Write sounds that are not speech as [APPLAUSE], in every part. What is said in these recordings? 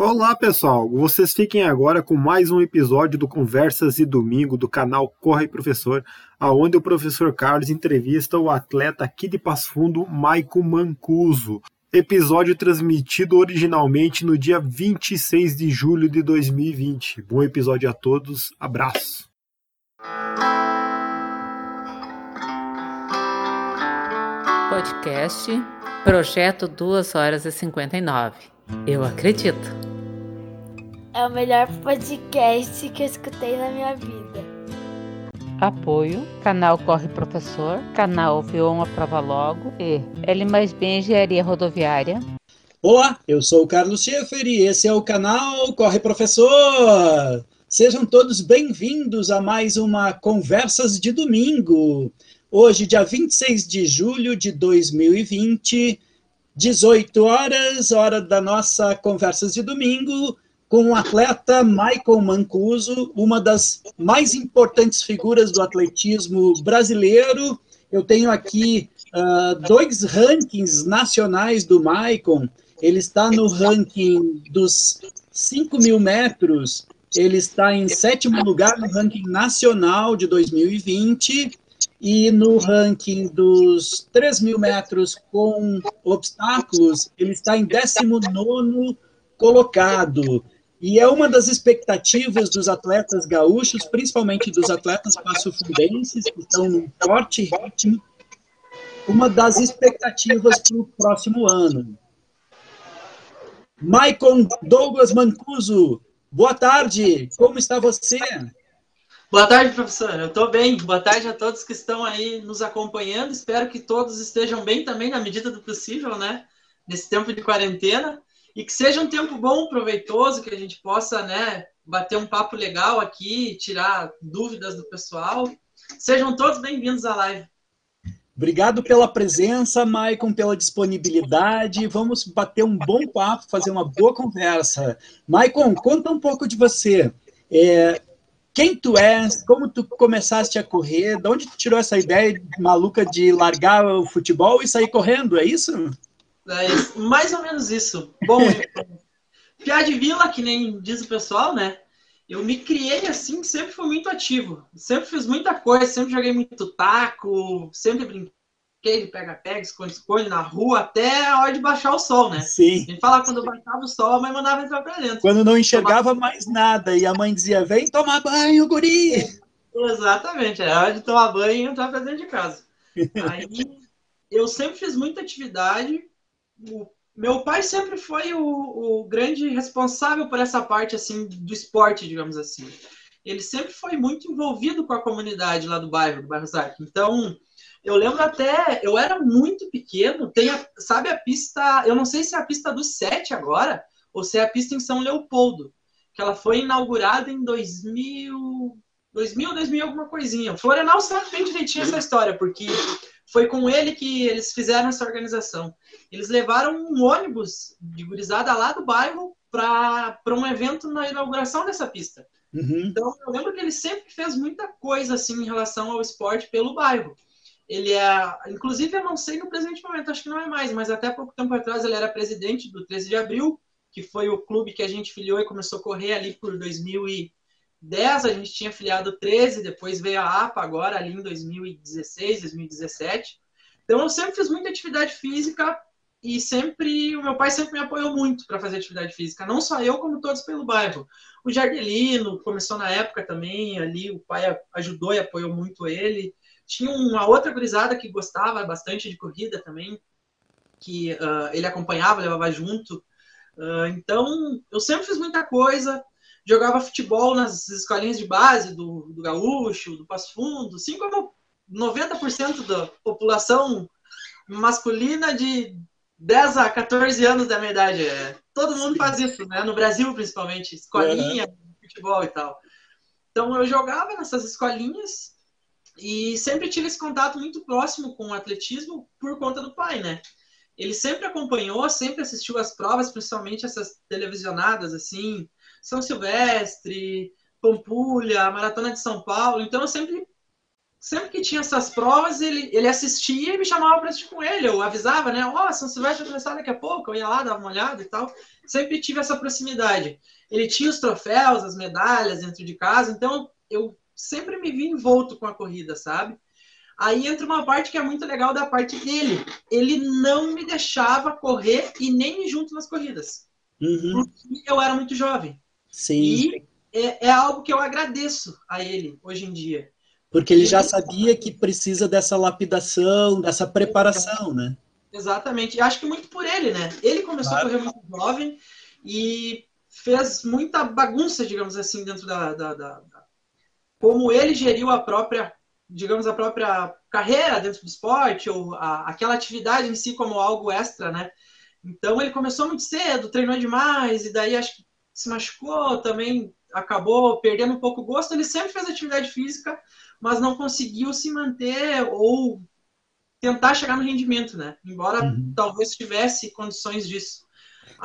Olá pessoal, vocês fiquem agora com mais um episódio do Conversas de Domingo do canal Corre Professor, aonde o professor Carlos entrevista o atleta aqui de Passo Fundo, Maico Mancuso. Episódio transmitido originalmente no dia 26 de julho de 2020. Bom episódio a todos, abraço. Podcast Projeto 2 horas e 59. Eu acredito é o melhor podcast que eu escutei na minha vida. Apoio, canal Corre Professor, canal V1 Aprova Logo e L mais B Engenharia Rodoviária. Olá, eu sou o Carlos Schaefer e esse é o canal Corre Professor. Sejam todos bem-vindos a mais uma Conversas de Domingo. Hoje, dia 26 de julho de 2020, 18 horas, hora da nossa Conversas de Domingo com o atleta Michael Mancuso, uma das mais importantes figuras do atletismo brasileiro. Eu tenho aqui uh, dois rankings nacionais do Michael. Ele está no ranking dos 5 mil metros, ele está em sétimo lugar no ranking nacional de 2020 e no ranking dos 3 mil metros com obstáculos, ele está em 19 colocado. E é uma das expectativas dos atletas gaúchos, principalmente dos atletas passofundenses, que estão num forte ritmo, uma das expectativas para o próximo ano. Maicon Douglas Mancuso, boa tarde, como está você? Boa tarde, professor. Eu estou bem. Boa tarde a todos que estão aí nos acompanhando. Espero que todos estejam bem também, na medida do possível, né? Nesse tempo de quarentena e que seja um tempo bom, proveitoso, que a gente possa, né, bater um papo legal aqui, tirar dúvidas do pessoal. Sejam todos bem-vindos à live. Obrigado pela presença, Maicon, pela disponibilidade. Vamos bater um bom papo, fazer uma boa conversa. Maicon, conta um pouco de você. É, quem tu és, como tu começaste a correr, de onde tu tirou essa ideia maluca de largar o futebol e sair correndo, é isso? É mais ou menos isso. Bom, piá de vila, que nem diz o pessoal, né? Eu me criei assim, sempre fui muito ativo. Sempre fiz muita coisa, sempre joguei muito taco, sempre brinquei de pega-pega, esconde-esconde na rua, até a hora de baixar o sol, né? Sim. A gente fala quando baixava o sol, a mãe mandava entrar pra dentro. Quando não enxergava tomar... mais nada, e a mãe dizia, vem tomar banho, guri! [LAUGHS] Exatamente, é hora de tomar banho e entrar pra dentro de casa. [LAUGHS] Aí eu sempre fiz muita atividade, o meu pai sempre foi o, o, grande responsável por essa parte assim do esporte, digamos assim. Ele sempre foi muito envolvido com a comunidade lá do bairro, do bairro Zark. Então, eu lembro até, eu era muito pequeno, tem a, sabe a pista, eu não sei se é a pista do 7 agora, ou se é a pista em São Leopoldo, que ela foi inaugurada em 2000, 2000, 2000 alguma coisinha. O Florenal sabe bem direitinho essa história, porque foi com ele que eles fizeram essa organização. Eles levaram um ônibus de gurizada lá do bairro para um evento na inauguração dessa pista. Uhum. Então, eu lembro que ele sempre fez muita coisa assim em relação ao esporte pelo bairro. Ele é, inclusive, eu não sei no presente momento, acho que não é mais, mas até pouco tempo atrás ele era presidente do 13 de abril, que foi o clube que a gente filiou e começou a correr ali por 2000 10 a gente tinha filiado 13, depois veio a APA agora ali em 2016, 2017. Então eu sempre fiz muita atividade física e sempre o meu pai sempre me apoiou muito para fazer atividade física, não só eu como todos pelo bairro. O Jardelino começou na época também, ali o pai ajudou e apoiou muito ele. Tinha uma outra gurizada que gostava bastante de corrida também, que uh, ele acompanhava, levava junto. Uh, então eu sempre fiz muita coisa jogava futebol nas escolinhas de base do, do Gaúcho, do Passo Fundo, assim como 90% da população masculina de 10 a 14 anos da minha idade. É, todo mundo faz isso, né? No Brasil, principalmente, escolinha, uhum. futebol e tal. Então eu jogava nessas escolinhas e sempre tive esse contato muito próximo com o atletismo por conta do pai, né? Ele sempre acompanhou, sempre assistiu às provas, principalmente essas televisionadas, assim, são Silvestre, Pampulha, Maratona de São Paulo. Então eu sempre sempre que tinha essas provas, ele, ele assistia e me chamava para assistir com ele. Eu avisava, né? Ó, oh, São Silvestre vai começar daqui a pouco. Eu ia lá, dava uma olhada e tal. Sempre tive essa proximidade. Ele tinha os troféus, as medalhas dentro de casa, então eu sempre me vi envolto com a corrida, sabe? Aí entra uma parte que é muito legal da parte dele. Ele não me deixava correr e nem ir junto nas corridas. Uhum. Porque eu era muito jovem. Sim. E é, é, algo que eu agradeço a ele hoje em dia. Porque ele já sabia que precisa dessa lapidação, dessa preparação, né? Exatamente. Acho que muito por ele, né? Ele começou claro. a correr muito jovem e fez muita bagunça, digamos assim, dentro da, da, da, da como ele geriu a própria digamos, a própria carreira dentro do esporte, ou a, aquela atividade em si como algo extra, né? Então ele começou muito cedo, treinou demais, e daí acho que se machucou também, acabou perdendo um pouco o gosto. Ele sempre fez atividade física, mas não conseguiu se manter ou tentar chegar no rendimento, né? Embora uhum. talvez tivesse condições disso.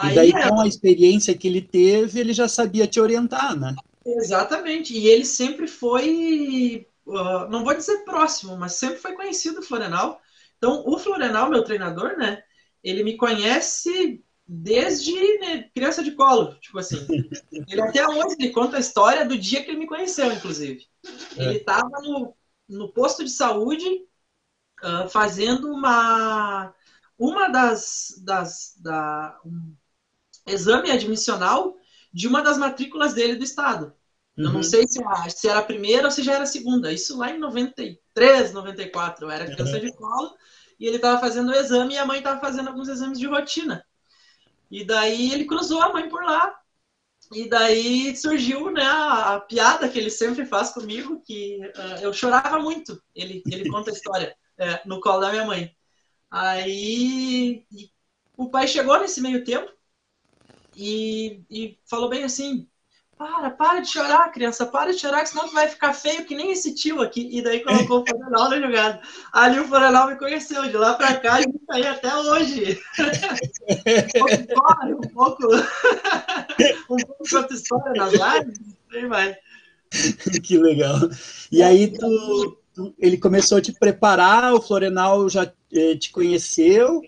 E daí, com a experiência que ele teve, ele já sabia te orientar, né? Exatamente. E ele sempre foi uh, não vou dizer próximo, mas sempre foi conhecido o Florenal. Então, o Florenal, meu treinador, né? Ele me conhece desde né, criança de colo, tipo assim. Ele até hoje ele conta a história do dia que ele me conheceu, inclusive. É. Ele estava no, no posto de saúde uh, fazendo uma uma das, das da um exame admissional de uma das matrículas dele do estado. Uhum. Eu não uhum. sei se, se, era a primeira ou se já era a segunda. Isso lá em 93, 94. Eu era criança uhum. de colo e ele estava fazendo o exame e a mãe estava fazendo alguns exames de rotina. E daí ele cruzou a mãe por lá. E daí surgiu né, a, piada que ele sempre faz comigo, que uh, eu chorava muito. Ele, ele conta a história é, no colo da minha mãe. Aí o pai chegou nesse meio tempo e, e falou bem assim: para, para de chorar, criança, para de chorar, que senão tu vai ficar feio que nem esse tio aqui. E daí colocou o [LAUGHS] Forenal na jogada. Ali o Forenal me conheceu, de lá pra cá, gente tá aí até hoje. [LAUGHS] um pouco, um pouco, [LAUGHS] um pouco de outra história nas lives, bem mais. Que legal. E aí tu, tu, ele começou a te preparar, o Florenal já eh, te conheceu,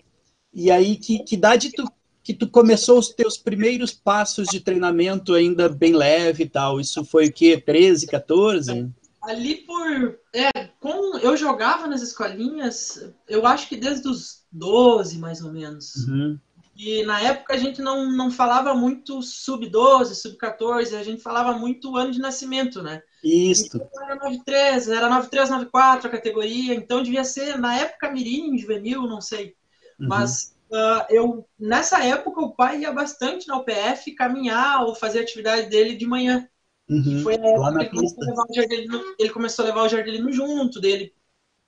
e aí que, que idade tu que tu começou os teus primeiros passos de treinamento ainda bem leve e tal. Isso foi o quê? 13, 14? Ali por. É, com, eu jogava nas escolinhas, eu acho que desde os 12, mais ou menos. Uhum. E na época a gente não, não falava muito sub-12, sub-14, a gente falava muito ano de nascimento, né? Isso. Então, era 93, era 93, 94 a categoria, então devia ser, na época, mirim, juvenil, não sei. Uhum. Mas Uh, eu nessa época o pai ia bastante na UPF caminhar ou fazer atividade dele de manhã. Uhum, foi a época que ele começou, ele começou a levar o Jardelino junto dele,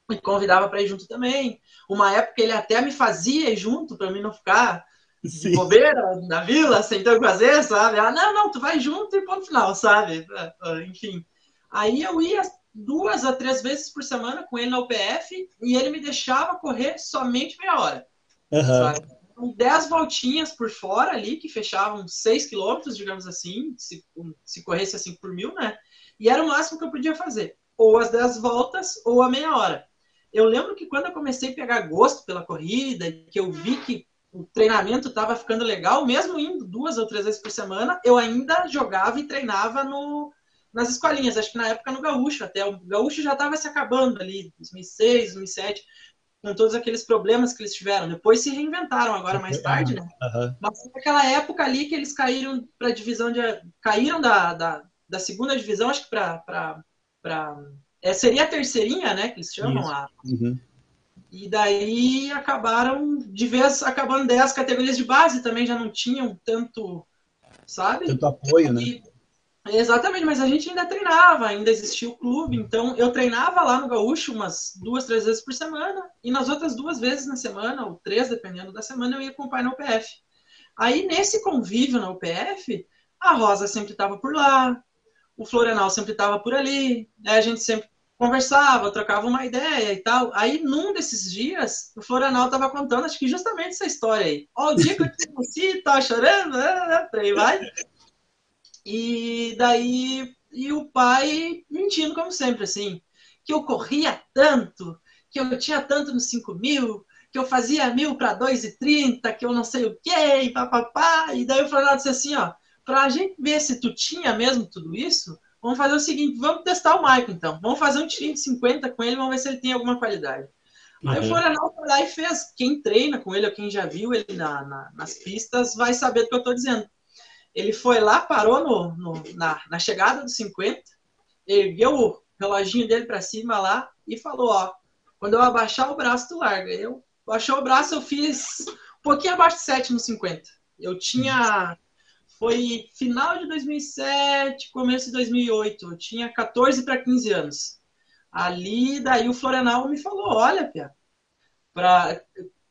me convidava para ir junto também. Uma época ele até me fazia ir junto para mim não ficar Sim. bobeira na vila, sem ter o que fazer, sabe? Ah, não, não, tu vai junto e ponto final, sabe? Ah, ah, enfim. Aí eu ia duas a três vezes por semana com ele na UPF e ele me deixava correr somente meia hora. Uhum. Dez voltinhas por fora ali, que fechavam seis quilômetros, digamos assim, se, se corresse assim por mil, né? E era o máximo que eu podia fazer. Ou as dez voltas, ou a meia hora. Eu lembro que quando eu comecei a pegar gosto pela corrida, que eu vi que o treinamento estava ficando legal, mesmo indo duas ou três vezes por semana, eu ainda jogava e treinava no, nas escolinhas. Acho que na época no Gaúcho até. O Gaúcho já estava se acabando ali, 2006, 2007 com todos aqueles problemas que eles tiveram. Depois se reinventaram agora mais tarde, né? [LAUGHS] Uhum. Mas naquela época ali que eles caíram para a divisão de caíram da, da, da, segunda divisão, acho que para para é, seria a terceirinha, né, que eles chamam lá. Uhum. E daí acabaram de vez acabando 10 categorias de base também já não tinham tanto, sabe? Tanto apoio, né? e, né? Exatamente, mas a gente ainda treinava, ainda existia o clube, então eu treinava lá no Gaúcho umas duas, três vezes por semana, e nas outras duas vezes na semana, ou três, dependendo da semana, eu ia com o pai na UPF. Aí, nesse convívio na UPF, a Rosa sempre estava por lá, o Florenal sempre estava por ali, a gente sempre conversava, trocava uma ideia e tal. Aí, num desses dias, o Florenal estava contando, acho que justamente essa história aí. Ó, o dia que eu te conheci, tava chorando, né? né aí vai. E daí, e o pai mentindo como sempre, assim, que eu corria tanto, que eu tinha tanto nos 5 mil, que eu fazia mil para 2,30, que eu não sei o quê, e papapá. E daí o Florianal disse assim, ó, para a gente ver se tu tinha mesmo tudo isso, vamos fazer o seguinte, vamos testar o Michael então. Vamos fazer um tirinho de 50 com ele, vamos ver se ele tem alguma qualidade. Uhum. Aí o Florianal foi lá e fez. Quem treina com ele, ou quem já viu ele na, na, nas pistas, vai saber do que eu estou dizendo. Ele foi lá, parou no, no, na, na chegada dos 50, ergueu o reloginho dele para cima lá e falou, ó, quando eu abaixar o braço, tu larga. Eu baixou o braço, eu fiz um pouquinho abaixo de 7 no 50. Eu tinha. Foi final de 2007, começo de 2008. Eu tinha 14 para 15 anos. Ali, daí o Florenal me falou: olha, Pia, pra...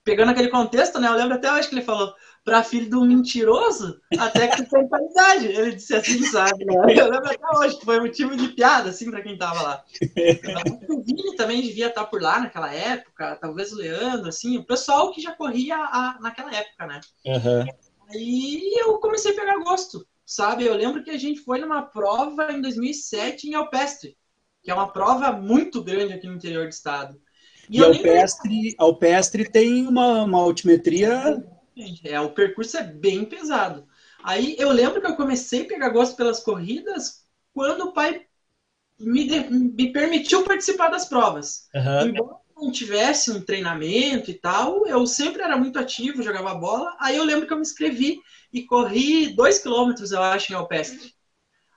pegando aquele contexto, né? Eu lembro até hoje que ele falou: para filho do mentiroso, até que tem qualidade. Ele disse assim, sabe? Né? Eu lembro até hoje, que foi motivo de piada, assim, para quem tava lá. O Vini também devia estar por lá naquela época, talvez o Leandro, assim, o pessoal que já corria a, naquela época, né? Uhum. Aí eu comecei a pegar gosto, sabe? Eu lembro que a gente foi numa prova em 2007 em Alpestre, que é uma prova muito grande aqui no interior do estado. E, e Alpestre, Alpestre tem uma, uma altimetria é, o percurso é bem pesado. Aí eu lembro que eu comecei a pegar gosto pelas corridas quando o pai me, de, me permitiu participar das provas. Uhum. Embora não tivesse um treinamento e tal, eu sempre era muito ativo, jogava bola. Aí eu lembro que eu me inscrevi e corri dois quilômetros, eu acho, em Alpestre.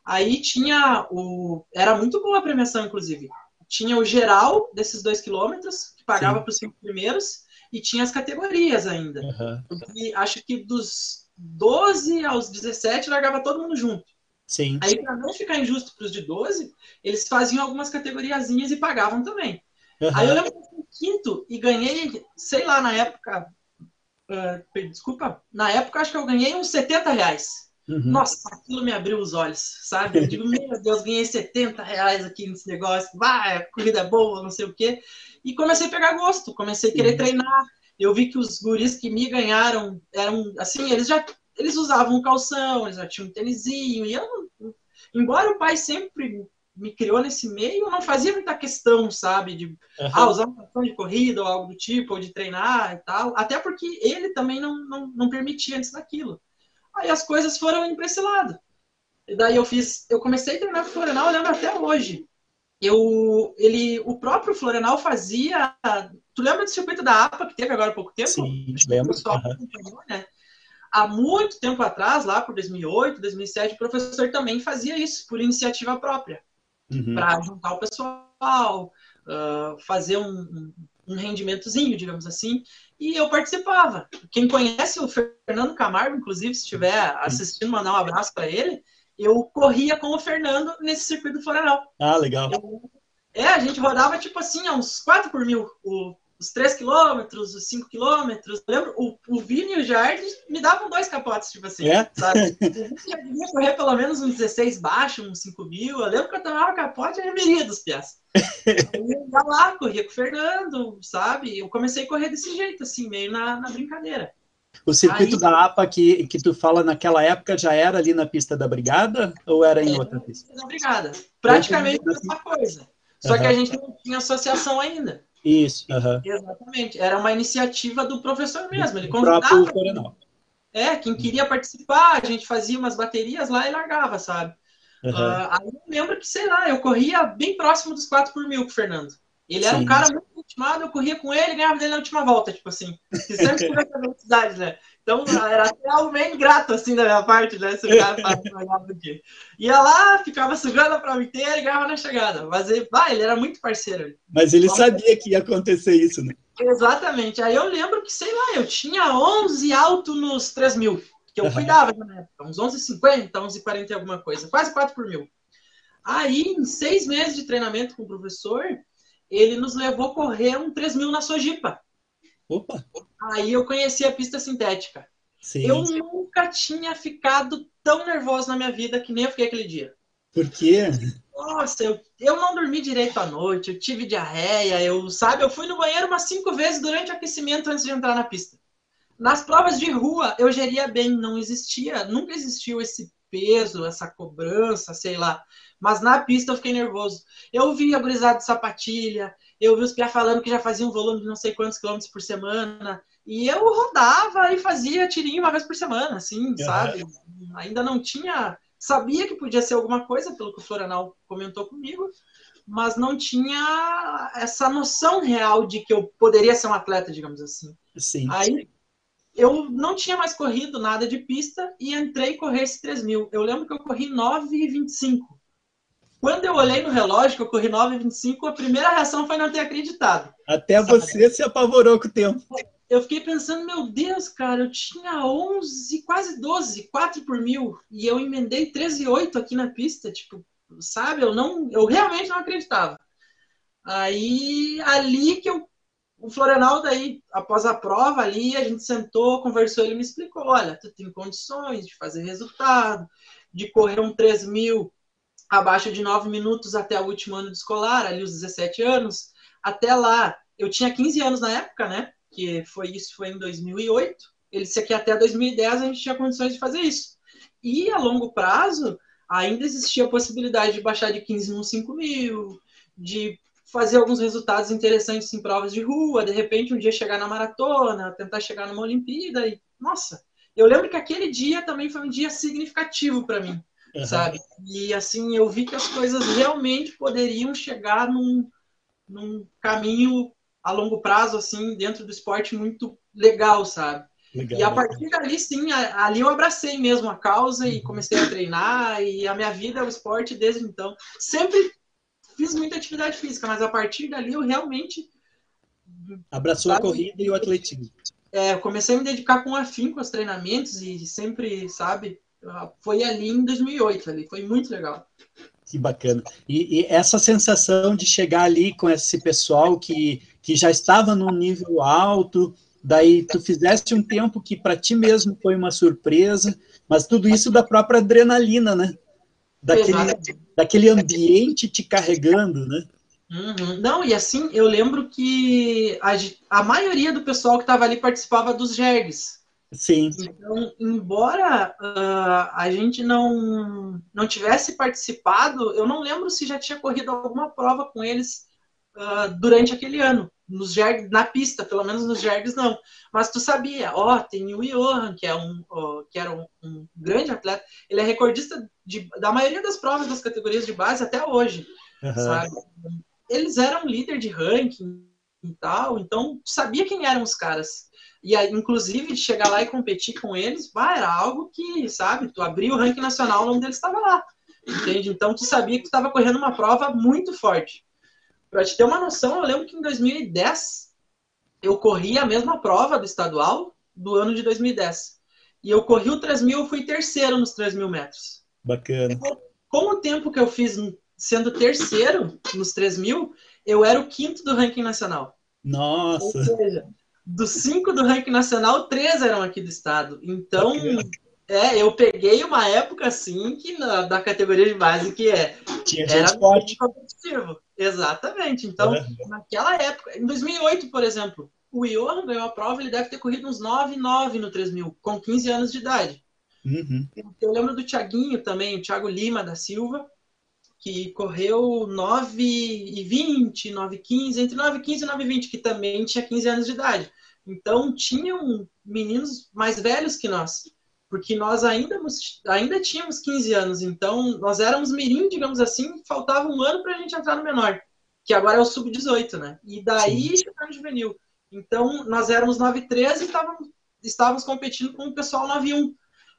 Aí tinha o. Era muito boa a premiação, inclusive. Tinha o geral desses dois quilômetros, que pagava para os cinco primeiros, e tinha as categorias ainda. Uhum. E acho que dos 12 aos 17 largava todo mundo junto. Sim. Aí, para não ficar injusto para os de 12, eles faziam algumas categoriazinhas e pagavam também. Uhum. Aí eu lembro que eu fui quinto e ganhei, sei lá, na época. Uh, desculpa, na época acho que eu ganhei uns 70 reais. Uhum. Nossa, aquilo me abriu os olhos, sabe? Eu digo, meu Deus, ganhei 70 reais aqui nesse negócio, vai, corrida boa, não sei o quê e comecei a pegar gosto, comecei a querer treinar. Eu vi que os guris que me ganharam eram assim, eles já eles usavam calção, eles já tinham um tênisinho, e eu embora o pai sempre me criou nesse meio, eu não fazia muita questão, sabe, de uhum. ah, usar um calção de corrida ou algo do tipo, ou de treinar e tal, até porque ele também não, não, não permitia antes daquilo. Aí as coisas foram indo para esse lado. E daí eu fiz, eu comecei a treinar com o Florenal, eu lembro até hoje eu, ele, o próprio Florenal fazia. Tu lembra do circuito da APA que teve agora há pouco tempo? Sim, lembro. Uhum. Né? Há muito tempo atrás, lá por 2008, 2007, o professor também fazia isso por iniciativa própria, uhum. para juntar o pessoal, uh, fazer um, um rendimentozinho, digamos assim, e eu participava. Quem conhece o Fernando Camargo, inclusive, se estiver assistindo, mandar um abraço para ele eu corria com o Fernando nesse circuito do Florenal. Ah, legal. Eu, é, a gente rodava tipo assim, uns 4 por mil. O, os 3 quilômetros, os 5 quilômetros. Lembro, o, o Vini e o Jardim me davam dois capotes, tipo assim, é? sabe? Eu devia correr pelo menos uns 16 baixo, uns 5 mil. Eu lembro que eu tomava capote e reveria dos pés. eu ia lá, corria com o Fernando, sabe? Eu comecei a correr desse jeito, assim, meio na, na brincadeira. O circuito Aí, da APA que, que tu fala naquela época já era ali na pista da Brigada ou era em outra pista? Da Brigada. Praticamente a mesma coisa. Só uhum. que a gente não tinha associação ainda. Isso. Uhum. Exatamente. Era uma iniciativa do professor mesmo. Ele convidava. É, quem queria participar, a gente fazia umas baterias lá e largava, sabe? Uhum. Uh, aí eu lembro que, sei lá, eu corria bem próximo dos 4 por mil com o Fernando. Ele era Sim. um cara muito intimado, eu corria com ele e ganhava dele na última volta, tipo assim. E sempre tive essa velocidade, né? Então era até algo meio ingrato, assim, da minha parte, né? Se o cara [LAUGHS] do dia. Ia lá, ficava sugando a prova inteira e ganhava na chegada. Mas ele, ah, ele era muito parceiro. Mas ele sabia que ia acontecer isso, né? Exatamente. Aí eu lembro que, sei lá, eu tinha 11 alto nos 3 mil, que eu uhum. cuidava na época. Uns 11,50, 11,40 alguma coisa. Quase 4 por mil. Aí, em seis meses de treinamento com o professor, ele nos levou a correr um 3 mil na Sojipa. Opa! Aí eu conheci a pista sintética. Sim. Eu nunca tinha ficado tão nervoso na minha vida que nem eu fiquei aquele dia. Por quê? Nossa, eu, eu não dormi direito à noite, eu tive diarreia, eu, sabe, eu fui no banheiro umas cinco vezes durante o aquecimento antes de entrar na pista. Nas provas de rua, eu geria bem, não existia, nunca existiu esse peso, essa cobrança, sei lá. Mas na pista eu fiquei nervoso. Eu vi a gurizada de sapatilha, eu vi os piá falando que já fazia um volume de não sei quantos quilômetros por semana, e eu rodava e fazia tirinho uma vez por semana, assim, sabe? Ainda não tinha. Sabia que podia ser alguma coisa, pelo que o Florenal comentou comigo, mas não tinha essa noção real de que eu poderia ser um atleta, digamos assim. Sim. Aí eu não tinha mais corrido nada de pista e entrei correr esse 3 mil. Eu lembro que eu corri 9,25. Quando eu olhei no relógio que eu corri 9,25, a primeira reação foi não ter acreditado. Até você se apavorou com o tempo. Eu fiquei pensando, meu Deus, cara, eu tinha 11, quase 12, 4 por mil, e eu emendei 13,8 aqui na pista, tipo, sabe? Eu não, eu realmente não acreditava. Aí, ali que eu o Florenal, daí, após a prova ali, a gente sentou, conversou, ele me explicou, olha, tu tem condições de fazer resultado, de correr um 3 mil abaixo de 9 minutos até o último ano de escolar, ali os 17 anos. Até lá, eu tinha 15 anos na época, né? Que foi isso, foi em 2008. Ele disse que até 2010 a gente tinha condições de fazer isso. E a longo prazo, ainda existia a possibilidade de baixar de 15 no 5 mil, de fazer alguns resultados interessantes em provas de rua, de repente um dia chegar na maratona, tentar chegar numa Olimpíada e nossa, eu lembro que aquele dia também foi um dia significativo para mim, uhum. sabe? E assim, eu vi que as coisas realmente poderiam chegar num, num caminho a longo prazo assim, dentro do esporte muito legal, sabe? Legal, e a partir dali, sim, ali eu abracei mesmo a causa e uhum. comecei a treinar e a minha vida é o esporte desde então. Sempre fiz muita atividade física, mas a partir dali eu realmente. Abraçou sabe, a corrida e o atletismo. É, comecei a me dedicar com afinco aos treinamentos e sempre, sabe, foi ali em 2008, ali, foi muito legal. Que bacana. E, e, essa sensação de chegar ali com esse pessoal que, que já estava num nível alto, daí tu fizeste um tempo que para ti mesmo foi uma surpresa, mas tudo isso da própria adrenalina, né? daquele, daquele ambiente te carregando, né? Uhum. Não, e assim, eu lembro que a, a maioria do pessoal que estava ali participava dos jergues. Sim. Então, embora uh, a gente não, não tivesse participado, eu não lembro se já tinha corrido alguma prova com eles uh, durante aquele ano nos jergs, na pista, pelo menos nos jergs não. Mas tu sabia, ó, tem o Johan, que, é um, ó, que era um, um, grande atleta, ele é recordista de, da maioria das provas das categorias de base até hoje, uhum. sabe? Eles eram líder de ranking e tal, então tu sabia quem eram os caras. E aí, inclusive, chegar lá e competir com eles, bah, era algo que, sabe, tu abria o ranking nacional, o nome deles estava lá. Entende? Então tu sabia que tu estava correndo uma prova muito forte. Para te ter uma noção, eu lembro que em 2010 eu corri a mesma prova do estadual do ano de 2010. E eu corri o 3 mil, eu fui terceiro nos 3 mil metros. Bacana. Com o tempo que eu fiz sendo terceiro nos 3 mil, eu era o quinto do ranking nacional. Nossa! Ou seja, dos cinco do ranking nacional, três eram aqui do estado. Então, Bacana. É, eu peguei uma época assim que na, da categoria de base que é Tinha era forte. competitivo. Exatamente. Então, é. naquela época, em 2008, por exemplo, o Johan ganhou a prova, ele deve ter corrido uns 9 9 no 3000, com 15 anos de idade. Uhum. Eu lembro do Thiaguinho também, o Thiago Lima da Silva, que correu 9 e 20, 9 e 15, entre 9 e 15 e 9 e 20, que também tinha 15 anos de idade. Então, tinham meninos mais velhos que nós porque nós ainda, ainda tínhamos 15 anos, então nós éramos mirim, digamos assim, faltava um ano para a gente entrar no menor, que agora é o sub-18, né? E daí chegar no juvenil. Então nós éramos 9-13 e estávamos, estávamos competindo com o pessoal 9-1.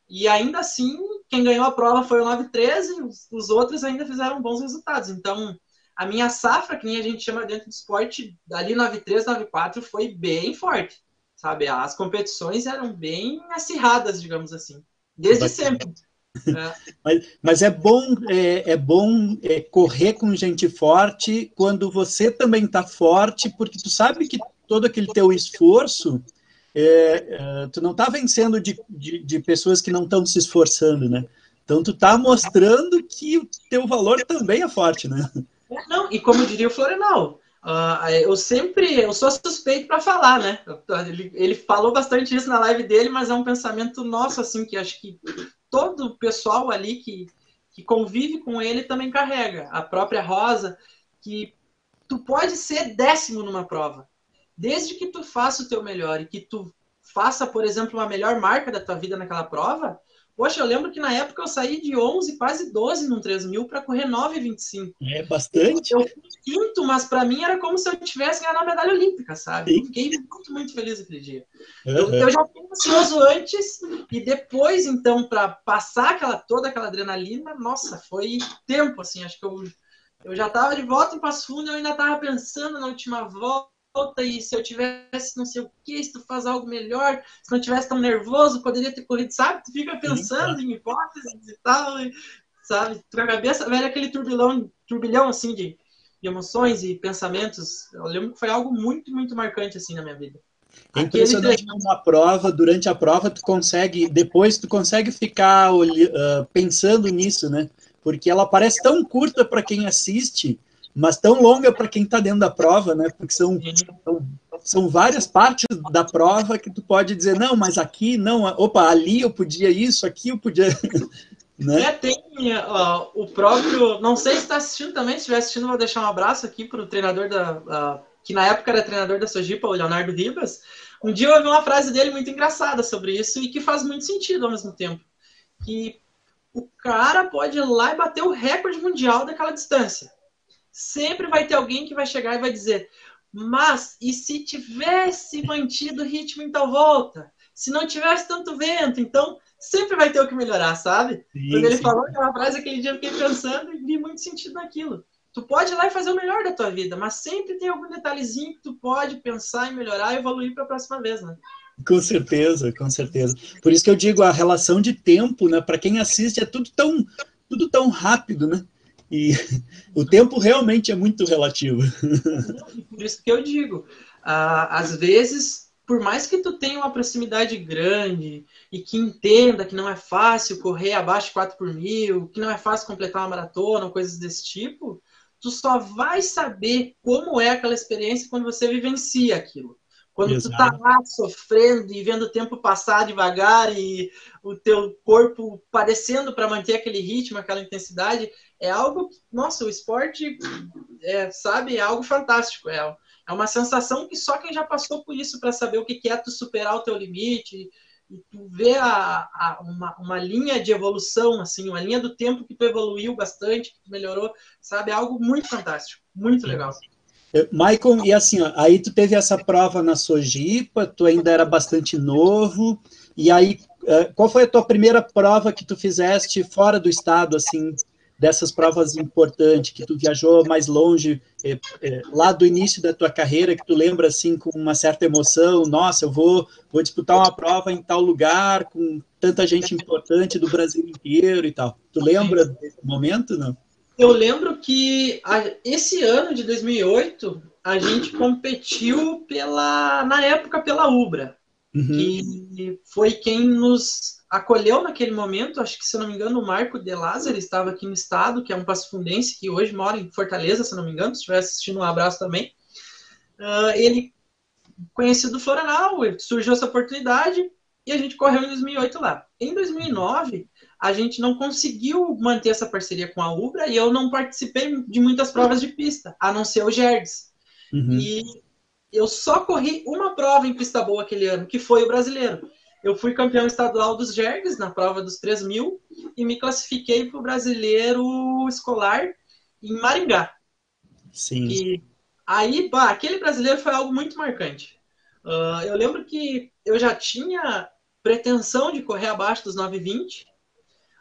E ainda assim, quem ganhou a prova foi o 9-13, os, os outros ainda fizeram bons resultados. Então, a minha safra, que nem a gente chama dentro do esporte, dali 9-3, 9-4, foi bem forte sabe? As competições eram bem acirradas, digamos assim, desde sempre. [LAUGHS] É. Mas, mas, é bom, é, é bom é, correr com gente forte quando você também está forte, porque tu sabe que todo aquele teu esforço, é, é tu não está vencendo de, de, de, pessoas que não estão se esforçando, né? Então tu está mostrando que o teu valor também é forte, né? Não, e como diria o Florenal, Uh, eu sempre, eu sou suspeito para falar, né? Ele, ele, falou bastante isso na live dele, mas é um pensamento nosso, assim, que acho que todo o pessoal ali que, que convive com ele também carrega. A própria Rosa, que tu pode ser décimo numa prova. Desde que tu faça o teu melhor e que tu faça, por exemplo, uma melhor marca da tua vida naquela prova, Poxa, eu lembro que na época eu saí de 11, quase 12 num 3 mil para correr 9,25. É bastante. Eu, fui quinto, mas para mim era como se eu tivesse ganhado a medalha olímpica, sabe? Eu fiquei muito, muito feliz aquele dia. Uhum. Eu, eu, já fiquei ansioso antes e depois, então, para passar aquela, toda aquela adrenalina, nossa, foi tempo, assim, acho que eu, eu já estava de volta em Passo Fundo e eu ainda estava pensando na última volta volta e se eu tivesse não sei o que, se tu faz algo melhor, se não tivesse tão nervoso, poderia ter corrido, sabe? Tu fica pensando Sim, em hipóteses e tal, e, sabe? Tu a cabeça, velho, aquele turbilhão, turbilhão assim de, de, emoções e pensamentos. Eu lembro que foi algo muito, muito marcante assim na minha vida. É impressionante Aquele... uma prova, durante a prova tu consegue, depois tu consegue ficar uh, pensando nisso, né? Porque ela parece tão curta para quem assiste, mas tão longa para quem está dentro da prova, né? Porque são, são, são, várias partes da prova que tu pode dizer, não, mas aqui, não, opa, ali eu podia isso, aqui eu podia. [LAUGHS] né? É, tem ó, o próprio. Não sei se está assistindo também, se estiver assistindo, vou deixar um abraço aqui para o treinador da. Que na época era treinador da Sojipa, o Leonardo Ribas. Um dia eu ouvi uma frase dele muito engraçada sobre isso e que faz muito sentido ao mesmo tempo. Que o cara pode ir lá e bater o recorde mundial daquela distância sempre vai ter alguém que vai chegar e vai dizer: mas e se tivesse mantido o ritmo em tal volta? Se não tivesse tanto vento, então sempre vai ter o que melhorar, sabe? Sim, Quando ele sim. falou aquela frase, aquele dia eu fiquei pensando e vi muito sentido naquilo. Tu pode ir lá e fazer o melhor da tua vida, mas sempre tem algum detalhezinho que tu pode pensar em melhorar e evoluir para a próxima vez, né? Com certeza, com certeza. Por isso que eu digo, a relação de tempo, né, para quem assiste é tudo tão tudo tão rápido, né? E [LAUGHS] o tempo realmente é muito relativo. Por isso que eu digo, às vezes, por mais que tu tenha uma proximidade grande e que entenda que não é fácil correr abaixo de 4 por mil, que não é fácil completar uma maratona, coisas desse tipo, tu só vai saber como é aquela experiência quando você vivencia aquilo. Quando Exato. tu tá lá sofrendo e vendo o tempo passar devagar e o teu corpo padecendo para manter aquele ritmo, aquela intensidade, é algo, nossa, o esporte, é, sabe, é algo fantástico. É, é uma sensação que só quem já passou por isso para saber o que é tu superar o teu limite e tu ver a, a, uma, uma linha de evolução, assim, uma linha do tempo que tu evoluiu bastante, que tu melhorou, sabe, é algo muito fantástico, muito legal. Michael, e assim, ó, aí tu teve essa prova na Sojipa, tu ainda era bastante novo, e aí, eh, qual foi a tua primeira prova que tu fizeste fora do estado, assim, dessas provas importantes, que tu viajou mais longe, é, é, lá do início da tua carreira, que tu lembra, assim, com uma certa emoção, nossa, eu vou, vou disputar uma prova em tal lugar, com tanta gente importante do Brasil inteiro e tal. Tu lembra desse momento, não? Eu lembro que a, esse ano de 2008 a gente competiu pela na época pela Ubra, uhum. que foi quem nos acolheu naquele momento, acho que se não me engano o Marco De Lázaro estava aqui no estado, que é um passafundense que hoje mora em Fortaleza, se não me engano, se estiver assistindo um abraço também. Uh, ele conhecido do Florenal, surgiu essa oportunidade e a gente correu em 2008 lá. Em 2009 a gente não conseguiu manter essa parceria com a Ubra e eu não participei de muitas provas de pista, a não ser o Gerdes. Uhum. E eu só corri uma prova em pista boa aquele ano, que foi o brasileiro. Eu fui campeão estadual dos Jergs na prova dos 3 mil e me classifiquei para o brasileiro escolar em Maringá. Sim. E aí, bah, aquele brasileiro foi algo muito marcante. Uh, eu lembro que eu já tinha pretensão de correr abaixo dos 9,20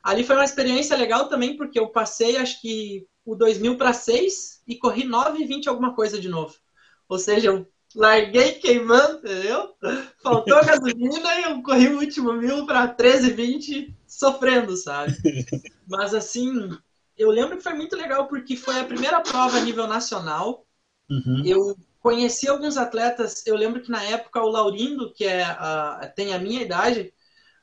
Ali foi uma experiência legal também, porque eu passei, acho que, o 2000 para 6 e corri 9 e 20 alguma coisa de novo. Ou seja, eu larguei queimando, entendeu? Faltou gasolina e eu corri o último mil para 13 20 sofrendo, sabe? [LAUGHS] Mas assim, eu lembro que foi muito legal porque foi a primeira prova a nível nacional. Uhum. Eu conheci alguns atletas, eu lembro que na época o Laurindo, que é, uh, tem a minha idade,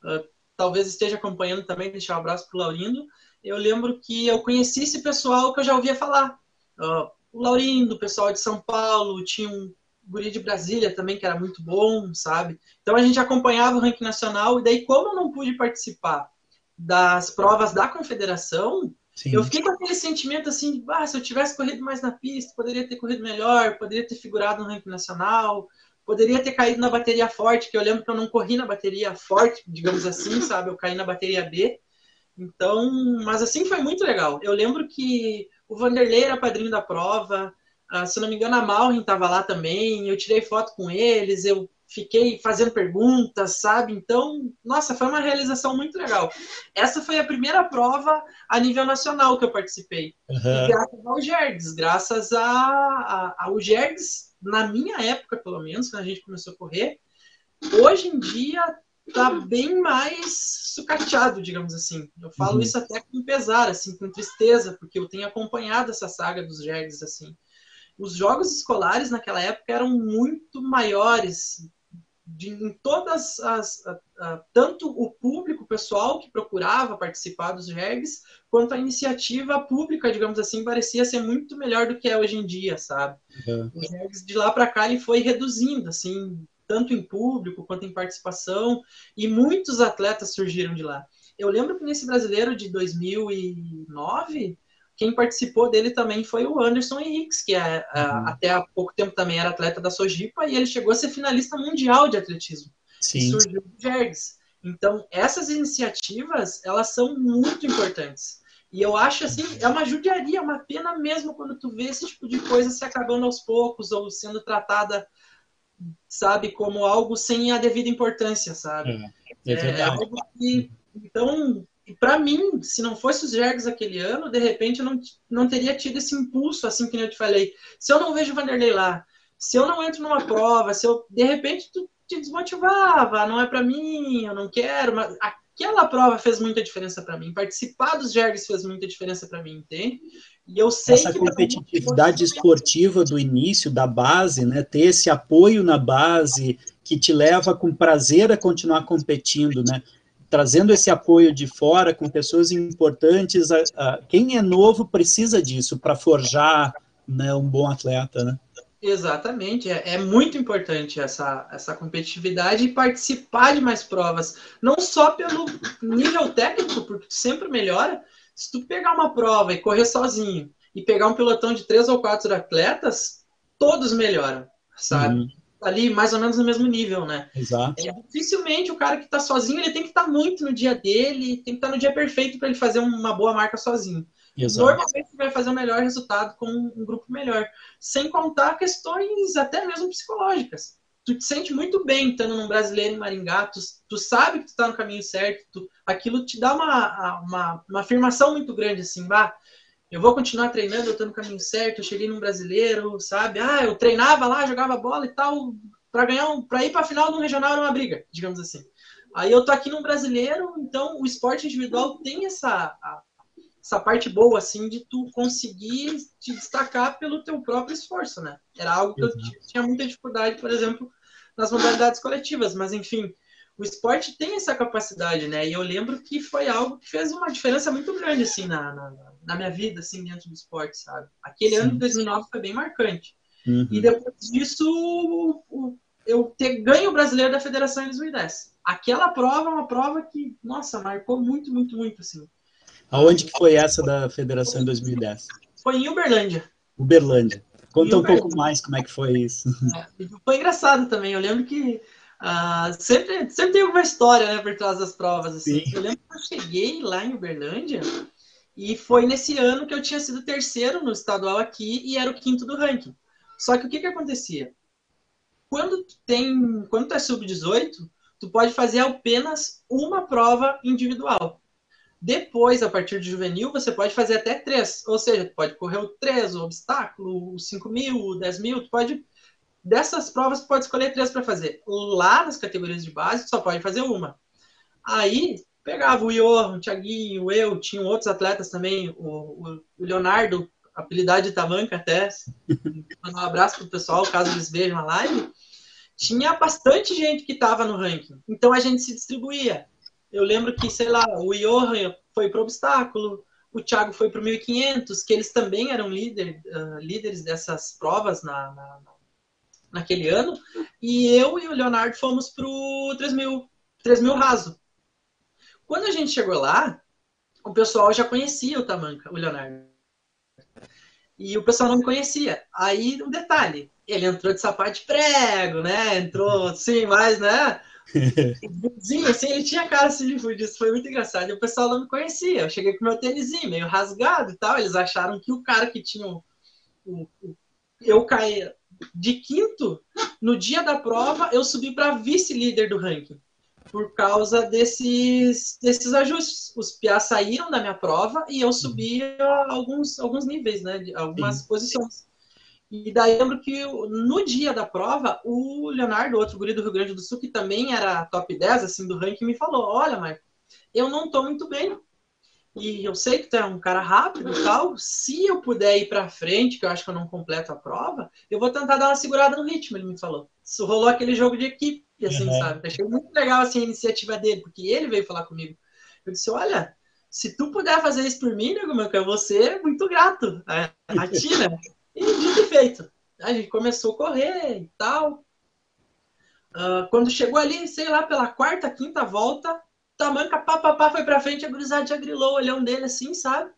uh, talvez esteja acompanhando também, deixar um abraço para o Laurindo. Eu lembro que eu conheci esse pessoal que eu já ouvia falar. Uh, o Laurindo, o pessoal de São Paulo, tinha um guri de Brasília também, que era muito bom, sabe? Então a gente acompanhava o ranking nacional, e daí, como eu não pude participar das provas da confederação, Sim. eu fiquei com aquele sentimento assim, de, ah, se eu tivesse corrido mais na pista, poderia ter corrido melhor, poderia ter figurado no ranking nacional, poderia ter caído na bateria forte, que eu lembro que eu não corri na bateria forte, digamos assim, sabe? Eu caí na bateria B. Então, mas assim foi muito legal. Eu lembro que o Vanderlei era padrinho da prova, uh, se não me engano a Malrin estava lá também, eu tirei foto com eles, eu fiquei fazendo perguntas, sabe? Então, nossa, foi uma realização muito legal. Essa foi a primeira prova a nível nacional que eu participei. Uhum. graças ao Gergs, graças a, a, ao Gergs, na minha época, pelo menos, quando a gente começou a correr, hoje em dia tá bem mais sucateado, digamos assim. Eu falo uhum. isso até com pesar, assim, com tristeza, porque eu tenho acompanhado essa saga dos Gergs, assim. Os jogos escolares naquela época eram muito maiores, de, em todas as. A, a, tanto o público pessoal que procurava participar dos regs, quanto a iniciativa pública, digamos assim, parecia ser muito melhor do que é hoje em dia, sabe? Uhum. Os regs de lá para cá ele foi reduzindo, assim, tanto em público quanto em participação, e muitos atletas surgiram de lá. Eu lembro que nesse brasileiro de 2009 quem participou dele também foi o Anderson Henriques, que é, é, uhum. até há pouco tempo também era atleta da Sojipa, e ele chegou a ser finalista mundial de atletismo. Sim. Surgiu do Jergs. Então, essas iniciativas, elas são muito importantes. E eu acho assim, é uma judiaria, é uma pena mesmo quando tu vê esse tipo de coisa se acabando aos poucos ou sendo tratada, sabe, como algo sem a devida importância, sabe? É, é, é algo que, então, e para mim, se não fosse os Jergs aquele ano, de repente eu não, não teria tido esse impulso, assim que eu te falei. Se eu não vejo o Vanderlei lá, se eu não entro numa prova, se eu de repente tu te desmotivava, não é para mim, eu não quero, mas aquela prova fez muita diferença para mim. Participar dos Jergs fez muita diferença para mim, entende? E eu sei essa competitividade esportiva do início, da base, né? Ter esse apoio na base que te leva com prazer a continuar competindo, né? Trazendo esse apoio de fora com pessoas importantes. A, a, quem é novo precisa disso para forjar né, um bom atleta, né? Exatamente, é, é, muito importante essa, essa competitividade e participar de mais provas, não só pelo nível técnico, porque sempre melhora. Se tu pegar uma prova e correr sozinho e pegar um pelotão de três ou quatro atletas, todos melhoram, sabe? Uhum ali mais ou menos no mesmo nível, né? Exato. É, dificilmente o cara que está sozinho, ele tem que estar tá muito no dia dele, tem que estar tá no dia perfeito para ele fazer uma boa marca sozinho. Exato. Normalmente vai fazer o um melhor resultado com um grupo melhor, sem contar questões até mesmo psicológicas. Tu te sente muito bem estando num brasileiro em Maringá, tu, tu sabe que tu está no caminho certo, tu, aquilo te dá uma, uma, uma afirmação muito grande, assim, bah, eu vou continuar treinando, eu estou no caminho certo, eu cheguei num brasileiro, sabe? Ah, eu treinava lá, jogava bola e tal, para ganhar um, para ir para a final do regional era uma briga, digamos assim. Aí eu tô aqui num brasileiro, então o esporte individual tem essa essa parte boa assim de tu conseguir te destacar pelo teu próprio esforço, né? Era algo que eu tinha muita dificuldade, por exemplo, nas modalidades coletivas, mas enfim, o esporte tem essa capacidade, né? E eu lembro que foi algo que fez uma diferença muito grande, assim, na, na, na minha vida, assim, dentro do esporte, sabe? Aquele Sim. ano de 2009 foi bem marcante. Uhum. E depois disso, eu ter ganho o brasileiro da federação em 2010. Aquela prova é uma prova que, nossa, marcou muito, muito, muito, assim. Aonde que foi essa da federação em 2010? Foi em Uberlândia. Uberlândia. Conta um pouco mais como é que foi isso. [LAUGHS] É, foi engraçado também. Eu lembro que Uh, sempre, sempre tem alguma história né, por trás das provas. Assim. Eu lembro que eu cheguei lá em Uberlândia e foi nesse ano que eu tinha sido terceiro no estadual aqui e era o quinto do ranking. Só que o que, que acontecia? Quando tu tem, quando tu é sub-18, tu pode fazer apenas uma prova individual. Depois, a partir de juvenil, você pode fazer até três. Ou seja, tu pode correr o três, o obstáculo, o 5 mil, o 10 mil, tu pode Dessas provas, pode escolher três para fazer. Lá nas categorias de base, só pode fazer uma. Aí, pegava o Johan, o Thiaguinho, eu, tinham outros atletas também, o, o Leonardo, apelidade de Tamanca até. Mandar um abraço pro pessoal, caso eles vejam a live. Tinha bastante gente que estava no ranking. Então a gente se distribuía. Eu lembro que, sei lá, o Johan foi pro obstáculo, o Thiago foi pro 1500, que eles também eram líder, uh, líderes dessas provas na, na, naquele ano, e eu e o Leonardo fomos pro 3000, 3000 raso. Quando a gente chegou lá, o pessoal já conhecia o Tamanca, o Leonardo. E o pessoal não me conhecia. Aí, um detalhe, ele entrou de sapato de prego, né? Entrou [LAUGHS] assim, mais, né? [LAUGHS] Sim, assim, ele tinha cara assim de fudido, foi muito engraçado. E o pessoal não me conhecia. Eu cheguei com meu tênisinho meio rasgado e tal. Eles acharam que o cara que tinha o, o, o eu caí de quinto, no dia da prova, eu subi para vice-líder do ranking por causa desses, desses ajustes. Os PA saíram da minha prova e eu subi alguns, alguns níveis, né? Algumas Sim. posições. E daí lembro que no dia da prova, o Leonardo, outro guri do Rio Grande do Sul, que também era top 10 assim, do ranking, me falou: Olha, Marco, eu não tô muito bem. E eu sei que tu é um cara rápido e tal. Se eu puder ir para frente, que eu acho que eu não completo a prova, eu vou tentar dar uma segurada no ritmo, ele me falou. Isso rolou aquele jogo de equipe, assim, uhum. sabe? Achei muito legal assim, a iniciativa dele, porque ele veio falar comigo. Eu disse: Olha, se tu puder fazer isso por mim, nego meu, eu vou ser muito grato. Atira. [LAUGHS] e dito e feito. A gente começou a correr e tal. Uh, quando chegou ali, sei lá, pela quarta, quinta volta, Tamanca, pá, pá, pá, foi pra frente, a gurizada já grilou o olhão dele assim, sabe?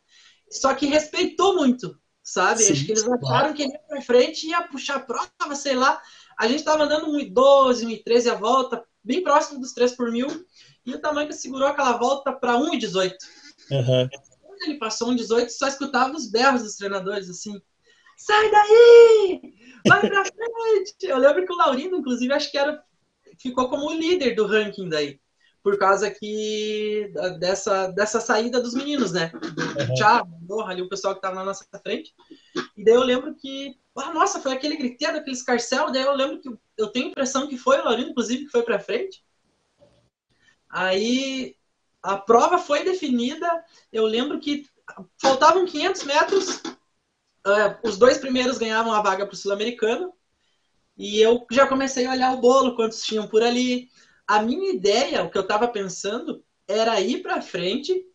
Só que respeitou muito, sabe? Sim, Acho que eles acharam claro. que ele ia pra frente e ia puxar a prova, sei lá. A gente tava andando 1,12, 1,13 a volta, bem próximo dos 3 por mil, e o Tamanca segurou aquela volta pra 1,18. Uhum. Quando ele passou 1,18, só escutava os berros dos treinadores, assim, sai daí! Vai pra [LAUGHS] frente! Eu lembro que o Laurindo, inclusive, acho que era, ficou como o líder do ranking daí por causa que dessa, dessa saída dos meninos, né? Do, uhum. Thiago, Morra, ali o pessoal que tava na nossa frente. E daí eu lembro que, ah, nossa, foi aquele griteiro, aquele escarcel. Daí eu lembro que eu tenho a impressão que foi o Laurindo, inclusive, que foi para frente. Aí a prova foi definida. Eu lembro que faltavam 500 metros. Uh, os dois primeiros ganhavam a vaga para o Sul-Americano. E eu já comecei a olhar o bolo, quantos tinham por ali a minha ideia, o que eu estava pensando, era ir para frente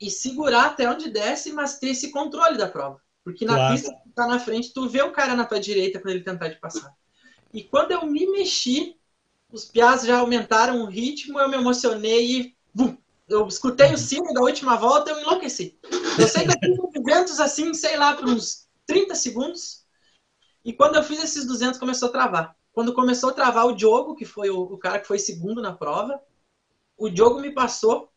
e segurar até onde desce, mas ter esse controle da prova. Porque na claro. pista que tá na frente, tu vê o cara na tua direita quando ele tentar te passar. E quando eu me mexi, os piás já aumentaram o ritmo, eu me emocionei e bum, eu escutei o sino da última volta, eu enlouqueci. Eu sei que eu fiz ventos assim, sei lá, por uns 30 segundos. E quando eu fiz esses 200, começou a travar. Quando começou a travar o Diogo, que foi o, o cara que foi segundo na prova, o Diogo me passou.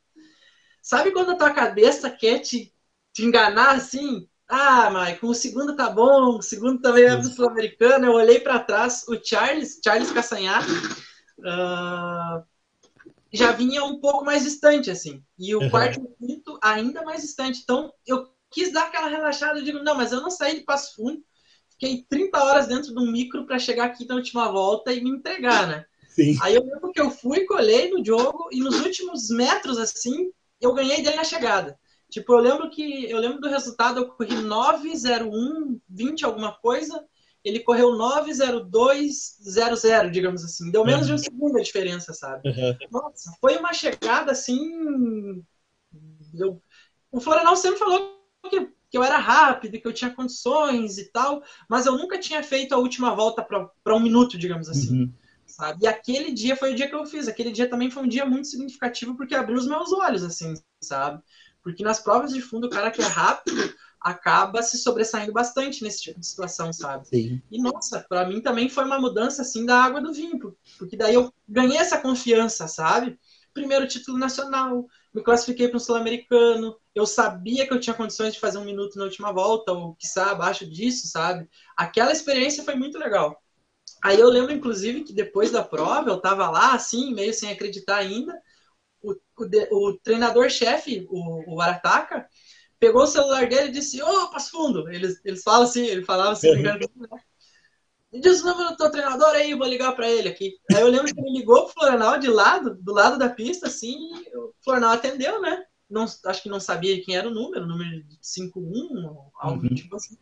Sabe quando a tua cabeça quer te, te enganar assim? Ah, Maicon, o segundo tá bom, o segundo também é do Sul-Americano. Eu olhei para trás, o Charles, Charles Castanhar, uh, já vinha um pouco mais distante, assim. E o uhum. quarto e o quinto ainda mais distante. Então, eu quis dar aquela relaxada. Eu digo, não, mas eu não saí de Passo Fundo fiquei 30 horas dentro de um micro para chegar aqui na última volta e me entregar, né? Sim. Aí eu lembro que eu fui, colhei no jogo e nos últimos metros, assim, eu ganhei dele na chegada. Tipo, eu lembro que eu lembro do resultado, eu corri 901, 20 alguma coisa, ele correu 90200, digamos assim. Deu menos uhum. de um uhum. segundo a diferença, sabe? Uhum. Nossa, foi uma chegada assim. Eu... O Florenal sempre falou que que eu era rápido, que eu tinha condições e tal, mas eu nunca tinha feito a última volta para um minuto, digamos assim. Uhum. Sabe? E aquele dia foi o dia que eu fiz. Aquele dia também foi um dia muito significativo porque abriu os meus olhos, assim, sabe? Porque nas provas de fundo, o cara que é rápido acaba se sobressaindo bastante nesse tipo de situação, sabe? Sim. E nossa, para mim também foi uma mudança assim da água do vinho, porque daí eu ganhei essa confiança, sabe? Primeiro título nacional, me classifiquei para um sul-americano, eu sabia que eu tinha condições de fazer um minuto na última volta, ou quiçá abaixo disso, sabe? Aquela experiência foi muito legal. Aí eu lembro, inclusive, que depois da prova, eu estava lá, assim, meio sem acreditar ainda, o, o, o treinador-chefe, o, o Arataca, pegou o celular dele e disse, ô, oh, Passo Fundo! Eles, eles falam assim, ele falava assim, [LAUGHS] uhum. Me diz o número do teu treinador aí, vou ligar para ele aqui. Aí eu lembro que ele ligou pro Florenal de lado, do lado da pista, assim, o Florenal atendeu, né? Não, acho que não sabia quem era o número, o número 51, algo uhum. tipo assim.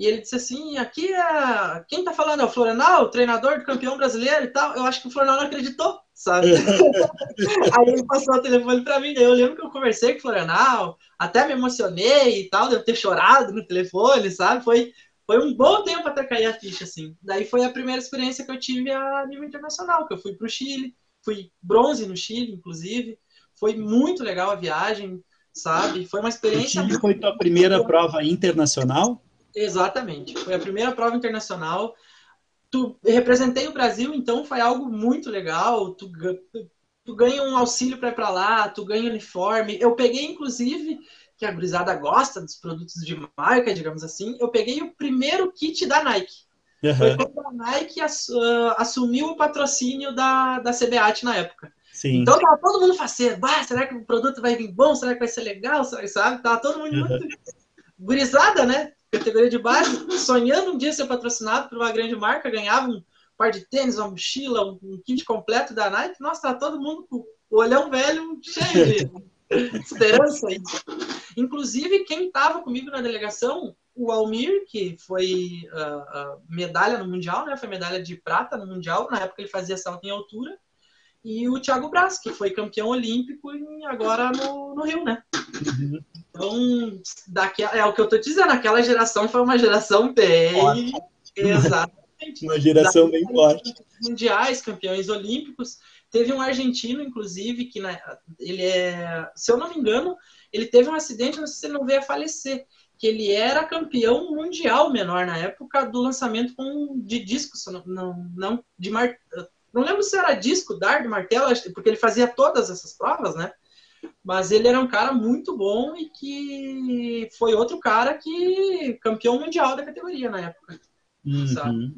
E ele disse assim: aqui é. Quem tá falando é o Florenal, treinador do campeão brasileiro e tal. Eu acho que o Florenal não acreditou, sabe? [LAUGHS] Aí ele passou o telefone pra mim. Daí eu lembro que eu conversei com o Florenal, até me emocionei e tal, devo ter chorado no telefone, sabe? Foi, foi um bom tempo até cair a ficha, assim. Daí foi a primeira experiência que eu tive a nível internacional, que eu fui pro Chile, fui bronze no Chile, inclusive, Foi muito legal a viagem, sabe? Foi uma experiência. O foi tua primeira boa. prova internacional? Exatamente. Foi a primeira prova internacional. Tu representei o Brasil, então foi algo muito legal. Tu, tu ganha um auxílio para ir para lá, tu ganha uniforme. Eu peguei, inclusive, que a gurizada gosta dos produtos de marca, digamos assim. Eu peguei o primeiro kit da Nike. Uhum. Foi quando a Nike uh, assumiu o patrocínio da, da CBAT na época. Sim. Então tava todo mundo faceiro. Bah, será que o produto vai vir bom? Será que vai ser legal? Sabe? Tava todo mundo uhum. muito gurizada, né? Categoria de base, sonhando um dia ser patrocinado por uma grande marca, ganhava um par de tênis, uma mochila, um kit completo da Nike. Nossa, tava todo mundo com o olhão velho cheio de [LAUGHS] esperança. Inclusive, quem estava comigo na delegação o Almir, que foi uh, uh, medalha no Mundial, né? Foi medalha de prata no Mundial. Na época ele fazia salto em altura. E o Thiago Braz, que foi campeão olímpico e agora no, no Rio, né? Uhum. Então, daquela, é o que eu tô dizendo, aquela geração foi uma geração bem. Exatamente. Uma geração bem forte. Mundiais, campeões olímpicos. Teve um argentino, inclusive, que na, ele é. Se eu não me engano, ele teve um acidente, não sei se ele não veio a falecer que ele era campeão mundial menor na época do lançamento com, de disco, não, não, de mar, não lembro se era disco, dardo, martelo, porque ele fazia todas essas provas, né? Mas ele era um cara muito bom e que foi outro cara que campeão mundial da categoria na época. Uhum. Sabe?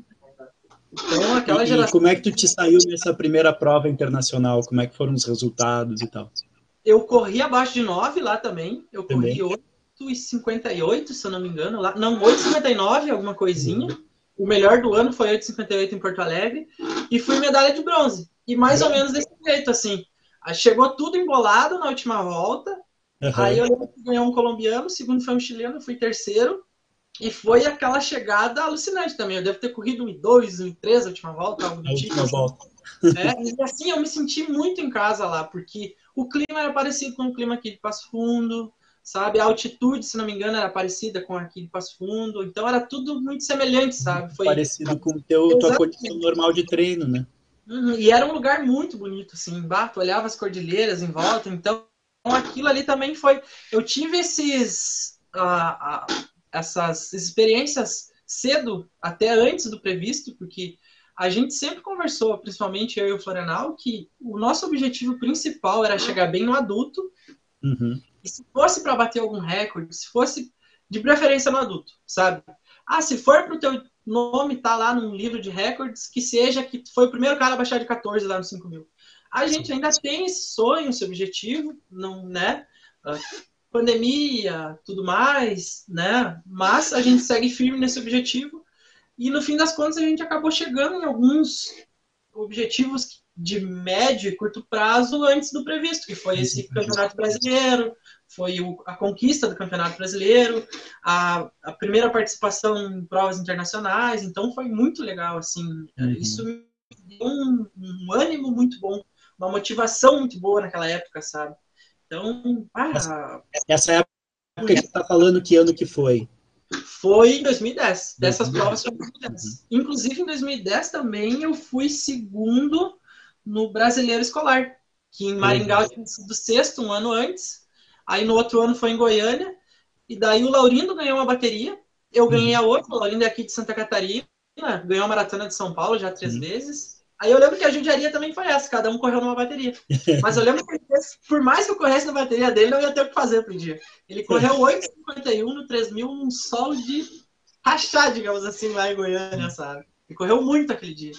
Então, aquela geração... E como é que tu te saiu nessa primeira prova internacional? Como é que foram os resultados e tal? Eu corri abaixo de 9 lá também. Eu também. corri 8 8,58, se eu não me engano. Lá. Não, 8,59, alguma coisinha. O melhor do ano foi 8,58 em Porto Alegre. E fui medalha de bronze. E mais ou menos desse jeito, assim. Chegou tudo embolado na última volta. Uhum. Aí eu ganhou um colombiano, segundo foi um chileno, fui terceiro. E foi aquela chegada alucinante também. Eu devo ter corrido um 2, um 3 a última volta, algo do tipo. Última volta. É, e assim, eu me senti muito em casa lá, porque o clima era parecido com o clima aqui de Passo Fundo, sabe? A altitude, se não me engano, era parecida com aqui de Passo Fundo, então era tudo muito semelhante, sabe? Foi parecido com teu tua condição normal de treino, né? Uhum. E era um lugar muito bonito, assim, embaixo, olhava as cordilheiras em volta, então aquilo ali também foi. Eu tive esses, uh, uh, essas experiências cedo, até antes do previsto, porque a gente sempre conversou, principalmente eu e o Florenal, que o nosso objetivo principal era chegar bem no adulto uhum. E se fosse para bater algum recorde, se fosse de preferência no adulto, sabe? Ah, se for para o teu nome tá lá num livro de recordes, que seja que foi o primeiro cara a baixar de 14 lá no 5 mil. A gente ainda tem esse sonho, esse objetivo, não, né? Pandemia, tudo mais, né? Mas a gente segue firme nesse objetivo e no fim das contas a gente acabou chegando em alguns objetivos de médio e curto prazo antes do previsto, que foi esse campeonato brasileiro, foi a conquista do campeonato brasileiro, a, a, primeira participação em provas internacionais, então foi muito legal, assim, uhum. isso me deu um, um, ânimo muito bom, uma motivação muito boa naquela época, sabe? Então, ah, essa, essa época que você está falando, que ano que foi? Foi em 2010. Dessas 2010. provas foi em 2010. Uhum. Inclusive, em 2010 também eu fui segundo no Brasileiro Escolar, que em Maringá eu tinha sido sexto um ano antes, aí no outro ano foi em Goiânia, e daí o Laurindo ganhou uma bateria, eu ganhei a outra, o Laurindo é aqui de Santa Catarina, ganhou a Maratona de São Paulo já três uhum. vezes, Aí eu lembro que a judiaria também foi essa, cada um correu numa bateria. [LAUGHS] Mas eu lembro que por mais que eu corresse na bateria dele, não ia ter o que fazer pro dia. Ele correu 8,51 no 3 mil, um solo de rachar, digamos assim, lá em Goiânia, sabe? E correu muito aquele dia.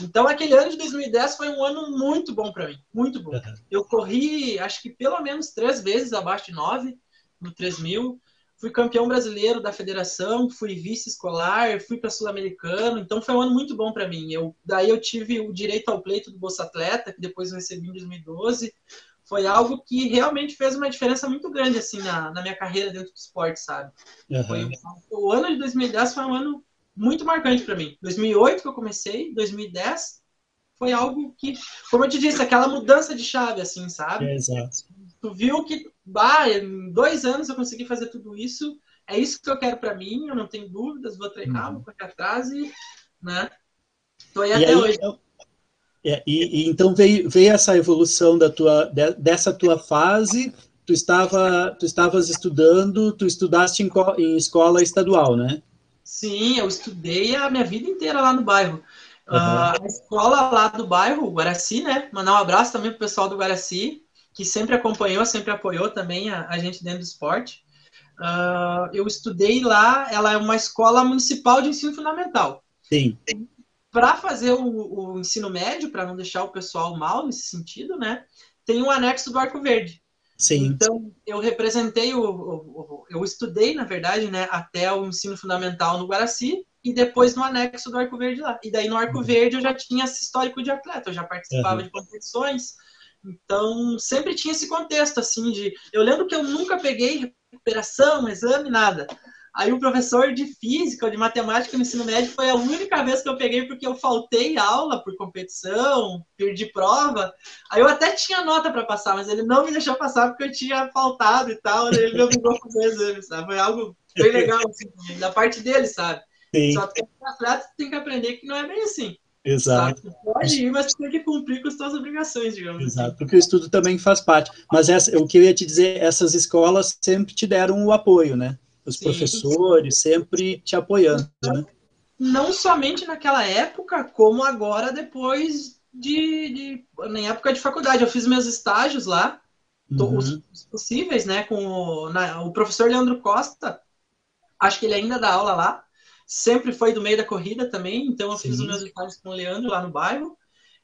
Então, aquele ano de 2010 foi um ano muito bom para mim. Muito bom. Eu corri, acho que pelo menos três vezes abaixo de nove no 3 mil. Fui campeão brasileiro da federação, fui vice-escolar, fui para Sul-Americano. Então, foi um ano muito bom para mim. Eu, daí, eu tive o direito ao pleito do Bolsa Atleta, que depois eu recebi em 2012. Foi algo que realmente fez uma diferença muito grande assim na, na minha carreira dentro do esporte, sabe? Uhum. Foi, o ano de 2010 foi um ano muito marcante para mim. 2008 que eu comecei, 2010 foi algo que, como eu te disse, aquela mudança de chave, assim, sabe? É, exato. Tu viu que, bah, em dois anos eu consegui fazer tudo isso, é isso que eu quero para mim, eu não tenho dúvidas, vou treinar, uhum. vou correr atrás e, né? Tô aí e até aí, hoje. É, e, e, então veio, veio essa evolução da tua, de, dessa tua fase. Tu estava, tu estavas estudando, tu estudaste em, em, escola estadual, né? Sim, eu estudei a minha vida inteira lá no bairro. Uhum. Uh, a escola lá do bairro, Guaraci, né? Mandar um abraço também pro pessoal do Guaraci, que sempre acompanhou, sempre apoiou também a, a gente dentro do esporte. Uh, eu estudei lá, ela é uma escola municipal de ensino fundamental. Sim para fazer o, o, ensino médio, para não deixar o pessoal mal nesse sentido, né? Tem um anexo do Arco Verde. Sim. Então, eu representei o, o, Eu estudei, na verdade, né, até o ensino fundamental no Guaraci e depois no anexo do Arco Verde lá. E daí no Arco uhum. Verde eu já tinha esse histórico de atleta, eu já participava uhum. de competições. Então, sempre tinha esse contexto, assim, de. Eu lembro que eu nunca peguei recuperação, exame, nada. Aí o professor de física ou de matemática no ensino médio foi a única vez que eu peguei porque eu faltei aula por competição, perdi prova. Aí eu até tinha nota para passar, mas ele não me deixou passar porque eu tinha faltado e tal. Ele me obrigou a fazer exame, sabe? Foi algo bem legal, assim, da parte dele, sabe? Sim. Só que o atleta tem que aprender que não é bem assim. Exato. Pode ir, mas tem que cumprir com as suas obrigações, digamos assim. Exato, assim. porque o estudo também faz parte. Mas essa, o que eu ia te dizer, essas escolas sempre te deram o apoio, né? os Sim. professores sempre te apoiando, né? Não somente naquela época, como agora depois de, de na época de faculdade. Eu fiz meus estágios lá, uhum. os, os, possíveis, né? Com o, na, o professor Leandro Costa, acho que ele ainda dá aula lá. Sempre foi do meio da corrida também, então eu Sim. fiz os meus estágios com o Leandro lá no bairro.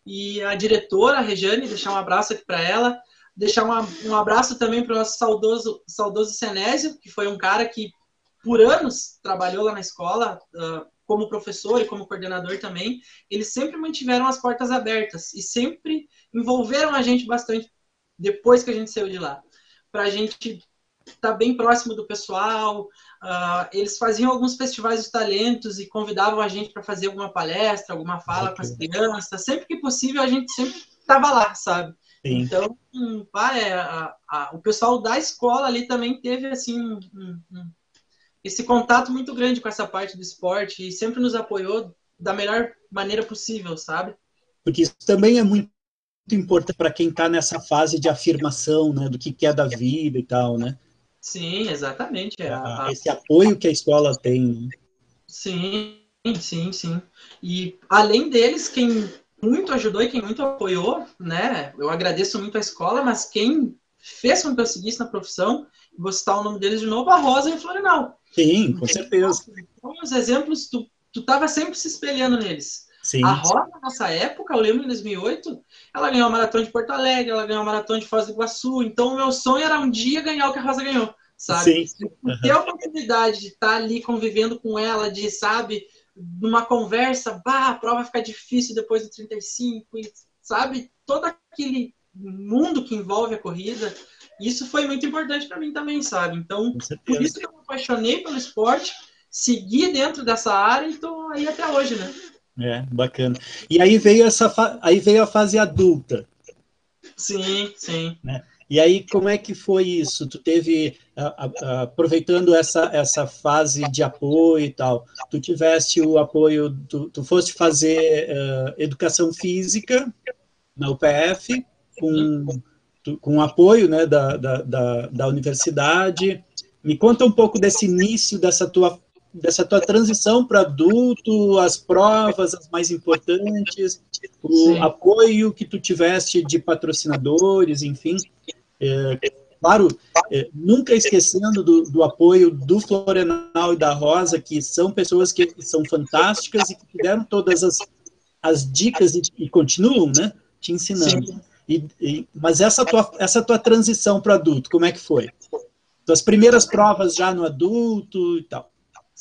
E a diretora, a Rejane, deixar um abraço aqui para ela deixar uma, um abraço também para o nosso saudoso, saudoso Senésio, que foi um cara que por anos trabalhou lá na escola, uh, como professor e como coordenador também. Eles sempre mantiveram as portas abertas e sempre envolveram a gente bastante depois que a gente saiu de lá. Para a gente tá bem próximo do pessoal. Uh, eles faziam alguns festivais de talentos e convidavam a gente para fazer alguma palestra, alguma fala com as crianças. Sempre que possível, a gente sempre estava lá, sabe? Sim. Então, pá, é, a, a, o pessoal da escola ali também teve assim um, um, esse contato muito grande com essa parte do esporte e sempre nos apoiou da melhor maneira possível, sabe? Porque isso também é muito importante para quem está nessa fase de afirmação, né, do que quer da vida e tal, né? Sim, exatamente. É a... Esse apoio que a escola tem. Né? Sim, sim, sim. E além deles, quem muito ajudou e quem muito apoiou, né? Eu agradeço muito a escola, mas quem fez com que eu seguisse na profissão, vou citar o nome deles de novo, a Rosa e o Florinal. Sim, com certeza. Então, os exemplos, tu, tu tava sempre se espelhando neles. Sim. A Rosa, na nossa época, eu lembro em 2008, ela ganhou a maratona de Porto Alegre, ela ganhou a maratona de Foz do Iguaçu. Então, o meu sonho era um dia ganhar o que a Rosa ganhou, sabe? Sim. Ter a oportunidade de estar ali convivendo com ela, de, sabe, numa conversa, bah, a prova vai ficar difícil depois do 35, e, sabe? Todo aquele mundo que envolve a corrida. Isso foi muito importante para mim também, sabe? Então, por isso que eu me apaixonei pelo esporte, segui dentro dessa área e estou aí até hoje, né? É, bacana. E aí veio essa aí veio a fase adulta. Sim, sim. Né? E aí, como é que foi isso? Tu teve, aproveitando essa, essa fase de apoio e tal, tu tiveste o apoio, tu, tu foste fazer uh, educação física na UPF, com, tu, com apoio né, da, da, da, da universidade. Me conta um pouco desse início, dessa tua dessa tua transição para adulto, as provas as mais importantes, o Sim. apoio que tu tiveste de patrocinadores, enfim. É, claro, é, nunca esquecendo do, do, apoio do Florenal e da Rosa, que são pessoas que são fantásticas e que deram todas as, as dicas e, e continuam, né, te ensinando. E, e, mas essa tua, essa tua transição para adulto, como é que foi? As primeiras provas já no adulto e tal.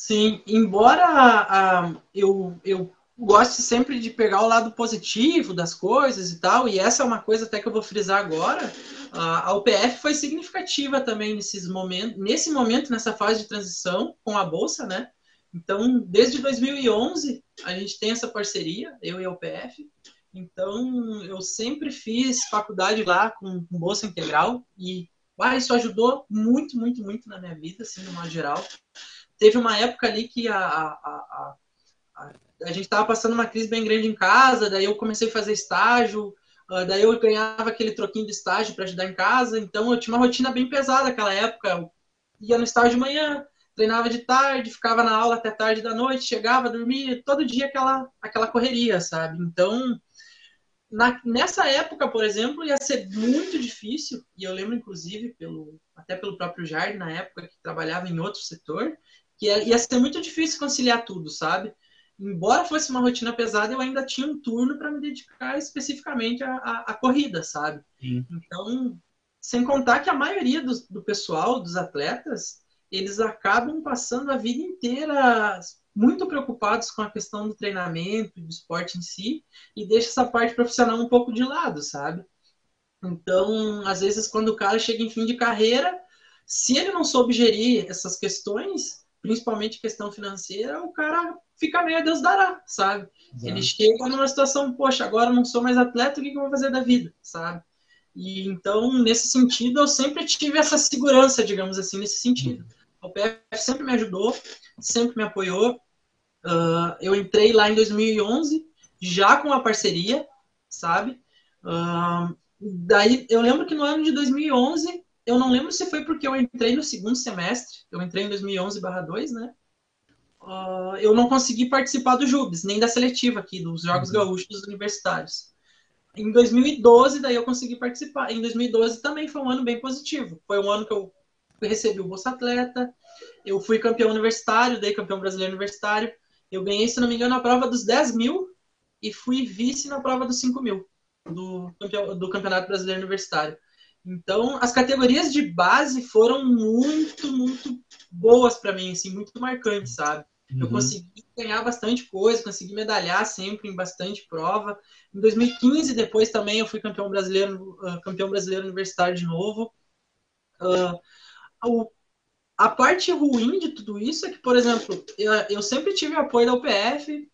Sim, embora ah, eu, eu goste sempre de pegar o lado positivo das coisas e tal, e essa é uma coisa até que eu vou frisar agora, a UPF foi significativa também nesses momentos, nesse momento, nessa fase de transição com a Bolsa, né? Então, desde 2011, a gente tem essa parceria, eu e a UPF. Então, eu sempre fiz faculdade lá com, com Bolsa Integral e ah, isso ajudou muito, muito, muito na minha vida, assim, no modo geral. Teve uma época ali que a, a, a, a gente estava passando uma crise bem grande em casa, daí eu comecei a fazer estágio, uh, daí eu ganhava aquele troquinho de estágio para ajudar em casa, então eu tinha uma rotina bem pesada naquela época. Eu ia no estágio de manhã, treinava de tarde, ficava na aula até tarde da noite, chegava, dormia, todo dia aquela, aquela correria, sabe? Então, na, nessa época, por exemplo, ia ser muito difícil, e eu lembro, inclusive, pelo, até pelo próprio Jardim, na época, que trabalhava em outro setor, que ia, ia ser muito difícil conciliar tudo, sabe? embora fosse uma rotina pesada, eu ainda tinha um turno para me dedicar especificamente à, à, à corrida, sabe? Sim. Então, sem contar que a maioria do, do pessoal, dos atletas, eles acabam passando a vida inteira muito preocupados com a questão do treinamento, do esporte em si, e deixa essa parte profissional um pouco de lado, sabe? Então, às vezes, quando o cara chega em fim de carreira, se ele não soube gerir essas questões, principalmente questão financeira, o cara fica meio a Deus dará, sabe? Exato. Ele chega numa situação, poxa, agora não sou mais atleta, o que, eu vou fazer da vida, sabe? E então, nesse sentido, eu sempre tive essa segurança, digamos assim, nesse sentido. O PF sempre me ajudou, sempre me apoiou. Uh, eu entrei lá em 2011, já com a parceria, sabe? Uh, daí, eu lembro que no ano de 2011, eu não lembro se foi porque eu entrei no segundo semestre, eu entrei em 2011/2, né? uh, eu não consegui participar do JUBS, nem da seletiva aqui, dos Jogos uhum. Gaúchos Universitários. Em 2012, daí eu consegui participar. Em 2012 também foi um ano bem positivo. Foi um ano que eu recebi o Bolsa Atleta, eu fui campeão universitário, dei campeão brasileiro universitário. Eu ganhei, se não me engano, a prova dos 10 mil e fui vice na prova dos 5 mil do, do Campeonato Brasileiro Universitário. Então, as categorias de base foram muito, muito boas para mim, assim, muito marcantes, sabe? Uhum. Eu consegui ganhar bastante coisa, consegui medalhar sempre em bastante prova. Em 2015, depois também, eu fui campeão brasileiro, uh, campeão brasileiro universitário de novo. Uh, a parte ruim de tudo isso é que, por exemplo, eu, eu sempre tive apoio da UPF,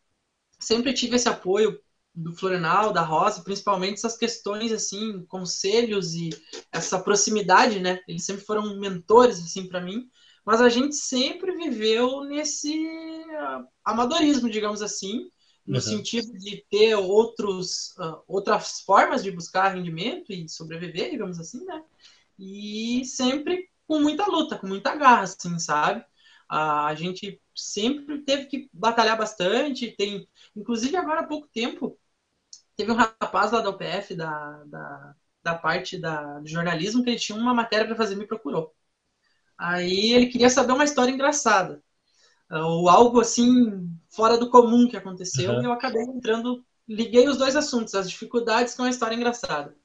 sempre tive esse apoio do Florenal, da Rosa, principalmente essas questões assim, conselhos e essa proximidade, né? Eles sempre foram mentores assim para mim mas a gente sempre viveu nesse amadorismo, digamos assim, no uhum. sentido de ter outros, uh, outras formas de buscar rendimento e sobreviver, digamos assim, né? E sempre com muita luta, com muita garra, assim, sabe? Uh, a gente sempre teve que batalhar bastante, tem, inclusive agora há pouco tempo, teve um rapaz lá da UPF, da, da, da parte da, do jornalismo, que ele tinha uma matéria para fazer, me procurou. Aí ele queria saber uma história engraçada. Ou algo assim, fora do comum que aconteceu. Uhum. E eu acabei entrando, liguei os dois assuntos, as dificuldades com a história engraçada.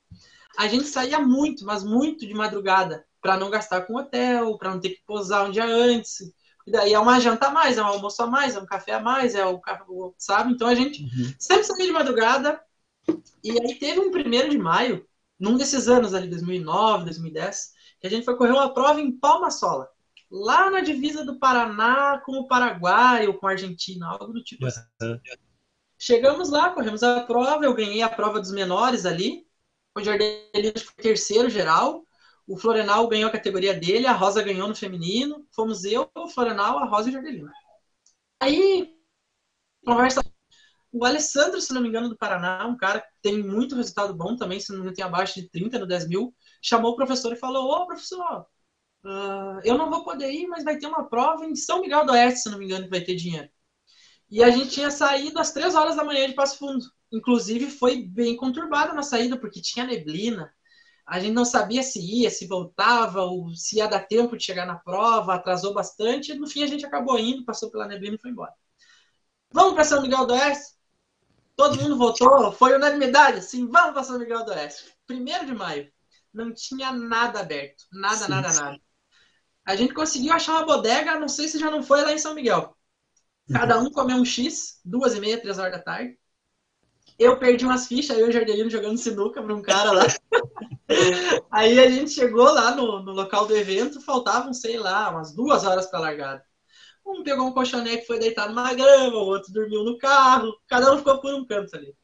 A gente saía muito, mas muito de madrugada, para não gastar com hotel, para não ter que posar um dia antes. E daí é uma janta a mais, é um almoço a mais, é um café a mais, é o sabe? Então a gente uhum. sempre saía de madrugada. E aí teve um primeiro de maio, num desses anos ali, 2009, 2010, que a gente foi correr uma prova em Palma-Sola, lá na divisa do Paraná com o Paraguai ou com a Argentina, algo do tipo assim. Chegamos lá, corremos a prova, eu ganhei a prova dos menores ali, o Jardelino foi terceiro geral, o Florenal ganhou a categoria dele, a Rosa ganhou no feminino, fomos eu, o Florenal, a Rosa e o Jardelino. Aí, conversa o Alessandro, se não me engano, do Paraná, um cara que tem muito resultado bom também, se não me engano, tem abaixo de 30 no 10 mil, chamou o professor e falou: Ô, professor, uh, eu não vou poder ir, mas vai ter uma prova em São Miguel do Oeste, se não me engano, que vai ter dinheiro. E a gente tinha saído às 3 horas da manhã de Passo Fundo. Inclusive, foi bem conturbada na saída, porque tinha neblina. A gente não sabia se ia, se voltava, ou se ia dar tempo de chegar na prova, atrasou bastante. No fim, a gente acabou indo, passou pela neblina e foi embora. Vamos para São Miguel do Oeste? Todo mundo votou, foi unanimidade, assim, vamos para São Miguel do Oeste. Primeiro de maio, não tinha nada aberto, nada, sim, nada, sim. nada. A gente conseguiu achar uma bodega, não sei se já não foi lá em São Miguel. Cada um comeu um X, duas e meia, três horas da tarde. Eu perdi umas fichas, eu e o Jardelino jogando sinuca para um cara lá. [LAUGHS] Aí a gente chegou lá no, no local do evento, faltavam, sei lá, umas duas horas para largada. Um pegou um colchonete foi deitar numa grama, o outro dormiu no carro, cada um ficou por um canto ali.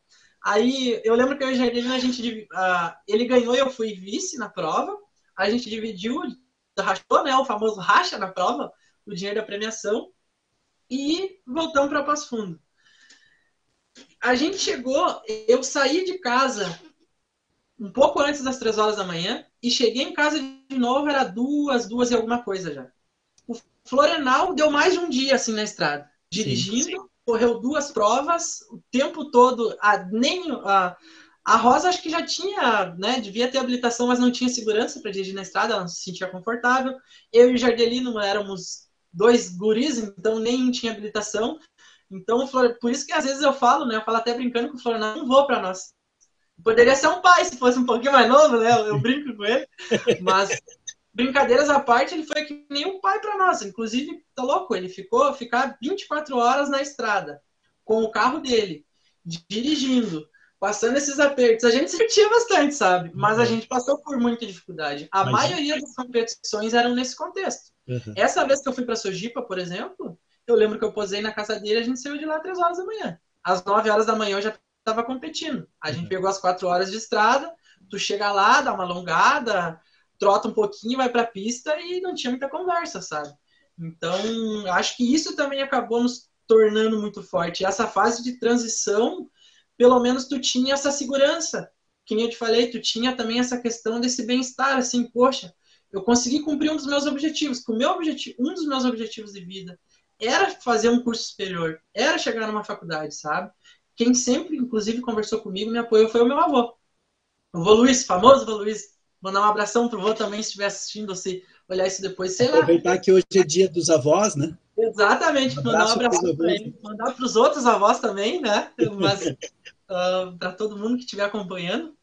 Aí eu lembro que eu o Jardim, a gente, uh, ele ganhou e eu fui vice na prova, a gente dividiu, rachou, né, o famoso racha na prova, o dinheiro da premiação, e voltamos para Passo Fundo. a gente chegou, eu saí de casa um pouco antes das três horas da manhã e cheguei em casa de novo, era duas, duas e alguma coisa já. O Florenal deu mais de um dia assim na estrada, dirigindo, sim, sim. correu duas provas, o tempo todo, a, nem a, a Rosa acho que já tinha, né, devia ter habilitação, mas não tinha segurança para dirigir na estrada, ela não se sentia confortável. Eu e o Jardelino éramos dois guris, então nem tinha habilitação. Então, por isso que às vezes eu falo, né, eu falo até brincando com o Florenal, não vou para nós. Poderia ser um pai se fosse um pouquinho mais novo, né? Eu, eu brinco com ele. [LAUGHS] Mas, brincadeiras à parte, ele foi que nem um pai para nós. Inclusive, tá louco, ele ficou ficar 24 horas na estrada com o carro dele, dirigindo, passando esses apertos. A gente [LAUGHS] se divertia bastante, sabe? Mas a uhum. gente passou por muita dificuldade. A Mas... maioria das competições eram nesse contexto. Uhum. Essa vez que eu fui para Sojipa, por exemplo, eu lembro que eu posei na casa dele, a gente saiu de lá três horas da manhã. Às 9 horas da manhã eu já estava competindo. A gente uhum. pegou as quatro horas de estrada, tu chega lá, dá uma alongada, trota um pouquinho, vai para a pista e não tinha muita conversa, sabe? Então, acho que isso também acabou nos tornando muito forte. Essa fase de transição, pelo menos tu tinha essa segurança. Que nem eu te falei, tu tinha também essa questão desse bem-estar, assim, poxa, eu consegui cumprir um dos meus objetivos, que o meu objetivo, um dos meus objetivos de vida era fazer um curso superior, era chegar numa faculdade, sabe? Quem sempre, inclusive, conversou comigo, me apoiou foi o meu avô. O vô Luiz, famoso vô Luiz. Mandar um abração pro vô também, se estiver assistindo, se olhar isso depois, sei lá. Aproveitar que hoje é dia dos avós, né? Exatamente, um mandar um abraço para ele. Mandar para os outros avós também, né? [LAUGHS] Mas uh, ah, para todo mundo que estiver acompanhando.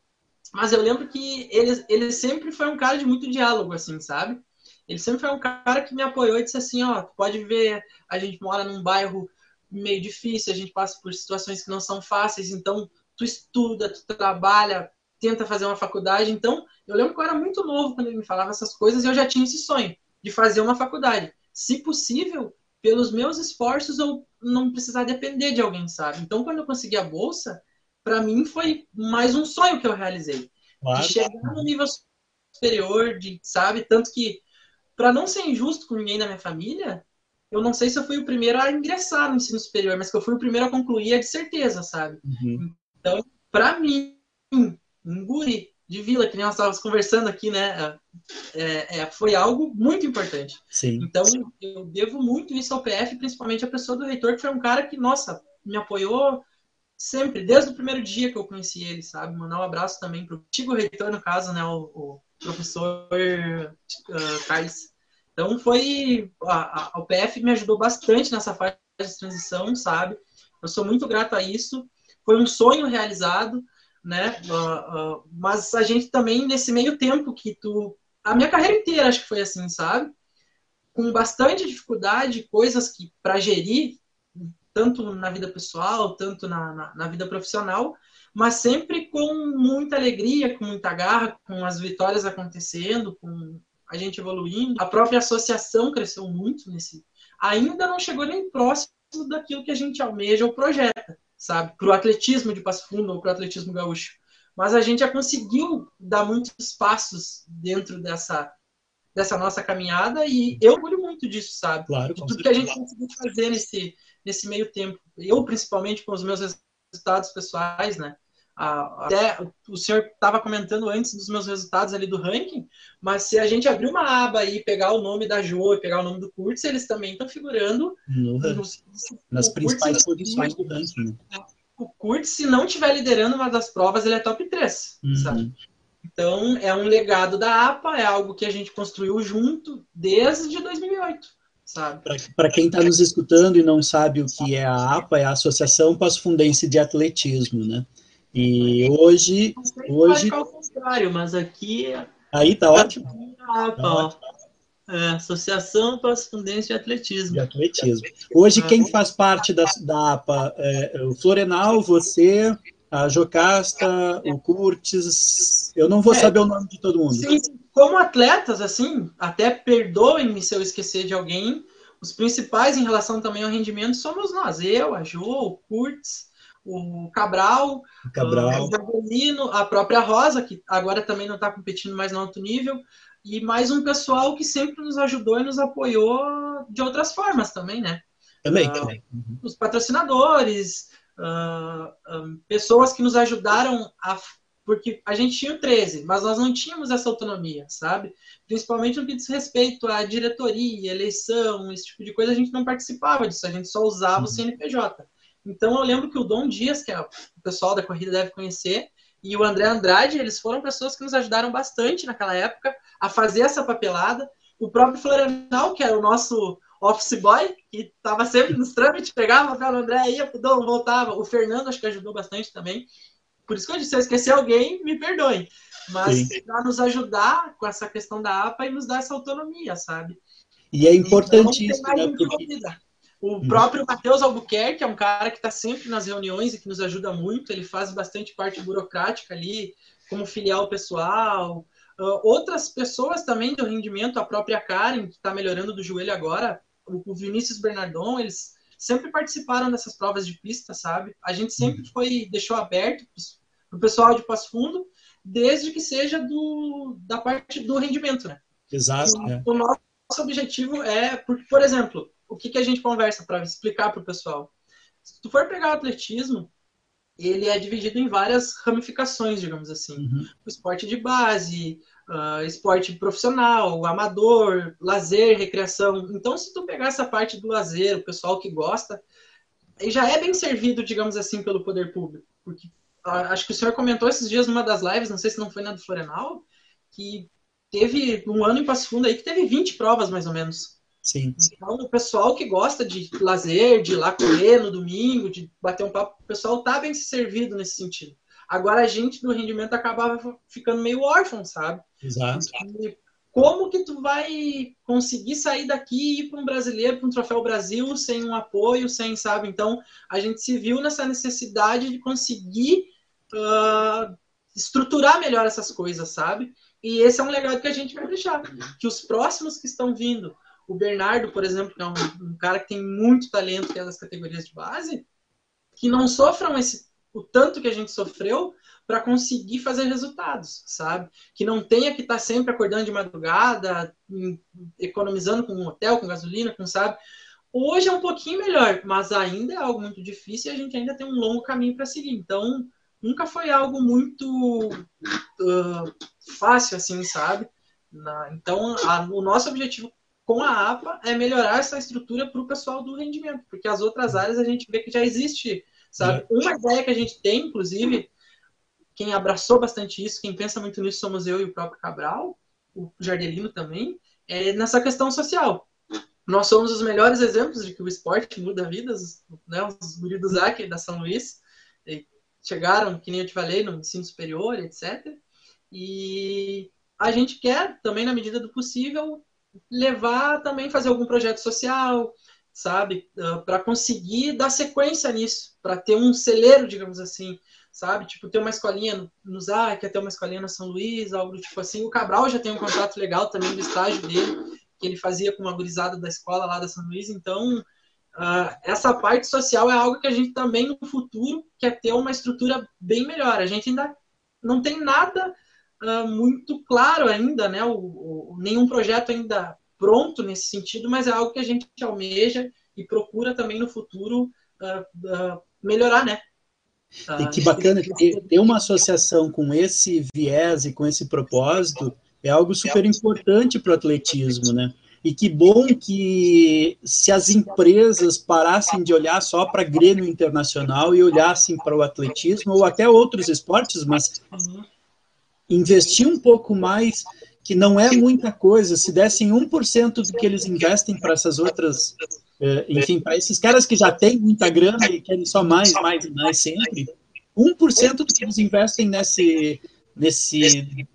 Mas eu lembro que ele, ele sempre foi um cara de muito diálogo, assim, sabe? Ele sempre foi um cara que me apoiou e disse assim, ó, pode ver, a gente mora num bairro meio difícil, a gente passa por situações que não são fáceis, então tu estuda, tu trabalha, tenta fazer uma faculdade. Então, eu lembro que eu era muito novo quando ele me falava essas coisas e eu já tinha esse sonho de fazer uma faculdade. Se possível, pelos meus esforços ou não precisar depender de alguém, sabe? Então, quando eu consegui a bolsa, para mim foi mais um sonho que eu realizei. Claro. De chegar no nível superior, de, sabe? Tanto que, para não ser injusto com ninguém da minha família, eu não sei se eu fui o primeiro a ingressar no ensino superior, mas que eu fui o primeiro a concluir é de certeza, sabe? Uhum. Então, para mim, um guri de vila, que nem nós estávamos conversando aqui, né? É, é, foi algo muito importante. Sim, então, sim. eu devo muito isso ao PF, principalmente a pessoa do reitor, que foi um cara que, nossa, me apoiou sempre, desde o primeiro dia que eu conheci ele, sabe? Mandar um abraço também para o antigo reitor, no caso, né? O, o professor uh, Carlos então foi a, a, PF me ajudou bastante nessa fase de transição, sabe? Eu sou muito grato a isso. Foi um sonho realizado, né? Uh, uh, mas a gente também nesse meio tempo que tu, a minha carreira inteira acho que foi assim, sabe? Com bastante dificuldade, coisas que para gerir tanto na vida pessoal, tanto na, na, na vida profissional, mas sempre com muita alegria, com muita garra, com as vitórias acontecendo, com a gente evoluindo. A própria associação cresceu muito nesse. Ainda não chegou nem próximo daquilo que a gente almeja ou projeta, sabe? Para o atletismo de Passo Fundo ou para o atletismo gaúcho. Mas a gente já conseguiu dar muitos passos dentro dessa, dessa nossa caminhada e eu orgulho muito disso, sabe? Claro, de tudo que a gente conseguiu fazer nesse, nesse meio tempo. Eu, principalmente, com os meus resultados pessoais, né? Até o senhor estava comentando antes dos meus resultados ali do ranking, mas se a gente abrir uma aba e pegar o nome da Jo e pegar o nome do Kurtz, eles também estão figurando no, nos, nas principais posições do ranking. Né? O Kurtz, se não estiver liderando uma das provas, ele é top 3, uhum. sabe? Então, é um legado da APA, é algo que a gente construiu junto desde 2008. Para quem está nos escutando e não sabe o que é a APA, é a Associação Passo Fundense de Atletismo, né? E hoje. hoje... ao contrário, mas aqui. Aí tá ótimo. Ah, tá ótimo. É, Associação Correspondência de Atletismo. De atletismo. Hoje, quem faz parte da, da APA é o Florenal, você, a Jocasta, o Curtis. Eu não vou é, saber o nome de todo mundo. Sim, como atletas, assim, até perdoem-me se eu esquecer de alguém, os principais em relação também ao rendimento somos nós, eu, a Jo, o Curtis, o Cabral, o, Cabral. o Gabolino, a própria Rosa, que agora também não está competindo mais no alto nível, e mais um pessoal que sempre nos ajudou e nos apoiou de outras formas também, né? Também, uh, também. Uhum. Os patrocinadores, uh, um, pessoas que nos ajudaram a. Porque a gente tinha o 13, mas nós não tínhamos essa autonomia, sabe? Principalmente no que diz respeito à diretoria, eleição, esse tipo de coisa, a gente não participava disso, a gente só usava o CNPJ. Então eu lembro que o Dom Dias, que é, o pessoal da corrida deve conhecer, e o André Andrade, eles foram pessoas que nos ajudaram bastante naquela época a fazer essa papelada. O próprio Florenal, que era o nosso office boy, que estava sempre nos trâmites, pegava o papel André, ia pro Dom, voltava. O Fernando acho que ajudou bastante também. Por isso que eu disse, se eu esquecer alguém, me perdoem. Mas para nos ajudar com essa questão da APA e nos dar essa autonomia, sabe? E é importantíssimo, então, né? Porque... O próprio Matheus Albuquerque é um cara que está sempre nas reuniões e que nos ajuda muito. Ele faz bastante parte burocrática ali, como filial pessoal. Uh, outras pessoas também do rendimento, a própria Karen, que está melhorando do joelho agora, o Vinícius Bernardon, eles sempre participaram dessas provas de pista, sabe? A gente sempre uhum. foi deixou aberto para o pessoal de Passo Fundo, desde que seja do, da parte do rendimento, né? Exato. O, é. o nosso objetivo é, porque, por exemplo, o que, que a gente conversa para explicar para o pessoal? Se tu for pegar o atletismo, ele é dividido em várias ramificações, digamos assim. Uhum. O esporte de base, uh, esporte profissional, amador, lazer, recreação. Então, se tu pegar essa parte do lazer, o pessoal que gosta, já é bem servido, digamos assim, pelo poder público. Porque uh, acho que o senhor comentou esses dias numa das lives, não sei se não foi na do Florenal, que teve um ano em Passo Fundo aí que teve 20 provas, mais ou menos. Sim. Então, o pessoal que gosta de lazer, de ir lá correr no domingo, de bater um papo, o pessoal tá bem servido nesse sentido. Agora a gente do rendimento acabava ficando meio órfão, sabe? Exato. E como que tu vai conseguir sair daqui e ir para um brasileiro, para um troféu Brasil, sem um apoio, sem, sabe? Então a gente se viu nessa necessidade de conseguir uh, estruturar melhor essas coisas, sabe? E esse é um legado que a gente vai deixar. Que os próximos que estão vindo, o Bernardo, por exemplo, que é um, um cara que tem muito talento que é das categorias de base, que não sofram esse o tanto que a gente sofreu para conseguir fazer resultados, sabe? Que não tenha que estar tá sempre acordando de madrugada, economizando com hotel, com gasolina, com sabe? Hoje é um pouquinho melhor, mas ainda é algo muito difícil e a gente ainda tem um longo caminho para seguir. Então, nunca foi algo muito uh, fácil assim, sabe? Na, então, a, o nosso objetivo com a APA é melhorar essa estrutura para o pessoal do rendimento, porque as outras áreas a gente vê que já existe Sabe? Uma ideia que a gente tem, inclusive, quem abraçou bastante isso, quem pensa muito nisso somos eu e o próprio Cabral, o Jardelino também, é nessa questão social. Nós somos os melhores exemplos de que o esporte muda vidas, né? Os guri do Zac, da São Luís, chegaram, que nem eu te falei, no ensino superior, etc. E a gente quer, também, na medida do possível, levar também, fazer algum projeto social, sabe? Ah, para conseguir dar sequência nisso, para ter um celeiro, digamos assim, sabe? Tipo, ter uma escolinha no, quer ter uma escolinha na São Luís, algo tipo assim. O Cabral já tem um contrato legal também do estágio dele, que ele fazia com uma gurizada da escola lá da São Luís. Então, uh, essa parte social é algo que a gente também no futuro quer ter uma estrutura bem melhor. A gente ainda não tem nada uh, muito claro ainda, né? O, o, nenhum projeto ainda pronto nesse sentido, mas é algo que a gente almeja e procura também no futuro uh, uh, melhorar, né? E que bacana ter, ter uma associação com esse viés e com esse propósito é algo super importante para o atletismo, né? E que bom que se as empresas parassem de olhar só para Grêmio Internacional e olhassem para o atletismo ou até outros esportes, mas uhum. Investir um pouco mais que não é muita coisa, se dessem 1% do que eles investem para essas outras, é, enfim, para esses caras que já têm muita grana e querem só mais, mais e mais sempre, 1% do que eles investem nesse, nesse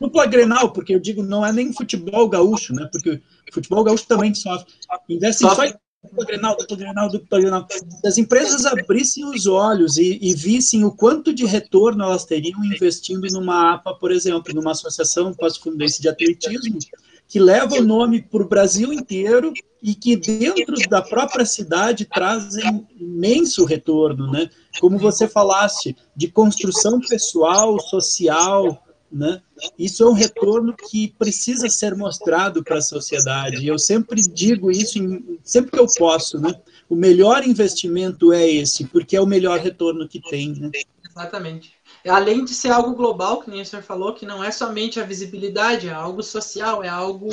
dupla Grenal, porque eu digo, não é nem futebol gaúcho, né? Porque futebol gaúcho também sofre. Investem só dupla Grenal, dupla Grenal, dupla Grenal. As empresas abrissem os olhos e, e, vissem o quanto de retorno elas teriam investindo numa APA, por exemplo, numa associação passo-fundense de atletismo, que leva o nome para o Brasil inteiro e que dentro da própria cidade trazem imenso retorno, né? Como você falaste, de construção pessoal, social, né? Isso é um retorno que precisa ser mostrado para a sociedade. Eu sempre digo isso, em, sempre que eu posso, né? O melhor investimento é esse, porque é o melhor retorno que tem, né? Exatamente. Além de ser algo global, que nem o senhor falou, que não é somente a visibilidade, é algo social, é algo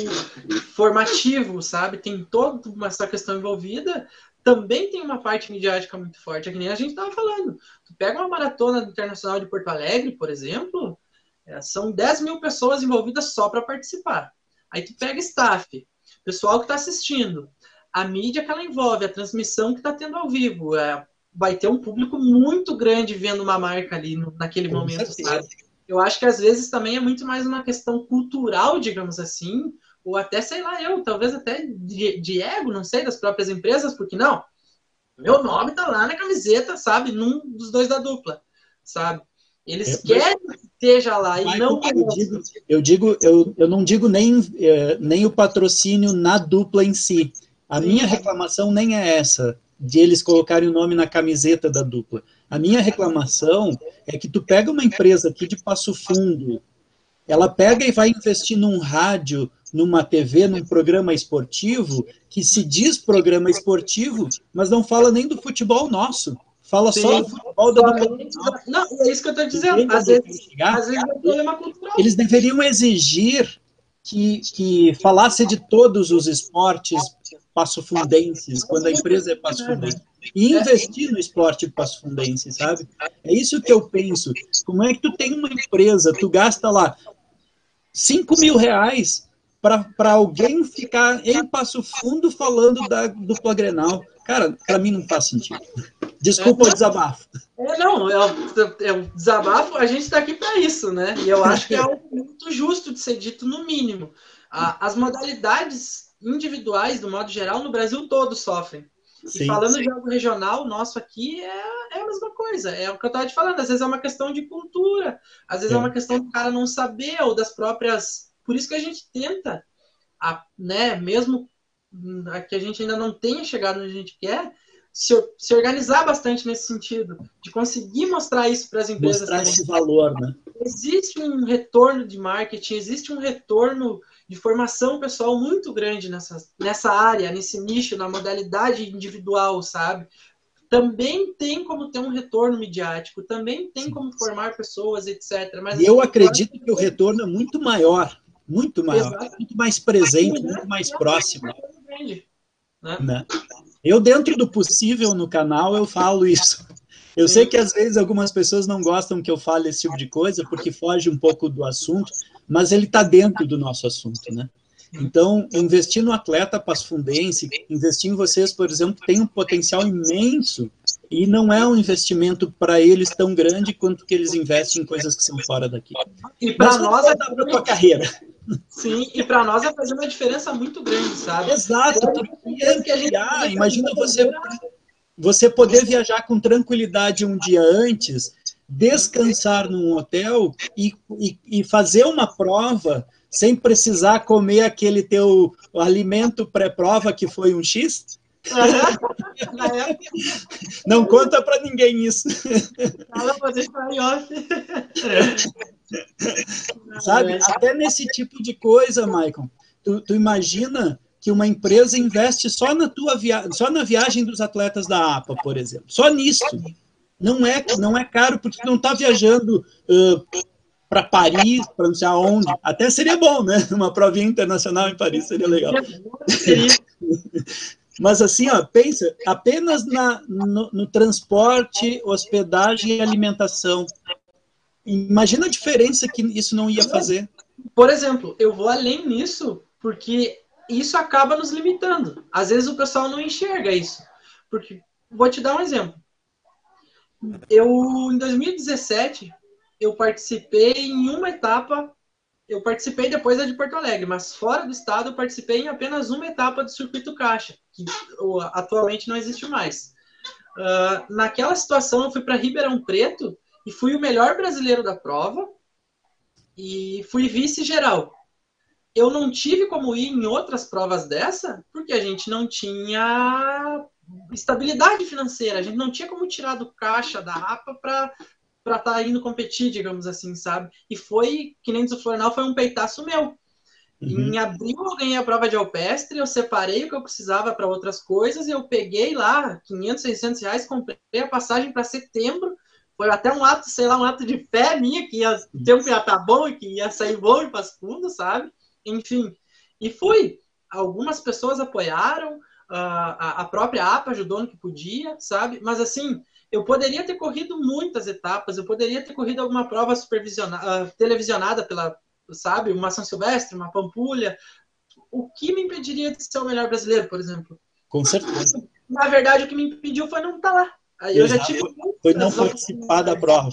formativo, sabe? Tem toda essa questão envolvida, também tem uma parte midiática muito forte, é que nem a gente estava falando. Tu pega uma maratona internacional de Porto Alegre, por exemplo, é, são 10 mil pessoas envolvidas só para participar. Aí tu pega staff, pessoal que está assistindo, a mídia que ela envolve, a transmissão que está tendo ao vivo, é, vai ter um público muito grande vendo uma marca ali no, naquele Com momento, certeza. sabe? Eu acho que às vezes também é muito mais uma questão cultural, digamos assim, ou até, sei lá, eu, talvez até de, de ego, não sei, das próprias empresas, porque não, meu nome tá lá na camiseta, sabe? Num dos dois da dupla, sabe? Eles é, querem que esteja lá e não. Eu digo, eu, digo eu, eu não digo nem, é, nem o patrocínio na dupla em si. A Sim. minha reclamação nem é essa, de eles colocarem o nome na camiseta da dupla. A minha reclamação é que tu pega uma empresa aqui de Passo Fundo, ela pega e vai investir num rádio, numa TV, num programa esportivo, que se diz programa esportivo, mas não fala nem do futebol nosso. Fala Sim. só do futebol da Não, é isso que eu estou dizendo. Às vezes, às vezes é um problema cultural. Eles deveriam exigir que, que falasse de todos os esportes passofundenses, quando a empresa é passofundense. E investir no esporte passofundense, sabe? É isso que eu penso. Como é que tu tem uma empresa, tu gasta lá 5 mil reais para alguém ficar em Passo Fundo falando da dupla Grenal. Cara, para mim não faz sentido. Desculpa é, o desabafo. É, não, é, é um desabafo, a gente está aqui para isso, né? E eu acho que é algo muito justo de ser dito, no mínimo. as modalidades individuais, do modo geral, no Brasil todo sofrem. Sim, e falando sim. de algo regional, nosso aqui é, é a mesma coisa. É o que eu estava te falando. Às vezes é uma questão de cultura, às vezes é, é uma questão do cara não saber, ou das próprias. Por isso que a gente tenta, a, né, mesmo que a gente ainda não tenha chegado onde a gente quer, se, se organizar bastante nesse sentido, de conseguir mostrar isso para as empresas. Mostrar também. esse valor, né? Existe um retorno de marketing, existe um retorno de formação pessoal muito grande nessa, nessa área, nesse nicho, na modalidade individual, sabe? Também tem como ter um retorno midiático, também tem como formar pessoas, etc. Mas e eu acredito que o retorno é muito maior, muito maior, Exato. muito mais presente, muito mais próximo. Né? né? Eu, dentro do possível no canal, eu falo isso. Eu sei que às vezes algumas pessoas não gostam que eu fale esse tipo de coisa, porque foge um pouco do assunto, mas ele está dentro do nosso assunto, né? Então, investir no atleta pasfundense, investir em vocês, por exemplo, tem um potencial imenso e não é um investimento para eles tão grande quanto que eles investem em coisas que são fora daqui. E para nós é para tua carreira. Sim, e para nós vai fazer uma diferença muito grande, sabe? Exato. Porque a gente imagina você você poder viajar com tranquilidade um dia antes descansar num hotel e, e, e fazer uma prova sem precisar comer aquele teu alimento pré-prova que foi um X? Não conta para ninguém isso. [LAUGHS] [LAUGHS] Sabe, até nesse tipo de coisa, Michael, tu, tu imagina que uma empresa investe só na tua via só na viagem dos atletas da APA, por exemplo, só nisso não é, não é caro porque não está viajando uh, para Paris, para não sei aonde. Até seria bom, né? [LAUGHS] Uma provinha internacional em Paris seria legal. [LAUGHS] Mas assim, ó, pensa apenas na, no, no transporte, hospedagem e alimentação. Imagina a diferença que isso não ia fazer. Por exemplo, eu vou além nisso, porque isso acaba nos limitando. Às vezes o pessoal não enxerga isso. Porque, vou te dar um exemplo. Eu, em 2017, eu participei em uma etapa. Eu participei depois da de Porto Alegre, mas fora do estado eu participei em apenas uma etapa do circuito caixa, que atualmente não existe mais. Uh, naquela situação, eu fui para Ribeirão Preto e fui o melhor brasileiro da prova e fui vice-geral. Eu não tive como ir em outras provas dessa, porque a gente não tinha estabilidade financeira. A gente não tinha como tirar do caixa da APA para para estar tá indo competir, digamos assim, sabe? E foi, que nem do Florenal, foi um peitaço meu. Uhum. Em abril eu ganhei a prova de alpestre, eu separei o que eu precisava para outras coisas e eu peguei lá 500, 600 reais, comprei a passagem para setembro. Foi até um ato, sei lá, um ato de fé minha, que ia, o tempo ia estar tá bom e que ia sair bom e para fundo, sabe? Enfim, e fui. Algumas pessoas apoiaram, a, a própria APA ajudou no que podia, sabe? Mas assim, eu poderia ter corrido muitas etapas, eu poderia ter corrido alguma prova supervisionada, televisionada pela, sabe, uma São Silvestre, uma Pampulha. O que me impediria de ser o melhor brasileiro, por exemplo? Com certeza. Na verdade, o que me impediu foi não estar lá. Aí eu já tive. Foi não participar da prova.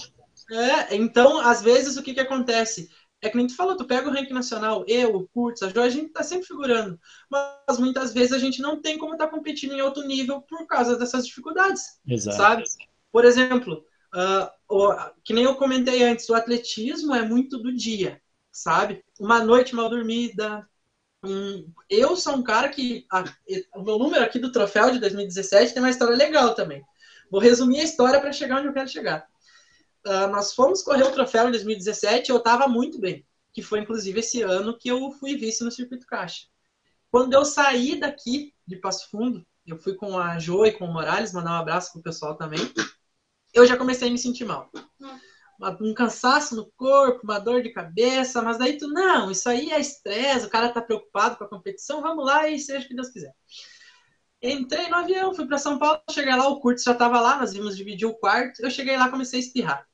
É, então, às vezes, o que, que acontece? É que nem tu falou, tu pega o ranking nacional, eu, o Kurtz, a Jo, a gente tá sempre figurando. Mas muitas vezes a gente não tem como estar tá competindo em alto nível por causa dessas dificuldades. Exato. Sabe? Por exemplo, uh, que nem eu comentei antes, o atletismo é muito do dia, sabe? Uma noite mal dormida. Um, eu sou um cara que. A, o meu número aqui do troféu de 2017 tem uma história legal também. Vou resumir a história para chegar onde eu quero chegar uh, nós fomos correr o troféu em 2017 eu estava muito bem, que foi inclusive esse ano que eu fui vice no circuito caixa. Quando eu saí daqui de Passo Fundo, eu fui com a Jo e com o Morales, mandar um abraço pro pessoal também. Eu já comecei a me sentir mal. Um cansaço no corpo, uma dor de cabeça, mas daí tu, não, isso aí é estresse, o cara tá preocupado com a competição, vamos lá e seja o que Deus quiser. Entrei no avião, fui para São Paulo, cheguei lá, o Curtis já tava lá, nós vimos dividir o quarto, eu cheguei lá comecei a espirrar.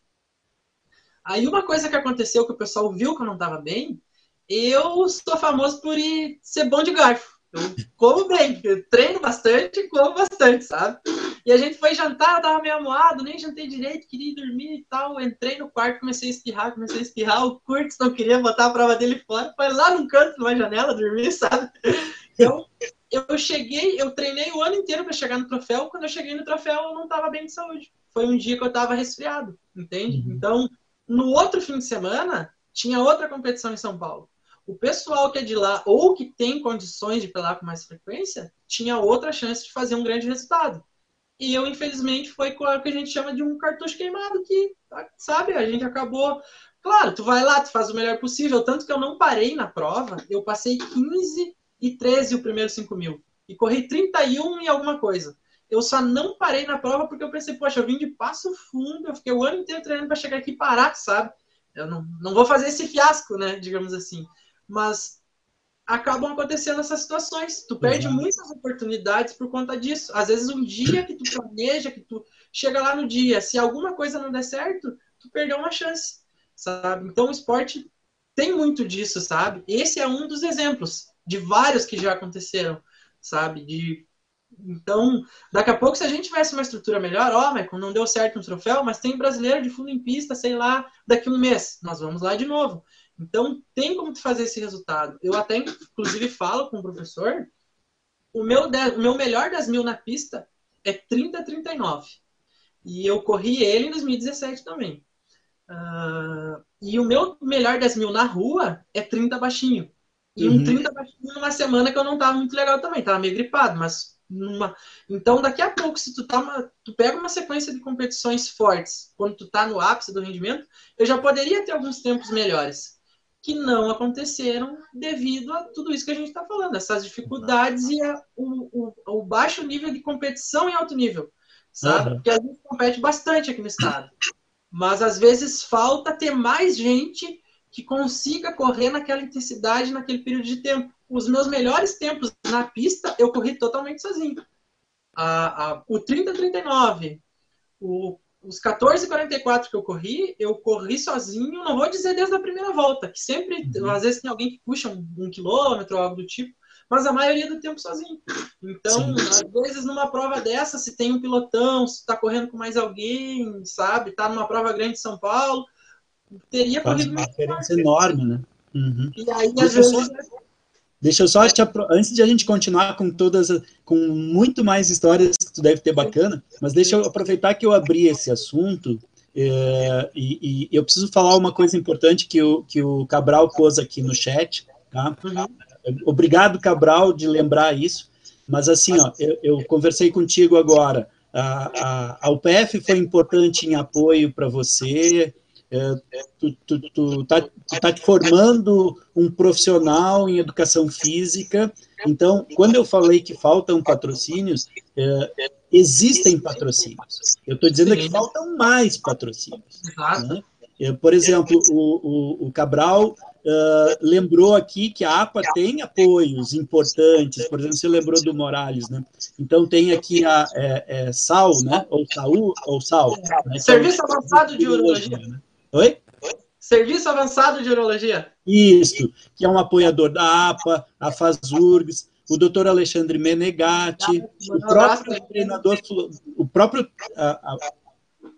Aí uma coisa que aconteceu que o pessoal viu que eu não estava bem, eu sou famoso por ir, ser bom de garfo. Eu como bem, eu treino bastante como bastante, sabe? E a gente foi jantar, eu tava meio amoado, nem jantei direito, queria dormir e tal. Entrei no quarto, comecei a espirrar, comecei a espirrar. O Curtis não queria botar a prova dele fora, foi lá num canto, numa janela, dormir, sabe? Então, eu cheguei, eu treinei o ano inteiro para chegar no troféu. Quando eu cheguei no troféu, eu não estava bem de saúde. Foi um dia que eu estava resfriado, entende? Uhum. Então, no outro fim de semana, tinha outra competição em São Paulo. O pessoal que é de lá ou que tem condições de pelar com mais frequência, tinha outra chance de fazer um grande resultado. E eu, infelizmente, foi com o que a gente chama de um cartucho queimado, que, sabe, a gente acabou. Claro, tu vai lá, tu faz o melhor possível, tanto que eu não parei na prova, eu passei 15 e 13 o primeiro 5 mil. E corri 31 e alguma coisa. Eu só não parei na prova porque eu pensei, poxa, eu vim de passo fundo, eu fiquei o ano inteiro treinando para chegar aqui e parar, sabe? Eu não, não vou fazer esse fiasco, né? Digamos assim. Mas acabam acontecendo essas situações. Tu perde uhum. muitas oportunidades por conta disso. Às vezes, um dia que tu planeja, que tu chega lá no dia, se alguma coisa não der certo, tu perdeu uma chance, sabe? Então, o esporte tem muito disso, sabe? Esse é um dos exemplos de vários que já aconteceram, sabe? De então, daqui a pouco, se a gente tivesse uma estrutura melhor, ó, Michael, não deu certo um troféu, mas tem brasileiro de fundo em pista, sei lá, daqui um mês, nós vamos lá de novo. Então, tem como fazer esse resultado. Eu até, inclusive, falo com o professor, o meu, o meu melhor das mil na pista é 30-39. E eu corri ele em 2017 também. Uh, e o meu melhor das mil na rua é 30 baixinho. E uhum. um 30 baixinho numa semana que eu não tava muito legal também, tava meio gripado, mas numa... Então, daqui a pouco, se tu, tá uma... tu pega uma sequência de competições fortes, quando tu tá no ápice do rendimento, eu já poderia ter alguns tempos melhores, que não aconteceram devido a tudo isso que a gente está falando, essas dificuldades e a, o, o, o, baixo nível de competição em alto nível, sabe? Uhum. Porque a gente compete bastante aqui no estado. Mas às vezes falta ter mais gente que consiga correr naquela intensidade naquele período de tempo os meus melhores tempos na pista eu corri totalmente sozinho. A, a, o 30-39, o, os 14-44 que eu corri, eu corri sozinho, não vou dizer desde a primeira volta, que sempre, uhum. às vezes tem alguém que puxa um, um quilômetro ou algo do tipo, mas a maioria do tempo sozinho. Então, Sim. às vezes, numa prova dessa, se tem um pilotão, se está correndo com mais alguém, sabe, está numa prova grande de São Paulo, teria corrido uma diferença enorme, né? Uhum. E aí, às vezes, Deixa eu só te antes de a gente continuar com todas com muito mais histórias que tu deve ter bacana, mas deixa eu aproveitar que eu abri esse assunto é, e, e, eu preciso falar uma coisa importante que o, que o Cabral pôs aqui no chat, tá? Uhum. Obrigado, Cabral, de lembrar isso. Mas assim, ó, eu, eu conversei contigo agora. a, a, a UPF foi importante em apoio para você, é, tu, tu, tu, tá, tu tá te formando um profissional em educação física, então, quando eu falei que faltam patrocínios, é, existem patrocínios. Eu estou dizendo que faltam mais patrocínios. Né? É, por exemplo, o, o, o Cabral uh, lembrou aqui que a APA tem apoios importantes, por exemplo, você lembrou do Morales, né? Então tem aqui a é, é, SAL, né? Ou SAU, ou SAL. Né? Serviço Avançado de Urologia. Né? Oi? Serviço Avançado de Urologia. Isso, que é um apoiador da APA, a FASURGS, o doutor Alexandre Menegatti, o próprio treinador, o próprio a, a,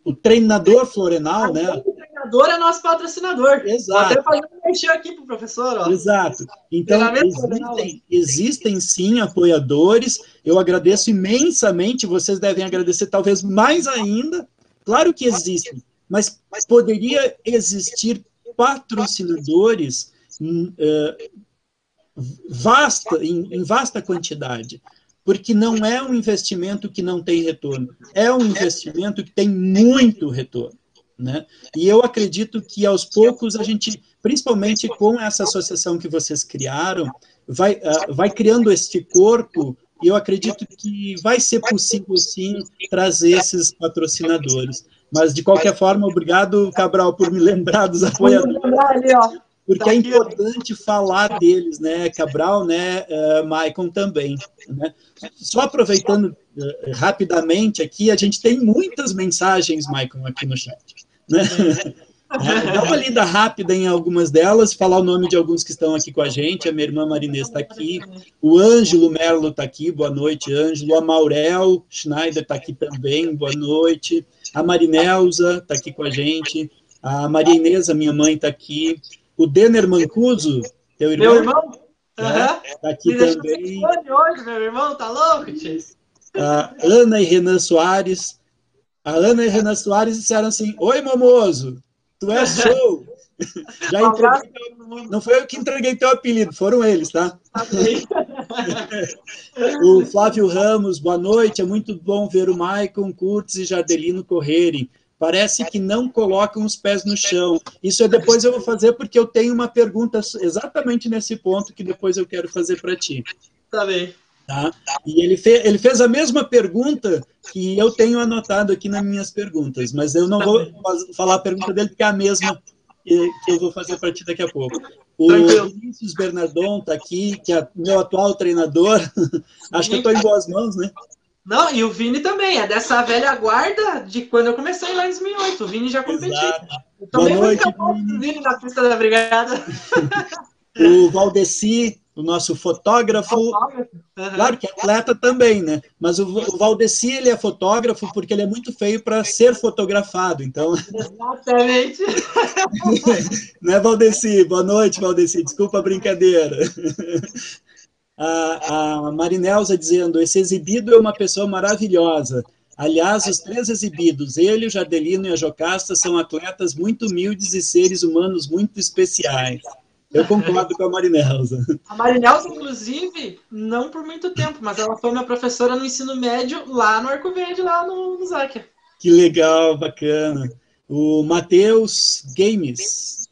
o treinador Florenal, né? O treinador é nosso patrocinador. Exato. Vou até um mexer aqui para o professor. Ó. Exato. Então, existem, existem sim apoiadores. Eu agradeço imensamente, vocês devem agradecer talvez mais ainda. Claro que existem, mas poderia existir patrocinadores uh, vasta, em, em vasta quantidade porque não é um investimento que não tem retorno, é um investimento que tem muito retorno. Né? E eu acredito que aos poucos a gente, principalmente com essa associação que vocês criaram, vai, uh, vai criando este corpo e eu acredito que vai ser possível sim trazer esses patrocinadores. Mas de qualquer forma, obrigado Cabral por me lembrar dos apoiadores. Ali, porque é importante falar deles, né? Cabral, né? Uh, Maicon também. Né? Só aproveitando uh, rapidamente aqui, a gente tem muitas mensagens, Maicon, aqui no chat. Né? [LAUGHS] Dá uma lida rápida em algumas delas, falar o nome de alguns que estão aqui com a gente. A minha irmã Marinês está aqui, o Ângelo Merlo está aqui, boa noite, Ângelo. A Maurel Schneider está aqui também, boa noite. A Marinelza está aqui com a gente. A Maria Inês, a minha mãe, está aqui. O Denner Mancuso, teu irmão. Meu irmão? Está é, aqui Me também. hoje, meu irmão, tá louco, tio? A Ana e Renan Soares. A Ana e Renan Soares disseram assim: Oi, Momoso, tu és show. [LAUGHS] Já entreguei, não foi eu que entreguei teu apelido, foram eles, tá? [LAUGHS] o Flávio Ramos, boa noite. É muito bom ver o Maicon, Curtis e Jardelino correrem parece que não colocam os pés no chão. Isso é depois eu vou fazer porque eu tenho uma pergunta exatamente nesse ponto que depois eu quero fazer para ti. Tá bem. Tá? E ele, fe ele fez a mesma pergunta que eu tenho anotado aqui nas minhas perguntas, mas eu não vou falar a pergunta dele porque é a mesma que, que eu vou fazer para ti daqui a pouco. O Tranquilo. Vinícius Bernardon está aqui, que é meu atual treinador. [LAUGHS] Acho que eu estou em boas mãos, né? Não, e o Vini também, é dessa velha guarda de quando eu comecei lá em 2008. O Vini já competiu. Eu também Boa noite, Vini. Vini na pista da brigada. [LAUGHS] o Valdeci, o nosso fotógrafo, uhum. claro que é atleta também, né? Mas o, o Valdeci, ele é fotógrafo porque ele é muito feio para ser fotografado, então... Exatamente. [LAUGHS] né, Valdeci? Boa noite, Valdeci. Desculpa a brincadeira a, a Marinelza dizendo: esse exibido é uma pessoa maravilhosa. Aliás, os três exibidos, ele, o Jardelino e a Jocasta, são atletas muito humildes e seres humanos muito especiais. Eu concordo com a Marinelza. A Marinelza, inclusive, não por muito tempo, mas ela foi minha professora no ensino médio lá no Arco Verde, lá no, no Záquia. Que legal, bacana. O Matheus Games.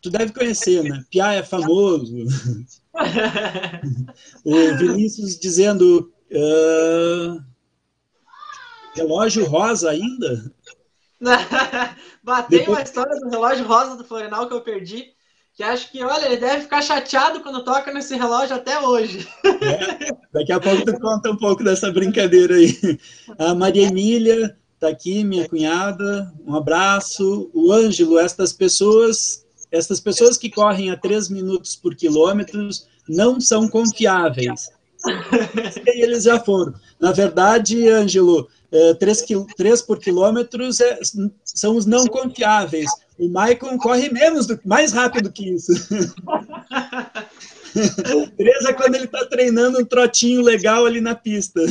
Tu deve conhecer, né? Pia é famoso. [LAUGHS] o Vinícius dizendo uh, relógio rosa ainda? [LAUGHS] Batei Depois... uma história do relógio rosa do Florenal que eu perdi. Que acho que, olha, ele deve ficar chateado quando toca nesse relógio até hoje. É, daqui a pouco tu conta um pouco dessa brincadeira aí. A Maria Emília está aqui, minha cunhada. Um abraço. O Ângelo, estas pessoas essas pessoas que correm a 3 minutos por quilômetro não são confiáveis. eles já foram. Na verdade, Ângelo, 3, é, 3 por quilômetros é, são os não confiáveis. O Maicon corre menos, do, mais rápido que isso. [LAUGHS] 3 é quando ele está treinando um trotinho legal ali na pista. uh,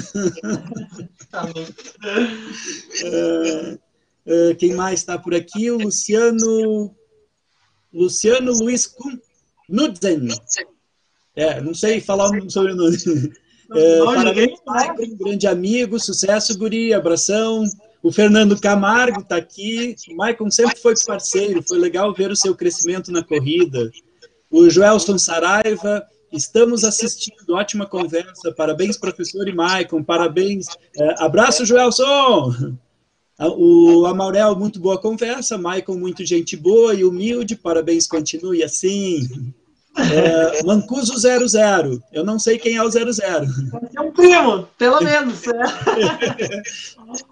uh, quem mais está por aqui? O Luciano Luciano Luiz Knudsen. É, não sei falar o sobrenome. É, parabéns, Maicon, grande amigo, sucesso, guri, abração. O Fernando Camargo está aqui. O Maicon sempre foi parceiro, foi legal ver o seu crescimento na corrida. O Joelson Saraiva, estamos assistindo, ótima conversa. Parabéns, professor e Maicon, parabéns. É, abraço, Joelson! O Amaurel, muito boa conversa. Maicon, muito gente boa e humilde. Parabéns, continue assim. É, Mancuso 00. Eu não sei quem é o 00. É um primo, pelo [LAUGHS] menos.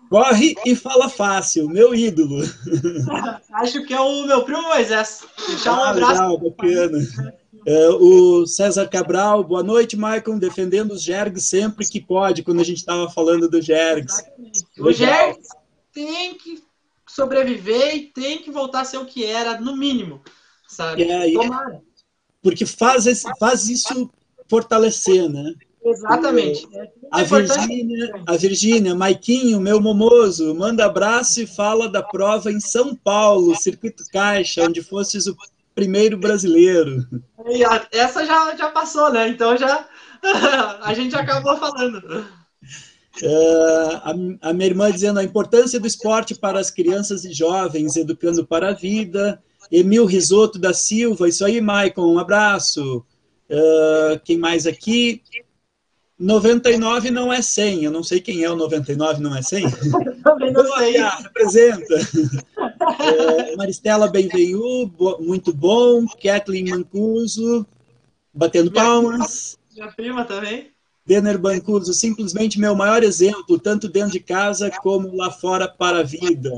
Corre e fala fácil, meu ídolo. [LAUGHS] Acho que é o meu primo Moisés. Deixar um ah, abraço. Legal, bacana. É, o César Cabral, boa noite, Maicon, defendendo os Jergs sempre que pode, quando a gente estava falando do Jergs. O Jergs tem que sobreviver e tem que voltar a ser o que era, no mínimo. Sabe? É, Tomara porque faz, esse, faz isso fortalecer, né? Exatamente. A Virgínia, a Virgínia, Maiquinho, meu momoso, manda abraço e fala da prova em São Paulo, Circuito Caixa, onde fosses o primeiro brasileiro. Essa já, já passou, né? Então já [LAUGHS] a gente acabou falando. Uh, a, a minha irmã dizendo a importância do esporte para as crianças e jovens, educando para a vida. Emil Risoto da Silva, isso aí, Maicon, um abraço. Uh, quem mais aqui? 99 não é 100, eu não sei quem é o 99 não é 100. Também não sei. Boa, representa. uh, Maristela Benvenu, muito bom. Kathleen Mancuso, batendo minha palmas. Prima, minha prima também. Denner Bancuso, simplesmente meu maior exemplo, tanto dentro de casa como lá fora para a vida.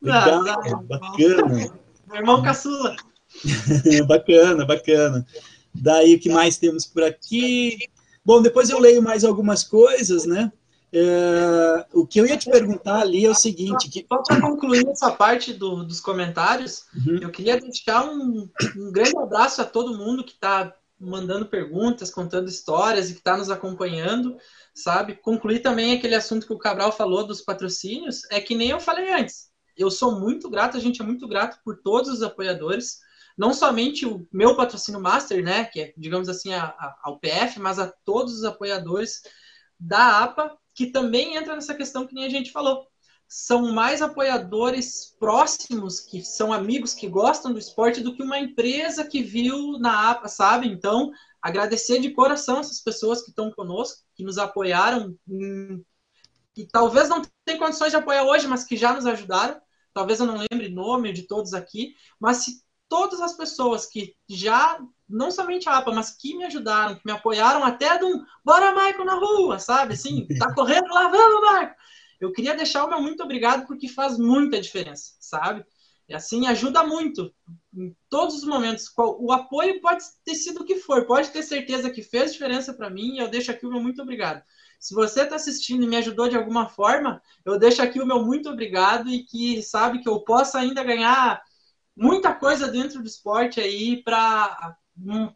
Legal, ah, bacana. Meu irmão caçula. [LAUGHS] bacana, bacana. Daí o que mais temos por aqui? Bom, depois eu leio mais algumas coisas, né? É, o que eu ia te perguntar ali é o seguinte: que... só para concluir essa parte do, dos comentários, uhum. eu queria dedicar um, um, grande abraço a todo mundo que está mandando perguntas, contando histórias e que está nos acompanhando, sabe? Concluir também aquele assunto que o Cabral falou dos patrocínios, é que nem eu falei antes eu sou muito grato, a gente é muito grato por todos os apoiadores, não somente o meu patrocínio master, né, que é, digamos assim, a, a, ao PF, mas a todos os apoiadores da APA, que também entra nessa questão que nem a gente falou. São mais apoiadores próximos, que são amigos que gostam do esporte, do que uma empresa que viu na APA, sabe? Então, agradecer de coração essas pessoas que estão conosco, que nos apoiaram em que talvez não tenham condições de apoiar hoje, mas que já nos ajudaram. Talvez eu não lembre nome de todos aqui, mas se todas as pessoas que já, não somente a APA, mas que me ajudaram, que me apoiaram até de um bora, Marco, na rua, sabe? Assim, [LAUGHS] tá correndo lá, vamos, Marco! Eu queria deixar o meu muito obrigado porque faz muita diferença, sabe? E assim, ajuda muito em todos os momentos. O apoio pode ter sido o que for, pode ter certeza que fez diferença para mim e eu deixo aqui o meu muito obrigado. Se você está assistindo e me ajudou de alguma forma, eu deixo aqui o meu muito obrigado e que sabe que eu possa ainda ganhar muita coisa dentro do esporte aí para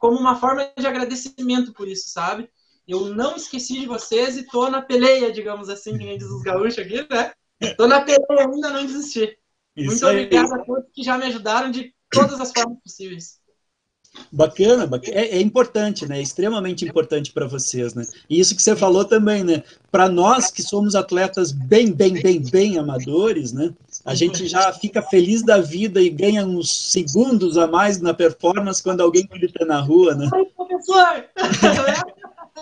como uma forma de agradecimento por isso, sabe? Eu não esqueci de vocês e tô na peleia, digamos assim, que nem diz os gaúchos aqui, né? Tô na peleia ainda não desisti. Isso Muito aí. obrigado a todos que já me ajudaram de todas as formas possíveis. Bacana, bacana. É, é, importante, né? É extremamente importante para vocês, né? E isso que você falou também, né? Para nós que somos atletas bem, bem, bem, bem amadores, né? A gente já fica feliz da vida e ganha uns segundos a mais na performance quando alguém grita na rua, né?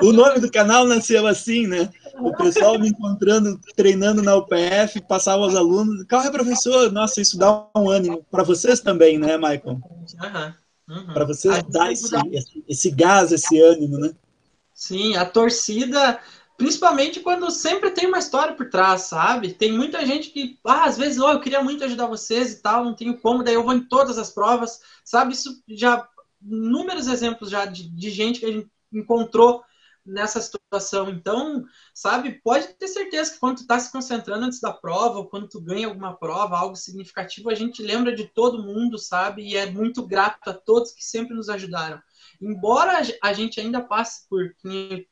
o nome do canal nasceu assim, né? O pessoal me encontrando, treinando na UPF, passava aos alunos, calma, professor, nossa, isso dá um ânimo para vocês também, né, Michael? Aham. Uhum. Uhum. Para você dar esse, esse, esse gás, esse ânimo, né? Sim, a torcida, principalmente quando sempre tem uma história por trás, sabe? Tem muita gente que, ah, às vezes, oh, eu queria muito ajudar vocês e tal, não tenho como, daí eu vou em todas as provas, sabe? Isso já, inúmeros exemplos já de, de gente que a gente encontrou nessa situação. Então, sabe, pode ter certeza que quando tu está se concentrando antes da prova, ou quando tu ganha alguma prova, algo significativo, a gente lembra de todo mundo, sabe? E é muito grato a todos que sempre nos ajudaram. Embora a gente ainda passe por,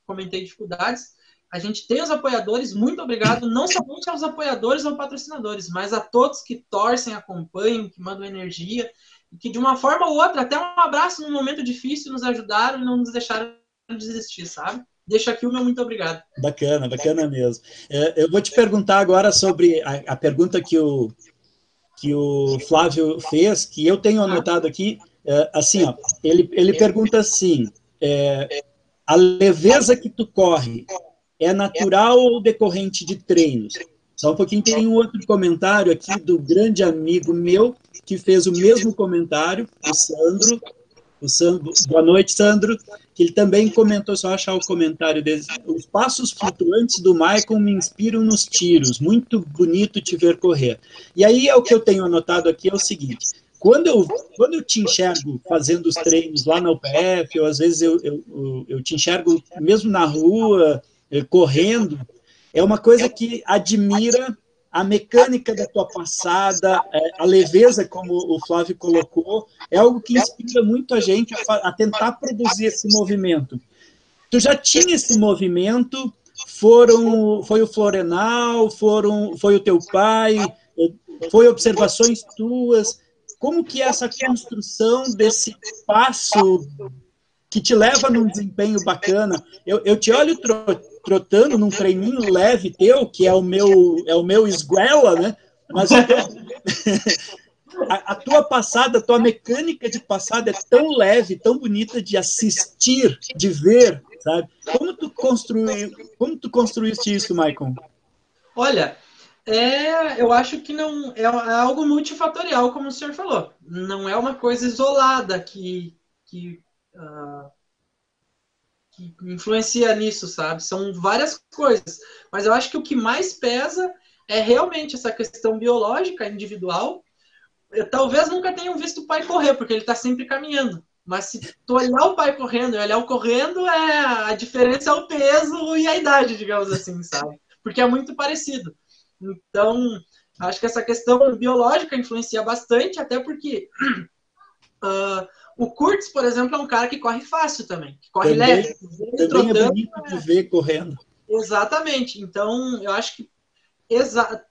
comentei, dificuldades, a gente tem os apoiadores, muito obrigado, não somente aos apoiadores ou patrocinadores, mas a todos que torcem, acompanham, que mandam energia, que de uma forma ou outra, até um abraço num momento difícil, nos ajudaram e não nos deixaram desistir, sabe? deixo aqui o meu muito obrigado. Bacana, bacana mesmo. É, eu vou te perguntar agora sobre a, a, pergunta que o, que o Flávio fez, que eu tenho anotado aqui. É, assim, ó, ele, ele pergunta assim: é, a leveza que tu corre é natural ou decorrente de treinos? Só um pouquinho, tem um outro comentário aqui do grande amigo meu, que fez o mesmo comentário, o Sandro. O Sandro boa noite, Sandro. Que ele também comentou, só achar o comentário dele. Os passos flutuantes do Michael me inspiram nos tiros. Muito bonito te ver correr. E aí é o que eu tenho anotado aqui é o seguinte: quando eu, quando eu te enxergo fazendo os treinos lá na UPF, ou às vezes eu, eu, eu te enxergo mesmo na rua, eh, correndo, é uma coisa que admira a mecânica da tua passada, é, a leveza, como o Flávio colocou, é algo que inspira muito a gente a, tentar produzir esse movimento. Tu já tinha esse movimento, foram, foi o Florenal, foram, foi o teu pai, foi observações tuas. Como que é essa construção desse passo que te leva num desempenho bacana? Eu, eu te olho trotando num treininho leve teu, que é o meu, é o meu esguela, né? Mas [LAUGHS] a, a, tua passada, a tua mecânica de passada é tão leve, tão bonita de assistir, de ver, sabe? Como tu construiu, como tu construíste isso, Maicon? Olha, é, eu acho que não é, é algo multifatorial, como o senhor falou. Não é uma coisa isolada que, que uh, influencia nisso, sabe? São várias coisas. Mas eu acho que o que mais pesa é realmente essa questão biológica, individual. Eu, talvez nunca tenham visto o pai correr, porque ele está sempre caminhando. Mas se tu olhar o pai correndo e olhar o correndo, é a diferença é o peso e a idade, digamos assim, sabe? Porque é muito parecido. Então, acho que essa questão biológica influencia bastante, até porque uh, [CLEARS THROAT] O Kurtz, por exemplo, é um cara que corre fácil também, que corre também, leve. Também trotando, é bonito de ver correndo. Exatamente. Então, eu acho que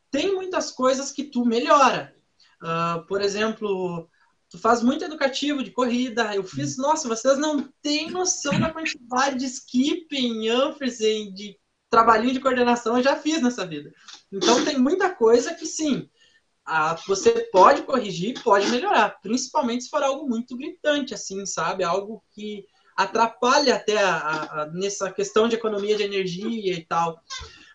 tem muitas coisas que tu melhora. Uh, por exemplo, tu faz muito educativo de corrida. Eu fiz, hum. nossa, vocês não têm noção da quantidade de skipping, ampersand, de trabalhinho de coordenação eu já fiz nessa vida. Então tem muita coisa que sim, você pode corrigir, pode melhorar, principalmente se for algo muito gritante, assim, sabe? Algo que atrapalha até a, a, nessa questão de economia de energia e tal.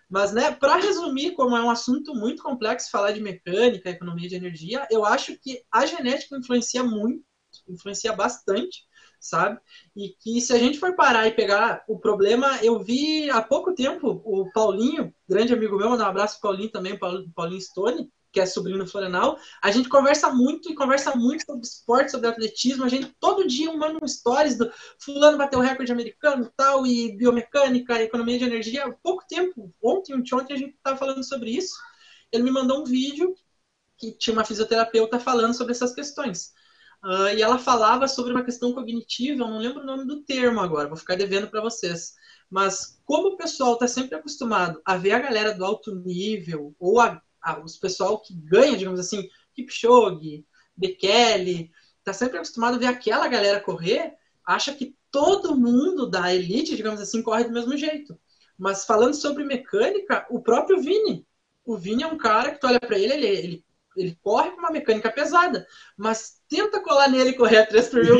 Mas, né, para resumir, como é um assunto muito complexo falar de mecânica, economia de energia, eu acho que a genética influencia muito, influencia bastante, sabe? E que se a gente for parar e pegar o problema, eu vi há pouco tempo o Paulinho, grande amigo meu, mandar um abraço pro Paulinho também, Paulinho Stone, que é sobrinho do Florenal, a gente conversa muito e conversa muito sobre esporte, sobre atletismo. A gente todo dia manda um stories do fulano bateu recorde americano tal, e biomecânica, economia de energia. Há pouco tempo, ontem, ontem a gente estava falando sobre isso. Ele me mandou um vídeo que tinha uma fisioterapeuta falando sobre essas questões. Uh, e ela falava sobre uma questão cognitiva, eu não lembro o nome do termo agora, vou ficar devendo para vocês. Mas como o pessoal está sempre acostumado a ver a galera do alto nível, ou a os pessoal que ganha, digamos assim, Kipchoge, Bekele, tá sempre acostumado a ver aquela galera correr, acha que todo mundo da elite, digamos assim, corre do mesmo jeito. Mas falando sobre mecânica, o próprio Vini, o Vini é um cara que tu olha para ele, ele, ele, ele corre com uma mecânica pesada, mas tenta colar nele e correr a 3 por mil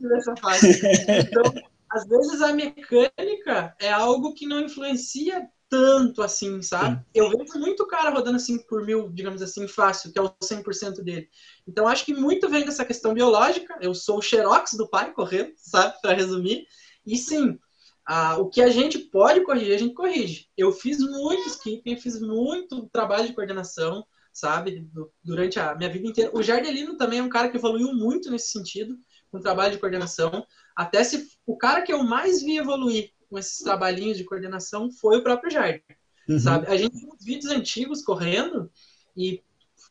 nessa fase. [LAUGHS] Então, às vezes a mecânica é algo que não influencia tanto assim, sabe? Sim. Eu vejo muito cara rodando assim por mil, digamos assim, fácil, que é o 100% dele. Então acho que muito vem dessa questão biológica. Eu sou o xerox do pai correndo, sabe? Para resumir. E sim, ah, o que a gente pode corrigir, a gente corrige. Eu fiz muito skipping, fiz muito trabalho de coordenação, sabe? Durante a minha vida inteira. O Jardelino também é um cara que evoluiu muito nesse sentido, com trabalho de coordenação. Até se o cara que eu mais vi evoluir com esses trabalhinhos de coordenação foi o próprio Jardim. Uhum. Sabe? A gente tem vídeos antigos correndo e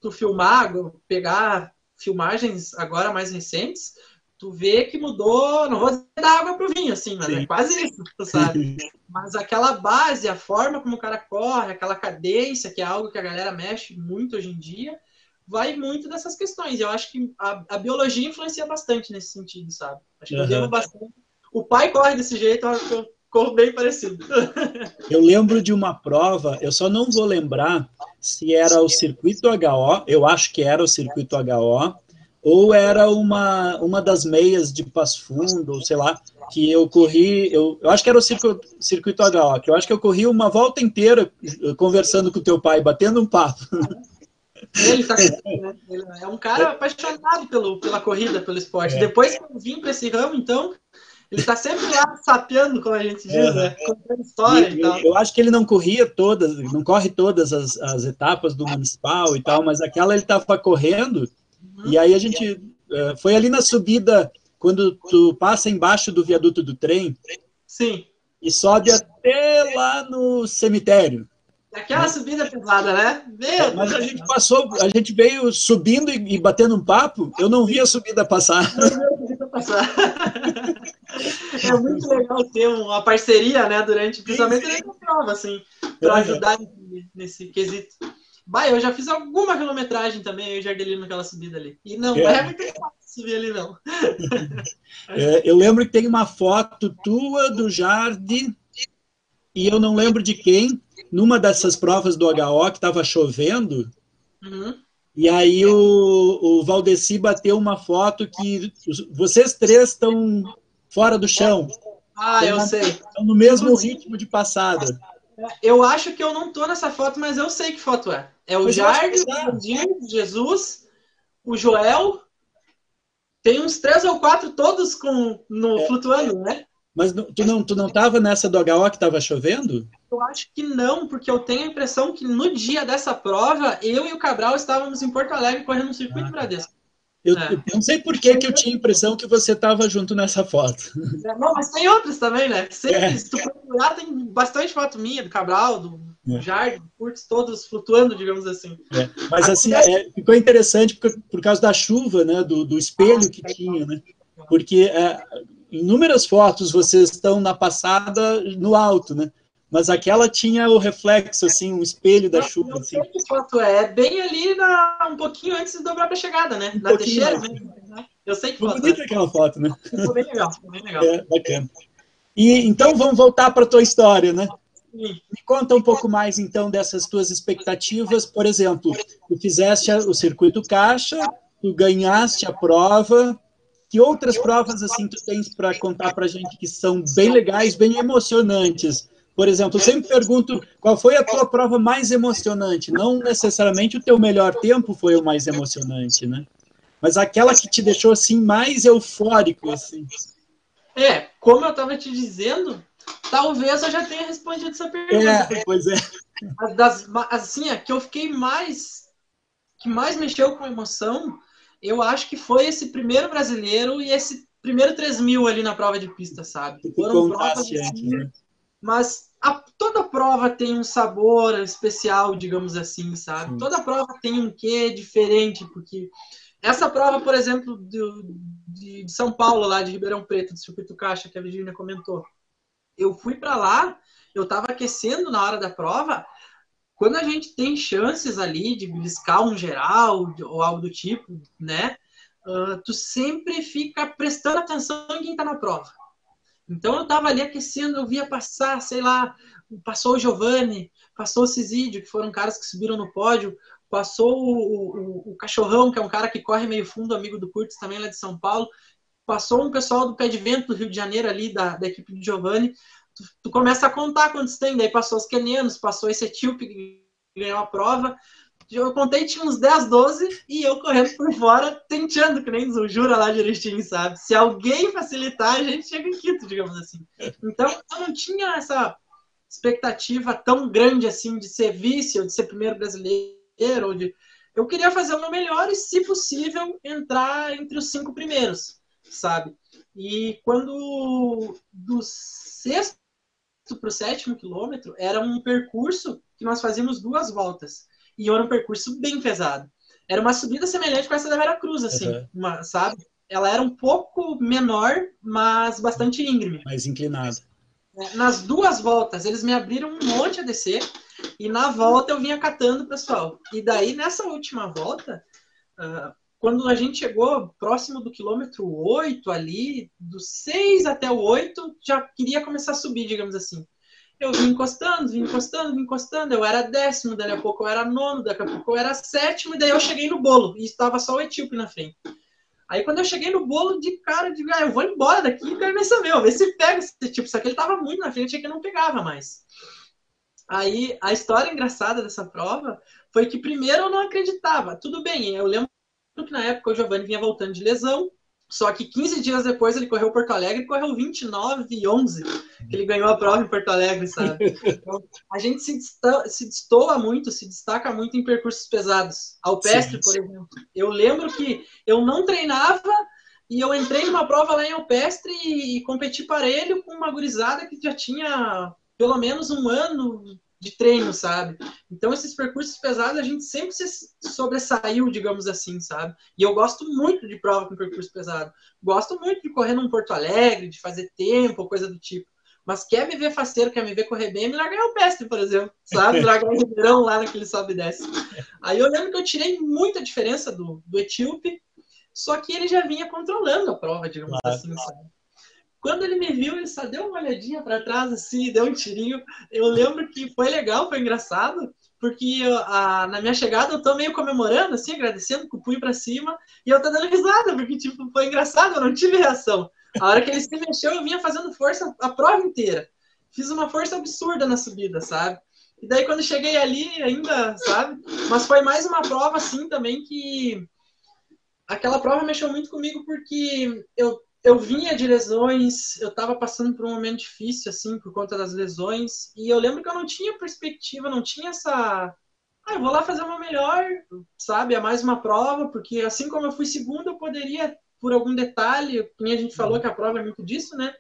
tu filmar, pegar filmagens agora mais recentes, tu vê que mudou, não vou dizer da água pro vinho, assim, mas é Sim. é quase isso, tu sabe? [LAUGHS] mas aquela base, a forma como o cara corre, aquela cadência, que é algo que a galera mexe muito hoje em dia, vai muito dessas questões. Eu acho que a, a biologia influencia bastante nesse sentido, sabe? Acho que uhum. eu devo bastante. O pai corre desse jeito, eu ficou bem parecido. [LAUGHS] Eu lembro de uma prova, eu só não vou lembrar se era o circuito HO, eu acho que era o circuito HO, ou era uma, uma das meias de Passo Fundo, ou sei lá, que eu corri, eu, eu acho que era o circuito, circuito HO, que eu acho que eu corri uma volta inteira conversando com o teu pai, batendo um papo. Ele, tá, né? [LAUGHS] ele é um cara apaixonado pelo, pela corrida, pelo esporte. É. Depois que eu vim para esse ramo, então, ele está sempre lá sapeando, como a gente diz, né? Contando história e, e, tal. Eu acho que ele não corria todas, não corre todas as, as etapas do municipal e tal, mas aquela ele estava correndo, uhum. e aí a gente. Uh, foi ali na subida, quando tu passa embaixo do viaduto do trem. Sim. E sobe até lá no cemitério. Aquela subida pesada, né? Meu Mas a gente passou, a gente veio subindo e, e batendo um papo, eu não vi a subida passar. É muito legal ter uma parceria, né, durante, principalmente durante a prova, assim, para ajudar nesse quesito. Bah, eu já fiz alguma quilometragem também, eu e Jardelino naquela subida ali. E não é, é muito fácil subir ali, não. [LAUGHS] É, eu lembro que tem uma foto tua do Jardim e eu não lembro de quem, numa dessas provas do HO que estava chovendo, uhum. E aí o, o Valdeci bateu uma foto que vocês três estão fora do chão. Ah, eu sei. Estão no mesmo ritmo de passada. Eu acho que eu não tô nessa foto, mas eu sei que foto é. É o Jardim, o Jesus, o Joel. Tem uns três ou quatro todos com, no, é. flutuando, né? Mas tu não, tu não tava nessa do HO que tava chovendo? Eu acho que não, porque eu tenho a impressão que no dia dessa prova, eu e o Cabral estávamos em Porto Alegre correndo no circuito ah, Bradesco. Eu, é. eu, não sei por que, que eu tinha a impressão que você estava junto nessa foto. É, não, mas tem outras também, né? Sempre, é. Se tu procurar, tem bastante foto minha, do Cabral, do é. Jardim, curtos todos flutuando, digamos assim. É. Mas assim, é, ficou interessante por, por causa da chuva, né? Do, do espelho que tinha, né? Porque é, inúmeras fotos vocês estão na passada no alto, né? Mas aquela tinha o reflexo, assim, um espelho da chuva. Assim. Que foto é? Bem ali, na, um pouquinho antes de dobrar para a chegada, né? Um na teixeira, né? Eu sei que foto. Bonita é. aquela foto, né? Ficou bem legal, ficou bem legal. [LAUGHS] É, bacana. E, então vamos voltar para a tua história, né? Sim. Me conta um pouco mais, então, dessas tuas expectativas. Por exemplo, tu fizeste o circuito caixa, tu ganhaste a prova, que outras provas assim tu tens para contar para gente que são bem legais, bem emocionantes? Por exemplo, eu sempre pergunto qual foi a tua prova mais emocionante. Não necessariamente o teu melhor tempo foi o mais emocionante, né? Mas aquela que te deixou assim mais eufórico, assim. É, como eu estava te dizendo, talvez eu já tenha respondido essa pergunta. É, pois é. Das, assim, a que eu fiquei mais que mais mexeu com emoção eu acho que foi esse primeiro brasileiro e esse primeiro 3 mil ali na prova de pista, sabe? Foram provas assim, né? Mas a, toda prova tem um sabor especial, digamos assim, sabe? Sim. Toda prova tem um quê diferente, porque essa prova, por exemplo, do, de, de, São Paulo, lá de Ribeirão Preto, do Circuito Caixa, que a Virginia comentou, eu fui para lá, eu estava aquecendo na hora da prova, quando a gente tem chances ali de beliscar um geral ou algo do tipo, né? Uh, tu sempre fica prestando atenção em quem está na prova. Então eu estava ali aquecendo, eu via passar, sei lá, passou o Giovanni, passou o Cisídio, que foram caras que subiram no pódio, passou o, o, o, Cachorrão, que é um cara que corre meio fundo, amigo do Curtis também lá de São Paulo, passou um pessoal do pé de vento do Rio de Janeiro ali, da, da equipe de Giovanni, tu, tu, começa a contar quantos tem, daí passou os quenianos, passou esse etíope que ganhou a prova. Eu contei, tinha uns 10, 12, e eu correndo por fora, tentando, que nem o Jura lá Erechim, sabe? Se alguém facilitar, a gente chega em quinto, digamos assim. Então, eu não tinha essa expectativa tão grande assim de ser vice, ou de ser primeiro brasileiro, ou de... Eu queria fazer o meu melhor e, se possível, entrar entre os cinco primeiros, sabe? E quando do sexto para o sétimo quilômetro era um percurso que nós fazíamos duas voltas. E era um percurso bem pesado. Era uma subida semelhante com essa da Vera Cruz, assim, uhum. uma, sabe? Ela era um pouco menor, mas bastante íngreme. Mais inclinada. É, nas duas voltas, eles me abriram um monte a descer. E na volta eu vinha catando o pessoal. E daí, nessa última volta, uh, quando a gente chegou próximo do quilômetro 8 ali, do 6 até o 8, já queria começar a subir, digamos assim. Eu vim encostando, vim encostando, vim encostando. Eu era décimo, daqui a pouco eu era nono, daqui a pouco eu era sétimo, e daí eu cheguei no bolo, e estava só o etíope na frente. Aí quando eu cheguei no bolo, de cara, eu digo, ah, eu vou embora daqui, eu quero nem saber, ver se pega esse tipo. Só que ele tava muito na frente, é que não pegava mais. Aí a história engraçada dessa prova foi que primeiro eu não acreditava. Tudo bem, eu lembro que na época o Giovanni vinha voltando de lesão, só que 15 dias depois ele correu Porto Alegre e correu 29 e 11, que ele ganhou a prova em Porto Alegre, sabe? Então, a gente se, se destoa muito, se destaca muito em percursos pesados. Alpestre, sim, sim. por exemplo. Eu lembro que eu não treinava e eu entrei numa prova lá em Alpestre e, e competi parelho com uma gurizada que já tinha pelo menos um ano de treino, sabe? Então, esses percursos pesados, a gente sempre se sobressaiu, digamos assim, sabe? E eu gosto muito de prova com percurso pesado. Gosto muito de correr num Porto Alegre, de fazer tempo, coisa do tipo. Mas quer me ver faceiro, quer me ver correr bem, me largar o pestre, por exemplo, sabe? Largar o Ribeirão lá naquele sobe e desce. Aí eu lembro que eu tirei muita diferença do, do etíope, só que ele já vinha controlando a prova, digamos claro. assim, sabe? Quando ele me viu, ele só deu uma olhadinha para trás, assim, deu um tirinho. Eu lembro que foi legal, foi engraçado, porque eu, a, na minha chegada eu tô meio comemorando, assim, agradecendo com o punho para cima, e eu tô dando risada, porque, tipo, foi engraçado, eu não tive reação. A hora que ele se mexeu, eu vinha fazendo força a prova inteira. Fiz uma força absurda na subida, sabe? E daí, quando cheguei ali, ainda, sabe? Mas foi mais uma prova, assim, também que. Aquela prova mexeu muito comigo porque eu eu vinha de lesões, eu estava passando por um momento difícil, assim, por conta das lesões, e eu lembro que eu não tinha perspectiva, não tinha essa. Ah, eu vou lá fazer uma melhor, sabe? É mais uma prova, porque assim como eu fui segundo, eu poderia, por algum detalhe, como a gente falou que a prova é muito disso, né?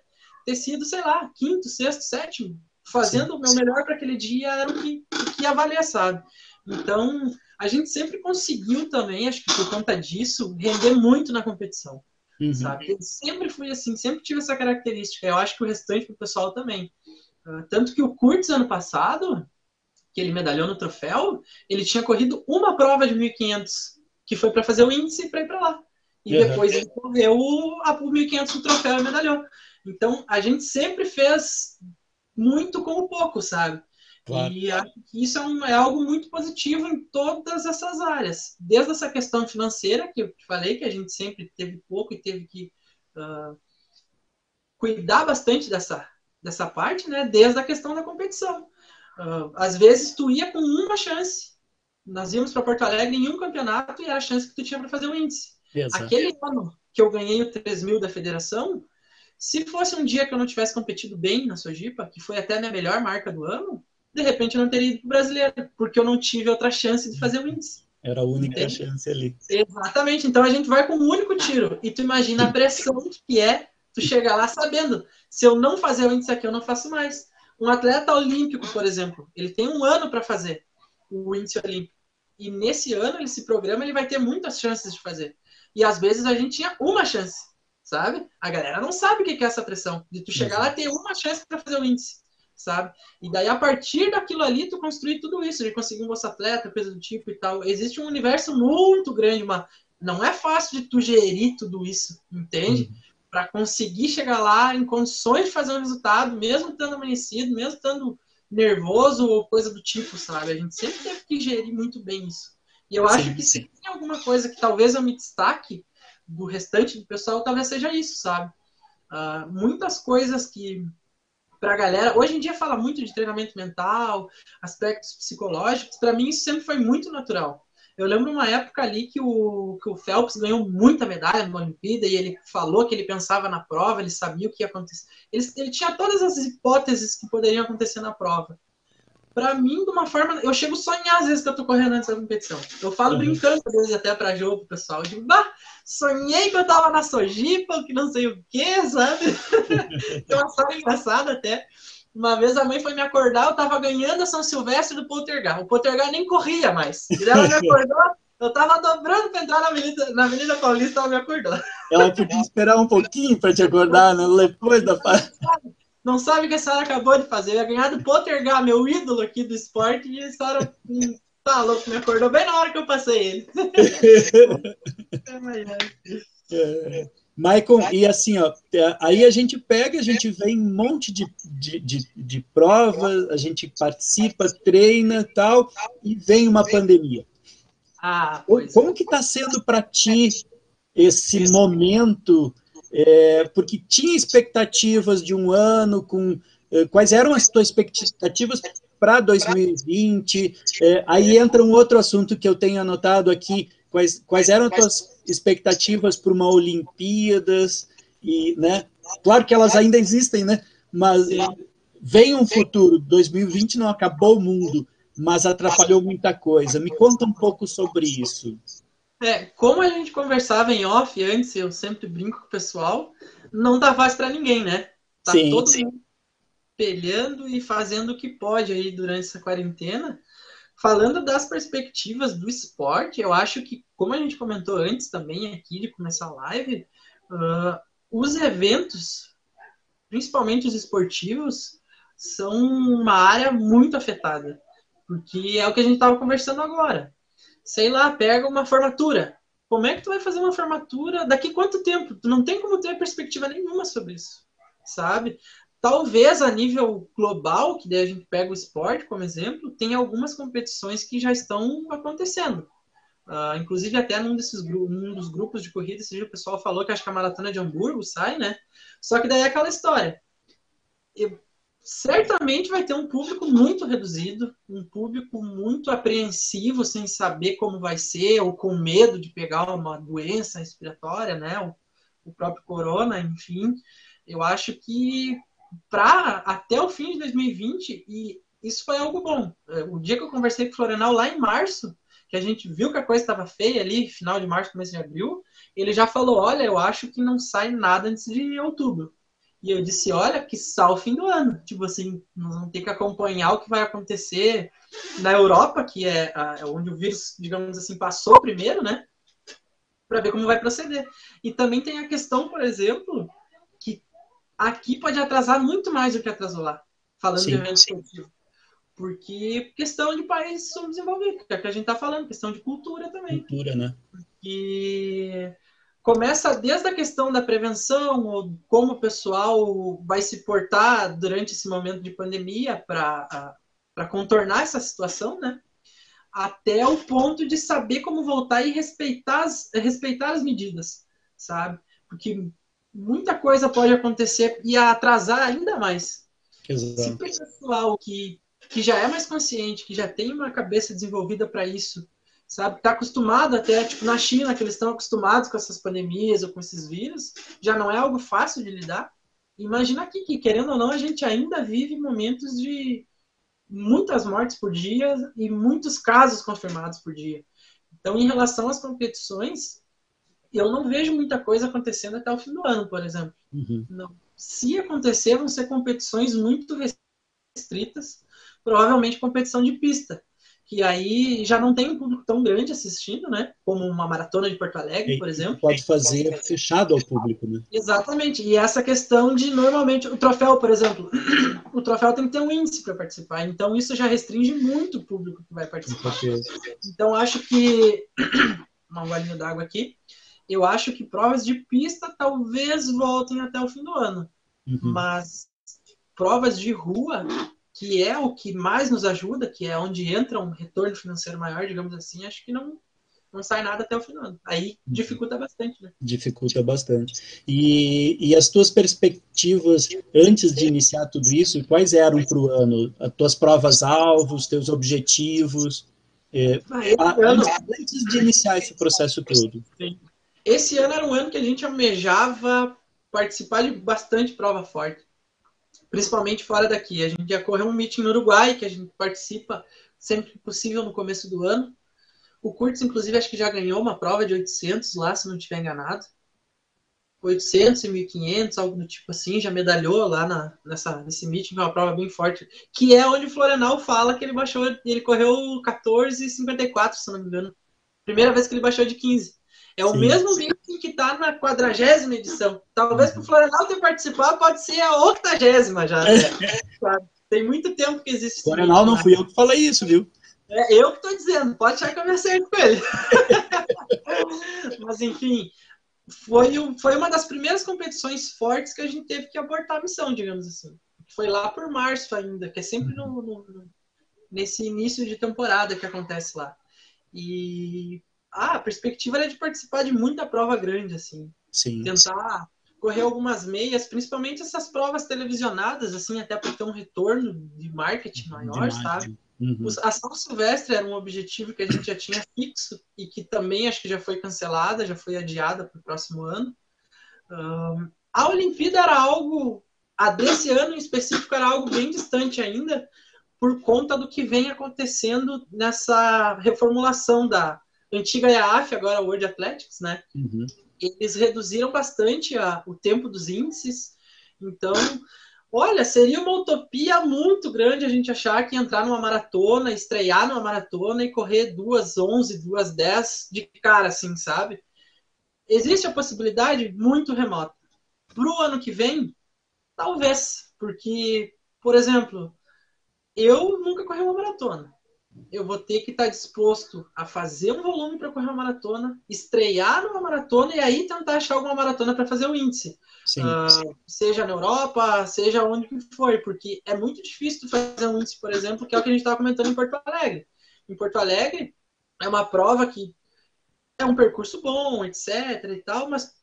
Ter sido, sei lá, quinto, sexto, sétimo. Fazendo sim, o meu melhor para aquele dia era o que, o que sabe? Então, a gente sempre conseguiu também, acho que por conta disso, render muito na competição. Uhum. Sabe? Eu sempre fui assim, sempre tive essa característica. Eu acho que o restante do pessoal também. Uh, tanto que o Kurtz, ano passado, que ele medalhou no troféu, ele tinha corrido uma prova de 1.500, que foi para fazer o índice para ir para lá. E uhum. depois ele correu a 1.500 no troféu e medalhou. Então, a gente sempre fez muito com o pouco, sabe? Claro. E acho que isso é, um, é, algo muito positivo em todas essas áreas. Desde essa questão financeira, que eu te falei, que a gente sempre teve pouco e teve que uh, cuidar bastante dessa, dessa parte, né? Desde a questão da competição. Uh, às vezes tu ia com uma chance. Nós íamos para Porto Alegre em um campeonato e era a chance que tu tinha para fazer o índice. Exato. Aquele ano que eu ganhei o 3 mil da federação, se fosse um dia que eu não tivesse competido bem na Sojipa, que foi até a minha melhor marca do ano, de repente eu não teria ido para brasileiro, porque eu não tive outra chance de fazer o índice. Era a única Entende? chance ali. Exatamente. Então a gente vai com um único tiro. E tu imagina a pressão que é tu chegar lá sabendo, se eu não fazer o índice aqui, eu não faço mais. Um atleta olímpico, por exemplo, ele tem um ano para fazer o índice olímpico. E nesse ano, esse programa, ele vai ter muitas chances de fazer. E às vezes a gente tinha uma chance, sabe? A galera não sabe o que é essa pressão. De tu chegar lá e ter uma chance para fazer o índice sabe? E daí, a partir daquilo ali, tu construir tudo isso, de conseguir um bolsa atleta, coisa do tipo e tal. Existe um universo muito grande, uma... não é fácil de tu gerir tudo isso, entende? Uhum. Para conseguir chegar lá em condições de fazer um resultado, mesmo estando amanhecido, mesmo estando nervoso ou coisa do tipo, sabe? A gente sempre teve que gerir muito bem isso. E eu sim, acho que sim. se tem alguma coisa que talvez eu me destaque do restante do pessoal, talvez seja isso, sabe? Uh, muitas coisas que para a galera. Hoje em dia fala muito de treinamento mental, aspectos psicológicos. Para mim isso sempre foi muito natural. Eu lembro uma época ali que o, que o Phelps ganhou muita medalha na Olimpíada e ele falou que ele pensava na prova, ele sabia o que ia acontecer. Ele, ele tinha todas as hipóteses que poderiam acontecer na prova para mim, de uma forma. Eu chego a sonhar às vezes que eu tô correndo antes da competição. Eu falo uhum. brincando às vezes até pra jogo, pessoal. Eu digo, bah, sonhei que eu tava na Sojipa, que não sei o quê, sabe? [LAUGHS] Tem uma história engraçada até. Uma vez a mãe foi me acordar, eu tava ganhando a São Silvestre do Poltergar. O Poltergar nem corria mais. E ela me acordou, eu tava dobrando pra entrar na Avenida, na Avenida Paulista, ela me acordou. Ela podia esperar um pouquinho pra te acordar, né? Depois da [LAUGHS] não sabe o que a senhora acabou de fazer. Eu ia ganhar do Pottergar, meu ídolo aqui do esporte, e a senhora hum, tá louco, me acordou bem na hora que eu passei ele. [LAUGHS] É, Michael, e assim, ó, aí a gente pega, a gente vem um monte de, de, de, de provas, a gente participa, treina tal, e vem uma pandemia. Ah, Como que está sendo para ti esse momento? É, porque tinha expectativas de um ano com é, quais eram as tuas expectativas para 2020? É, aí entra um outro assunto que eu tenho anotado aqui. Quais, quais eram as tuas expectativas para uma Olimpíadas? E, né? Claro que elas ainda existem, né? Mas vem um futuro. 2020 não acabou o mundo, mas atrapalhou muita coisa. Me conta um pouco sobre isso. É, como a gente conversava em off antes, eu sempre brinco com o pessoal, não tá fácil para ninguém, né? Tá sim, todo sim. mundo espelhando e fazendo o que pode aí durante essa quarentena. Falando das perspectivas do esporte, eu acho que, como a gente comentou antes também aqui de começar a live, uh, os eventos, principalmente os esportivos, são uma área muito afetada. Porque é o que a gente estava conversando agora. Sei lá, pega uma formatura. Como é que tu vai fazer uma formatura? Daqui quanto tempo? Tu não tem como ter perspectiva nenhuma sobre isso, sabe? Talvez a nível global, que daí a gente pega o esporte como exemplo, tem algumas competições que já estão acontecendo. Uh, inclusive, até num, desses, num dos grupos de corrida, esse dia o pessoal falou que acho que a maratona de Hamburgo sai, né? Só que daí é aquela história. Eu, certamente vai ter um público muito reduzido, um público muito apreensivo, sem saber como vai ser, ou com medo de pegar uma doença respiratória, né? O, o próprio corona, enfim. Eu acho que para até o fim de 2020, e isso foi algo bom. É, o dia que eu conversei com o Florenal lá em março, que a gente viu que a coisa estava feia ali, final de março, começo de abril, ele já falou: Olha, eu acho que não sai nada antes de outubro. E eu disse: Olha, que só o fim do ano. Tipo assim, nós vamos ter que acompanhar o que vai acontecer na Europa, que é, é onde o vírus, digamos assim, passou primeiro, né? Para ver como vai proceder. E também tem a questão, por exemplo, aqui pode atrasar muito mais do que atrasou lá, falando sim, de evento esportivo. Porque questão de países subdesenvolvidos, que é o que a gente está falando, questão de cultura também. Cultura, né? E começa desde a questão da prevenção, ou como o pessoal vai se portar durante esse momento de pandemia para contornar essa situação, né? Até o ponto de saber como voltar e respeitar as, respeitar as medidas, sabe? Porque muita coisa pode acontecer e atrasar ainda mais. Exato. Se o pessoal que, que já é mais consciente, que já tem uma cabeça desenvolvida para isso, sabe, está acostumado até, tipo, na China, que eles estão acostumados com essas pandemias ou com esses vírus, já não é algo fácil de lidar. Imagina aqui que, querendo ou não, a gente ainda vive momentos de muitas mortes por dia e muitos casos confirmados por dia. Então, em relação às competições, eu não vejo muita coisa acontecendo até o fim do ano, por exemplo. Uhum. Não. Se acontecer, vão ser competições muito restritas, provavelmente competição de pista, que aí já não tem um público tão grande assistindo, né? Como uma maratona de Porto Alegre, por exemplo. Pode fazer fechado ao público, né? Exatamente. E essa questão de normalmente o troféu, por exemplo, [CLEARS THROAT] o troféu tem que ter um índice para participar, então isso já restringe muito o público que vai participar. Então acho que [CLEARS THROAT] uma golinha d'água aqui eu acho que provas de pista talvez voltem até o fim do ano. Uhum. Mas provas de rua, que é o que mais nos ajuda, que é onde entra um retorno financeiro maior, digamos assim, acho que não, não sai nada até o ano. Aí uhum. dificulta bastante, né? Dificulta bastante. E, e as tuas perspectivas antes de iniciar tudo isso, quais eram para o ano? As tuas provas-alvos, teus objetivos? É, ah, antes, antes de iniciar esse processo todo. Sim. Esse ano era um ano que a gente almejava participar de bastante prova forte, principalmente fora daqui. A gente ia correr um meeting no Uruguai, que a gente participa sempre que possível no começo do ano. O Curtis, inclusive, acho que já ganhou uma prova de 800 lá, se não estiver enganado. 800 e 1500, algo do tipo assim, já medalhou lá na, nessa, nesse meeting, uma prova bem forte, que é onde o Florenal fala que ele baixou, ele correu 14,54, se não me engano. Primeira vez que ele baixou de 15. É o Sim. mesmo meeting que está na quadragésima edição. Talvez para o Florenal ter participado, pode ser a octagésima já. Né? [LAUGHS] Tem muito tempo que existe. Florenal não fui eu que falei isso, viu? É eu que estou dizendo, pode achar que eu me acerto com ele. [LAUGHS] Mas, enfim, foi, foi uma das primeiras competições fortes que a gente teve que abortar a missão, digamos assim. Foi lá por março ainda, que é sempre no, no, nesse início de temporada que acontece lá. E ah, a perspectiva era de participar de muita prova grande, assim. Sim. Tentar correr algumas meias, principalmente essas provas televisionadas, assim, até para ter um retorno de marketing maior, de sabe? Uhum. A São Silvestre era um objetivo que a gente já tinha fixo e que também acho que já foi cancelada, já foi adiada para o próximo ano. Um, a Olimpíada era algo, a desse ano em específico, era algo bem distante ainda, por conta do que vem acontecendo nessa reformulação da antiga IAAF, agora World Athletics, né? Uhum. Eles reduziram bastante a, o tempo dos índices, então Olha, seria uma utopia muito grande a gente achar que entrar numa maratona, estrear numa maratona e correr duas 11, duas 10 de cara, assim, sabe? Existe a possibilidade muito remota. Para o ano que vem, talvez, porque, por exemplo, eu nunca corri uma maratona eu vou ter que estar disposto a fazer um volume para correr uma maratona, estrear numa maratona e aí tentar achar alguma maratona para fazer o índice. Uh, seja na Europa, seja onde for, porque é muito difícil fazer um índice, por exemplo, que é o que a gente estava comentando em Porto Alegre. Em Porto Alegre é uma prova que é um percurso bom, etc. e tal, mas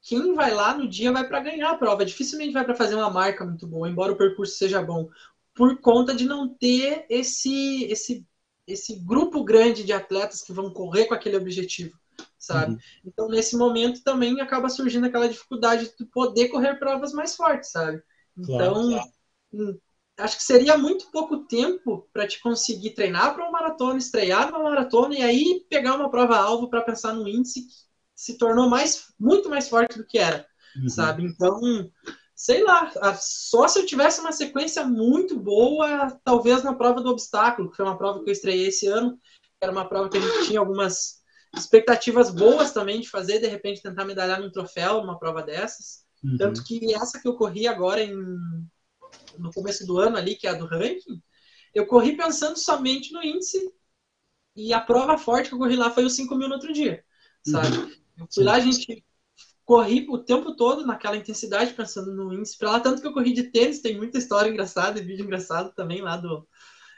quem vai lá no dia vai para ganhar a prova. Dificilmente vai para fazer uma marca muito boa, embora o percurso seja bom, por conta de não ter esse esse esse grupo grande de atletas que vão correr com aquele objetivo, sabe? Uhum. Então, nesse momento também acaba surgindo aquela dificuldade de poder correr provas mais fortes, sabe? Então, claro. Hum, acho que seria muito pouco tempo para te conseguir treinar para uma maratona, estrear numa maratona e aí pegar uma prova alvo para pensar no índice que se tornou mais muito mais forte do que era, uhum. sabe? Então, sei lá, só se eu tivesse uma sequência muito boa, talvez na prova do obstáculo, que foi uma prova que eu estreiei esse ano, era uma prova que a gente tinha algumas expectativas boas também de fazer, de repente tentar medalhar num troféu, numa prova dessas. Uhum. Tanto que essa que eu corri agora em, no começo do ano ali, que é a do ranking, eu corri pensando somente no índice e a prova forte que eu corri lá foi os 5 mil no outro dia, sabe? Uhum. Eu fui lá, a gente corri o tempo todo naquela intensidade, pensando no índice para lá, tanto que eu corri de tênis, tem muita história engraçada e vídeo engraçado também lá do.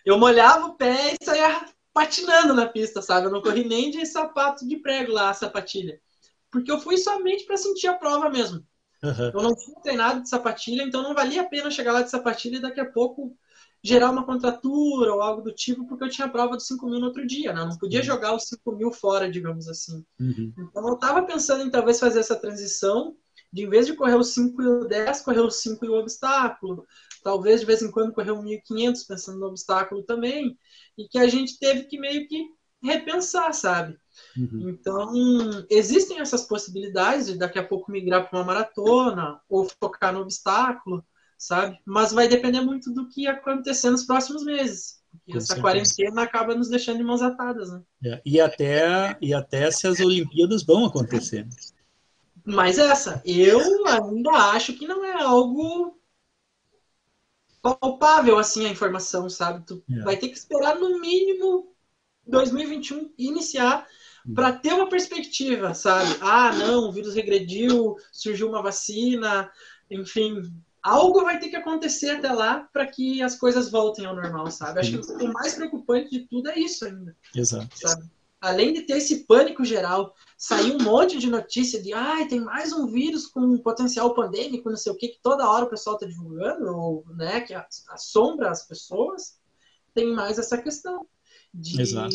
Eu molhava o pé e saía patinando na pista, sabe? Eu não corri nem de sapato de prego lá, sapatilha. Porque eu fui somente para sentir a prova mesmo. Uhum. Eu não tinha treinado de sapatilha, então não valia a pena chegar lá de sapatilha e daqui a pouco gerar uma contratura ou algo do tipo, porque eu tinha a prova dos 5 mil no outro dia, né? Eu não podia uhum. jogar os 5 mil fora, digamos assim. Uhum. Então eu estava pensando em talvez fazer essa transição, de em vez de correr os 5 e o 10, correr os 5 e o obstáculo. Talvez de vez em quando correr o 1.500, pensando no obstáculo também. E que a gente teve que meio que repensar, sabe? Uhum. Então, existem essas possibilidades de daqui a pouco migrar para uma maratona ou focar no obstáculo sabe? Mas vai depender muito do que acontecer nos próximos meses. Com essa certeza. quarentena acaba nos deixando de mãos atadas, né? É, e, até, e até se as Olimpíadas vão acontecer. Mas essa, eu ainda acho que não é algo palpável assim a informação, sabe? Tu é. vai ter que esperar no mínimo 2021 iniciar para ter uma perspectiva, sabe? Ah, não, o vírus regrediu, surgiu uma vacina, enfim, algo vai ter que acontecer até lá para que as coisas voltem ao normal, sabe? Acho que o mais preocupante de tudo é isso ainda. Exato. Sabe? Além de ter esse pânico geral, saiu um monte de notícia de ai, tem mais um vírus com potencial pandêmico, não sei o que, que toda hora o pessoal está divulgando, ou, né, que assombra as pessoas, tem mais essa questão. De... Exato.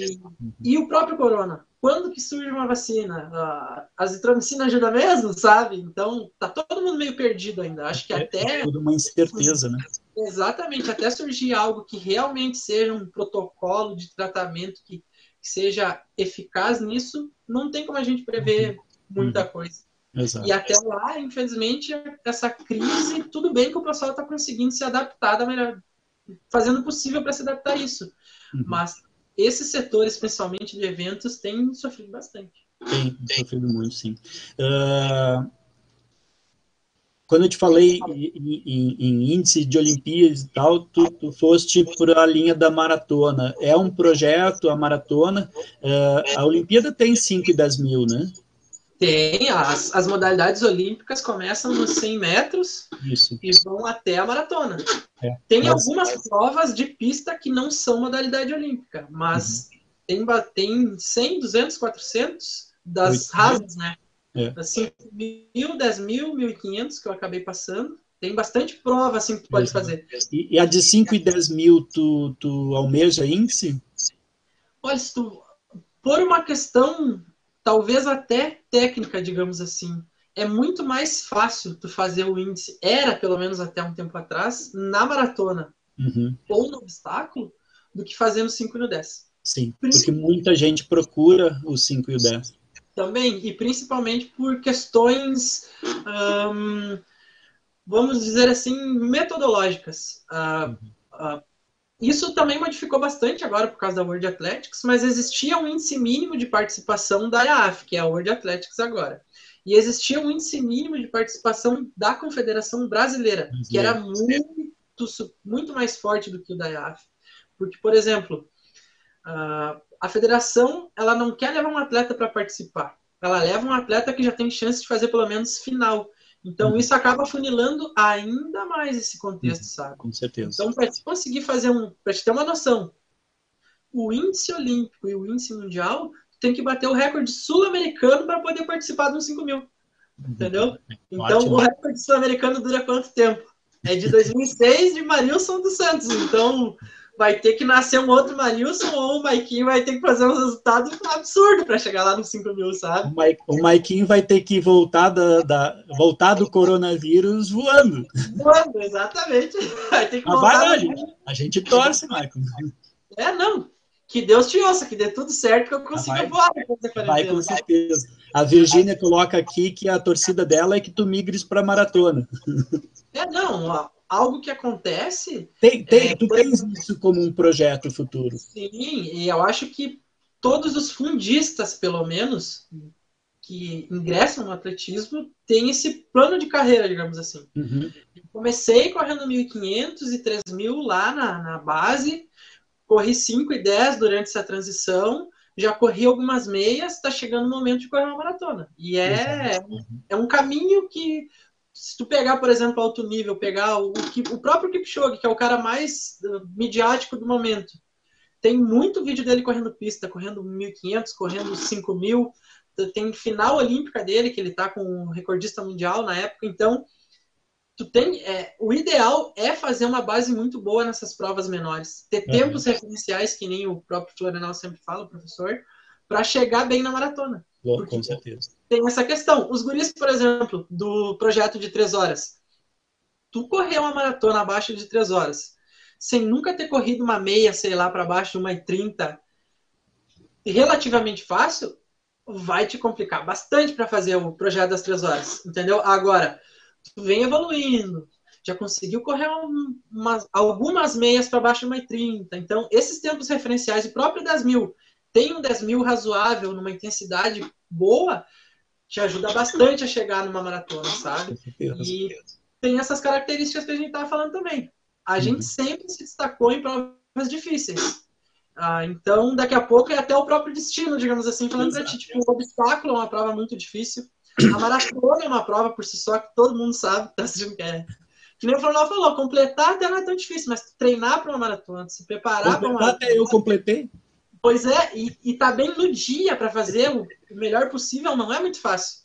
E o próprio corona quando que surge uma vacina? A azitromicina ajuda mesmo, sabe? Então, tá todo mundo meio perdido ainda. Acho que é, até... É tudo uma incerteza, né? Exatamente. Até surgir algo que realmente seja um protocolo de tratamento que, que seja eficaz nisso, não tem como a gente prever uhum. muita uhum. coisa. Exato. E até lá, infelizmente, essa crise, tudo bem que o pessoal está conseguindo se adaptar da melhor, fazendo o possível para se adaptar a isso. Uhum. Mas esse setor, especialmente de eventos, tem sofrido bastante. Tem, tem sofrido muito, sim. Uh, quando eu te falei em, em, em índice de Olimpíadas e tal, tu, tu foste por a linha da maratona. É um projeto, a maratona. Uh, a Olimpíada tem 5 e 10 mil, né? Tem, as, as modalidades olímpicas começam nos 100 metros Isso. e vão até a maratona. É, Tem mas- algumas provas de pista que não são modalidade olímpica, mas tem, ba- tem 100, 200, 400 das rasas, né? É. 5 mil, 10 mil, 1.500 que eu acabei passando. Tem bastante prova assim que tu pode fazer. E, e a de 5 e 10 mil, tu, tu almeja índice? Olha, se tu, por uma questão talvez até técnica, digamos assim, é muito mais fácil tu fazer o índice, era pelo menos até um tempo atrás, na maratona Uhum, ou no obstáculo, do que fazer no 5 e no 10. sim, porque muita gente procura o 5 e o 10. Também, e principalmente por questões, hum, vamos dizer assim, metodológicas. Ah, ah, isso também modificou bastante agora por causa da World Athletics, mas existia um índice mínimo de participação da IAAF, que é a World Athletics agora. E existia um índice mínimo de participação da Confederação Brasileira, que era muito, muito mais forte do que o da IAAF. Porque, por exemplo, a federação ela não quer levar um atleta para participar. Ela leva um atleta que já tem chance de fazer pelo menos final. Então, Uhum. isso acaba funilando ainda mais esse contexto, sabe? Com certeza. Então, para te conseguir fazer um. Para te ter uma noção, o índice olímpico e o índice mundial tem que bater o recorde sul-americano para poder participar um 5 mil. Entendeu? Então, Ótimo. o recorde sul-americano dura quanto tempo? É de 2006 de Marilson dos Santos. Então, vai ter que nascer um outro Marilson ou o Maikinho vai ter que fazer um resultado absurdo para chegar lá nos 5 mil, sabe? O, Maikinho vai ter que voltar, da, da- voltar do coronavírus voando. Mano, exatamente. Vai ter que Mas voltar. vai, a gente torce, Michael. É, não. Que Deus te ouça, que dê tudo certo, que eu consiga Vai. voar Vai com certeza. A Virgínia coloca aqui que a torcida dela é que tu migres para maratona. É, não. ó, Algo que acontece, Tem, tem, É, tu por- tens isso como um projeto futuro. sim, e eu acho que todos os fundistas, pelo menos, que ingressam no atletismo, têm esse plano de carreira, digamos assim. Uhum. Comecei correndo 1.500 e 3.000 lá na, na base, corri 5 e 10 durante essa transição, já corri algumas meias, está chegando o momento de correr uma maratona. E é, é um caminho que, se tu pegar, por exemplo, alto nível, pegar o, o próprio Kipchoge, que é o cara mais uh, midiático do momento, tem muito vídeo dele correndo pista, correndo 1.500, correndo 5.000, tem final olímpica dele, que ele tá com o recordista mundial na época, então tu tem é, o ideal é fazer uma base muito boa nessas provas menores ter Uhum. tempos referenciais que nem o próprio Florenal sempre fala professor para chegar bem na maratona Com certeza. tem essa questão os guris por exemplo do projeto de três horas tu correr uma maratona abaixo de três horas sem nunca ter corrido uma meia sei lá para baixo de uma e trinta relativamente fácil vai te complicar bastante para fazer o projeto das três horas entendeu agora tu vem evoluindo, já conseguiu correr um- umas- algumas meias para baixo de uma e 30. Então, esses tempos referenciais, o próprio 10 mil, tem um 10 mil razoável, numa intensidade boa, te ajuda bastante a chegar numa maratona, sabe? E tem essas características que a gente estava falando também. A Uhum. gente sempre se destacou em provas difíceis. Ah, então, daqui a pouco é até o próprio destino, digamos assim, falando pra ti. Tipo, o obstáculo é uma prova muito difícil. A maratona é uma prova por si só que todo mundo sabe, tá assistindo que é. Que nem o Flornal falou, completar até não é tão difícil, mas treinar para uma maratona, se preparar para uma maratona. até eu completei. Pois é, e, e tá bem no dia para fazer o melhor possível, não é muito fácil.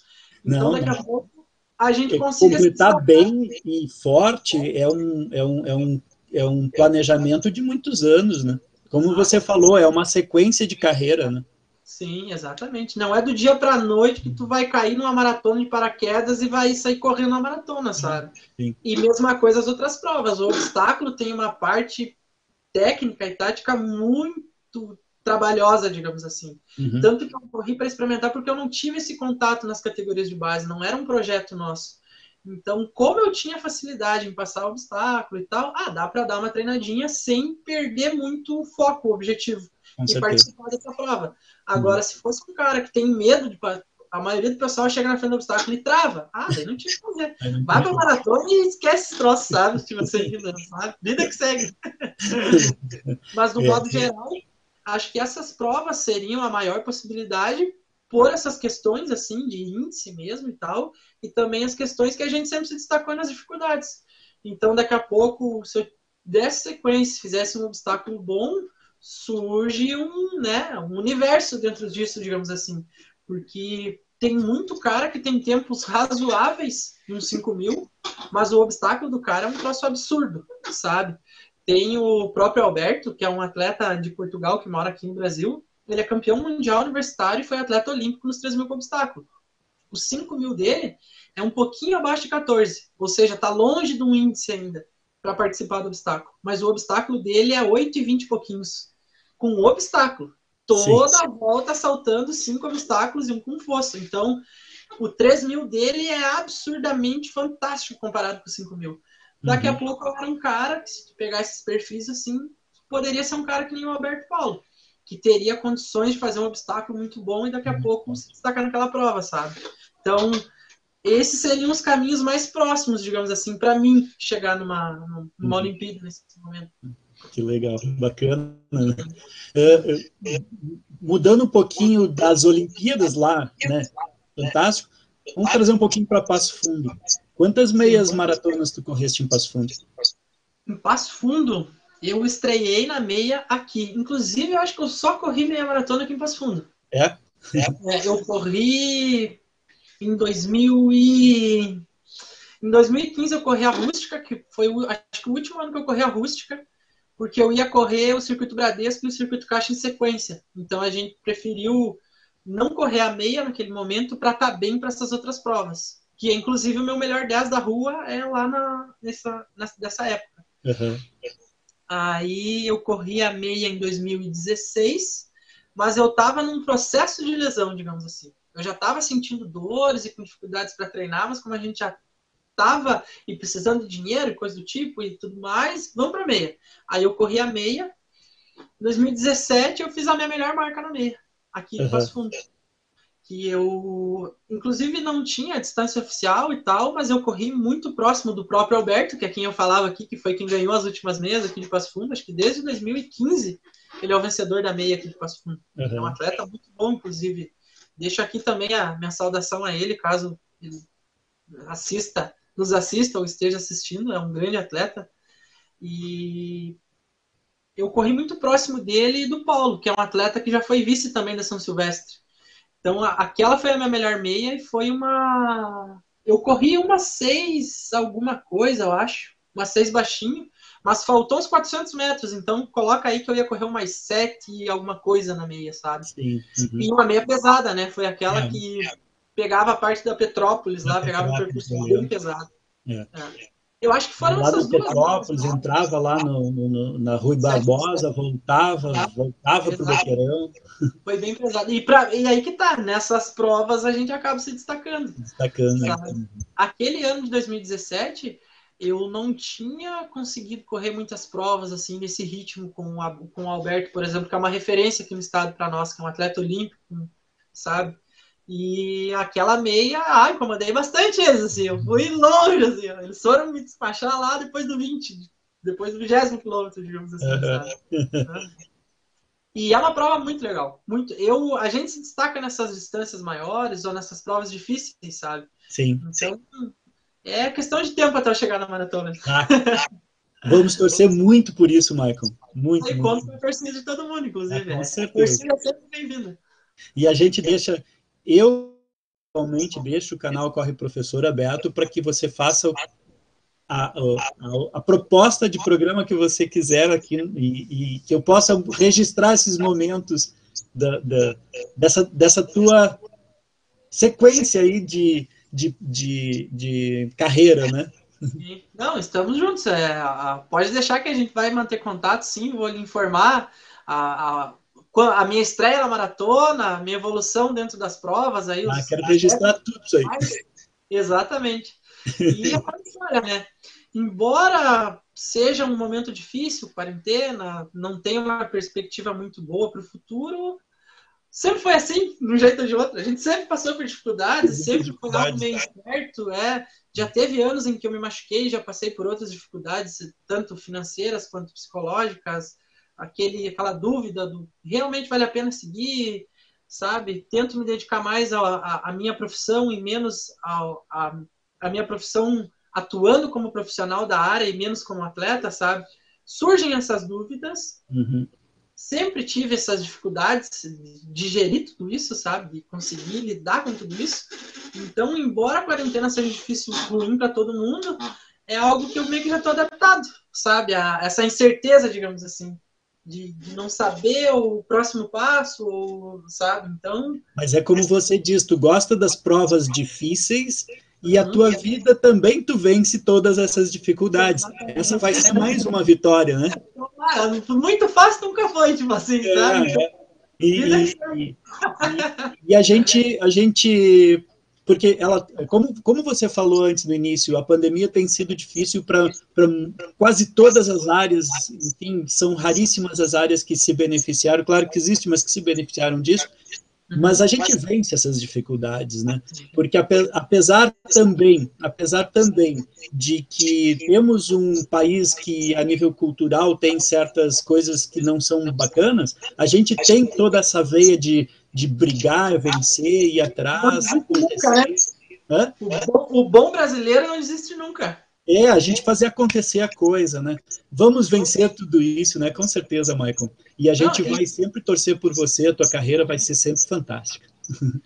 Então, Não, daqui não. a pouco, a gente consiga. Completar bem e forte é um, é, um, é, um, é um planejamento de muitos anos, né? Como você falou, é uma sequência de carreira, né? Sim, exatamente. Não é do dia para noite que tu vai cair numa maratona de paraquedas e vai sair correndo uma maratona, sabe? Sim. E mesma coisa as outras provas. O obstáculo tem uma parte técnica e tática muito trabalhosa, digamos assim. Uhum. Tanto que eu corri para experimentar porque eu não tive esse contato nas categorias de base, não era um projeto nosso. Então, como eu tinha facilidade em passar obstáculo e tal, ah, dá para dar uma treinadinha sem perder muito o foco, o objetivo Com e certeza. participar dessa prova. Agora, se fosse um cara que tem medo de. a maioria do pessoal chega na frente do obstáculo e trava. Ah, daí não tinha o que fazer. Vai pra maratona e esquece esse troço, sabe? Se você ainda, sabe? Vida que segue. [LAUGHS] Mas, no É. modo geral, acho que essas provas seriam a maior possibilidade por essas questões, assim, de índice mesmo e tal, e também as questões que a gente sempre se destacou nas dificuldades. Então, daqui a pouco, se eu desse sequência, fizesse um obstáculo bom, surge um, né, um universo dentro disso, digamos assim. Porque tem muito cara que tem tempos razoáveis uns 5 mil, mas o obstáculo do cara é um troço absurdo, sabe? Tem o próprio Alberto, que é um atleta de Portugal que mora aqui no Brasil. Ele é campeão mundial universitário e foi atleta olímpico nos 3 mil com obstáculo. Os 5 mil dele é um pouquinho abaixo de 14, ou seja, está longe de um índice ainda para participar do obstáculo. Mas o obstáculo dele é 8 e 20 e pouquinhos, com o obstáculo. Toda Sim. a volta saltando cinco obstáculos e um com fosso. Então, o 3 mil dele é absurdamente fantástico comparado com o 5 mil. Daqui Uhum. a pouco era um cara que, se pegar esses perfis assim, poderia ser um cara que nem o Alberto Paulo, que teria condições de fazer um obstáculo muito bom e daqui a pouco se destacar naquela prova, sabe? Então, esses seriam os caminhos mais próximos, digamos assim, para mim chegar numa, numa Uhum. Olimpíada nesse momento. Que legal, bacana. né? É, mudando um pouquinho das Olimpíadas lá, né? Fantástico. Vamos trazer um pouquinho para Passo Fundo. Quantas meias maratonas tu correste em Passo Fundo? Em Passo Fundo, eu estreiei na meia aqui. Inclusive, eu acho que eu só corri meia maratona aqui em Passo Fundo. É? É, eu corri em 2000 e... Em 2015 eu corri a rústica, que foi o, acho que o último ano que eu corri a rústica, porque eu ia correr o circuito Bradesco e o circuito Caixa em sequência. Então a gente preferiu não correr a meia naquele momento para estar bem para essas outras provas. Que inclusive o meu melhor 10 da rua é lá na, nessa, nessa, época. Uhum. Aí eu corri a meia em 2016, mas eu estava num processo de lesão, digamos assim. Eu já estava sentindo dores e com dificuldades para treinar, mas como a gente já estava e precisando de dinheiro e coisa do tipo e tudo mais, vamos para meia. Aí eu corri a meia. Em 2017 eu fiz a minha melhor marca na meia, aqui Uhum. Passo Fundo. Que eu, inclusive, não tinha distância oficial e tal, mas eu corri muito próximo do próprio Alberto, que é quem eu falava aqui, que foi quem ganhou as últimas meias aqui de Passo Fundo. Acho que desde 2015 ele é o vencedor da meia aqui de Passo Fundo. É um Uhum. atleta muito bom, inclusive. Deixo aqui também a minha saudação a ele, caso ele assista, nos assista ou esteja assistindo. É um grande atleta. E eu corri muito próximo dele e do Paulo, que é um atleta que já foi vice também da São Silvestre. Então, aquela foi a minha melhor meia e foi uma. Eu corri uma seis, alguma coisa, eu acho. Uma seis baixinho, mas faltou uns 400 metros. Então, coloca aí que eu ia correr umas sete alguma coisa na meia, sabe? Sim. Uhum. E uma meia pesada, né? Foi aquela É. que pegava a parte da Petrópolis lá, Da pegava um Petrópolis, percurso bem pesado. É. Eu acho que foram lá essas duas. Petrópolis, entrava lá no, no- na Rui Barbosa, voltava, voltava para o. Boqueirão, Foi bem pesado. E, pra, e aí que tá, nessas provas a gente acaba se destacando. destacando. né? Sabe? Aquele ano de 2017, eu não tinha conseguido correr muitas provas assim nesse ritmo com, a, com o Alberto, por exemplo, que é uma referência aqui no estado para nós, que é um atleta olímpico, sabe? E aquela meia, ah, incomodei bastante eles, assim, eu fui longe, assim, eles foram me despachar lá depois do 20, depois do 20 quilômetro, digamos assim, Uhum. sabe? E é uma prova muito legal. Muito, eu, a gente se destaca nessas distâncias maiores ou nessas provas difíceis, sabe? Sim. Então, é questão de tempo até eu chegar na maratona. Tá. Vamos torcer muito por isso, Michael. Muito, Aí muito. conto com a torcida de todo mundo, inclusive. Ah, com é. certeza. A torcida é sempre bem-vinda. E a gente deixa, eu atualmente deixo o canal Corre Professor aberto para que você faça a, a- a proposta de programa que você quiser aqui e, e que eu possa registrar esses momentos da, da- dessa, dessa tua sequência aí de, de, de, de carreira, né? Não, estamos juntos. É, pode deixar que a gente vai manter contato, sim. Vou lhe informar a, a, a minha estreia na maratona, minha evolução dentro das provas. Aí Ah, quero registrar tudo isso aí. [LAUGHS] Exatamente. E é [LAUGHS] história, né? Embora seja um momento difícil, quarentena, não tenha uma perspectiva muito boa para o futuro, sempre foi assim, de um jeito ou de outro. A gente sempre passou por dificuldades, sempre foi algo meio certo. É. Já teve anos em que eu me machuquei, já passei por outras dificuldades, tanto financeiras quanto psicológicas. Aquele, aquela dúvida do realmente vale a pena seguir, sabe? Tento me dedicar mais à minha profissão e menos à minha profissão atuando como profissional da área e menos como atleta, sabe? Surgem essas dúvidas. Uhum sempre tive essas dificuldades de digerir tudo isso, sabe? De conseguir lidar com tudo isso. Então, embora a quarentena seja difícil, ruim para todo mundo, é algo que eu meio que já estou adaptado, sabe? A essa incerteza, digamos assim. De, de, não saber o próximo passo, ou, sabe? Então. Mas é como você diz, tu gosta das provas difíceis e a tua vida também tu vence todas essas dificuldades. Essa vai ser mais uma vitória, né? Ah, muito fácil nunca foi, tipo assim, é, sabe? É. E, e, e, a gente, a gente, porque ela, como, como você falou antes no início, a pandemia tem sido difícil para quase todas as áreas, enfim, são raríssimas as áreas que se beneficiaram, claro que existe, mas que se beneficiaram disso, mas a gente vence essas dificuldades, né? Porque apesar também, apesar também de que temos um país que a nível cultural tem certas coisas que não são bacanas, a gente tem toda essa veia de, de brigar, vencer, ir atrás, acontecer. Né? O bom brasileiro não existe nunca. É, a gente fazer acontecer a coisa, né? Vamos vencer tudo isso, né? Com certeza, Michael. E a gente Não, vai e... sempre torcer por você, a tua carreira vai ser sempre fantástica.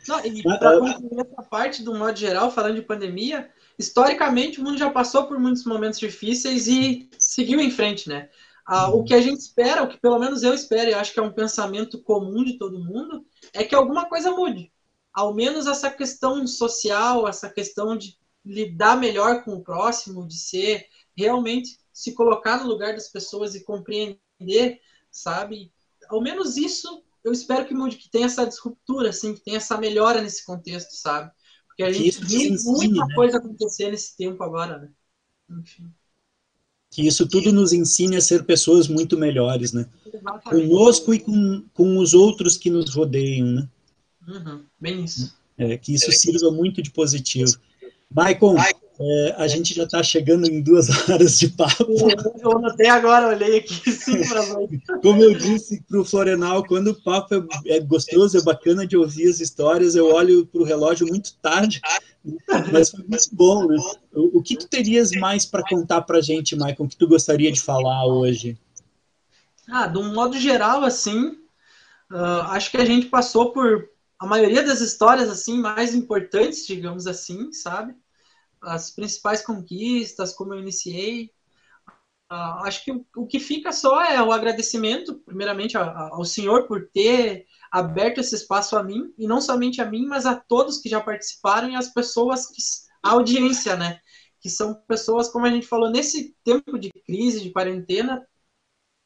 Não, e [LAUGHS] para concluir essa parte, do modo geral, falando de pandemia, historicamente o mundo já passou por muitos momentos difíceis e seguiu em frente, né? Ah, o que a gente espera, o que pelo menos eu espero, e acho que é um pensamento comum de todo mundo, é que alguma coisa mude. Ao menos essa questão social, essa questão de lidar melhor com o próximo, de ser realmente se colocar no lugar das pessoas e compreender, sabe? Ao menos isso eu espero que mude, que tenha essa disruptura, assim, que tenha essa melhora nesse contexto, sabe? Porque a gente viu muita né? coisa acontecer nesse tempo agora, né? Enfim. Que isso tudo nos ensine a ser pessoas muito melhores, né? Exatamente. Conosco e com, com os outros que nos rodeiam, né? Uhum, bem isso. É, que isso sirva muito de positivo. Maicon, é, a gente já está chegando em duas [LAUGHS] horas de papo. Eu até agora olhei aqui. [LAUGHS] Como eu disse para o Florenal, quando o papo é, é, gostoso, é bacana de ouvir as histórias, eu olho para o relógio muito tarde, mas foi muito bom. Né? O, que tu terias mais para contar para gente, Maicon, que tu gostaria de falar hoje? Ah, de um modo geral, assim, uh, acho que a gente passou por a maioria das histórias assim mais importantes, digamos assim, sabe? As principais conquistas, como eu iniciei. Uh, acho que o, o, que fica só é o agradecimento, primeiramente, ao Senhor por ter aberto esse espaço a mim, e não somente a mim, mas a todos que já participaram e as pessoas, que, a audiência, né? Que são pessoas, como a gente falou, nesse tempo de crise, de quarentena,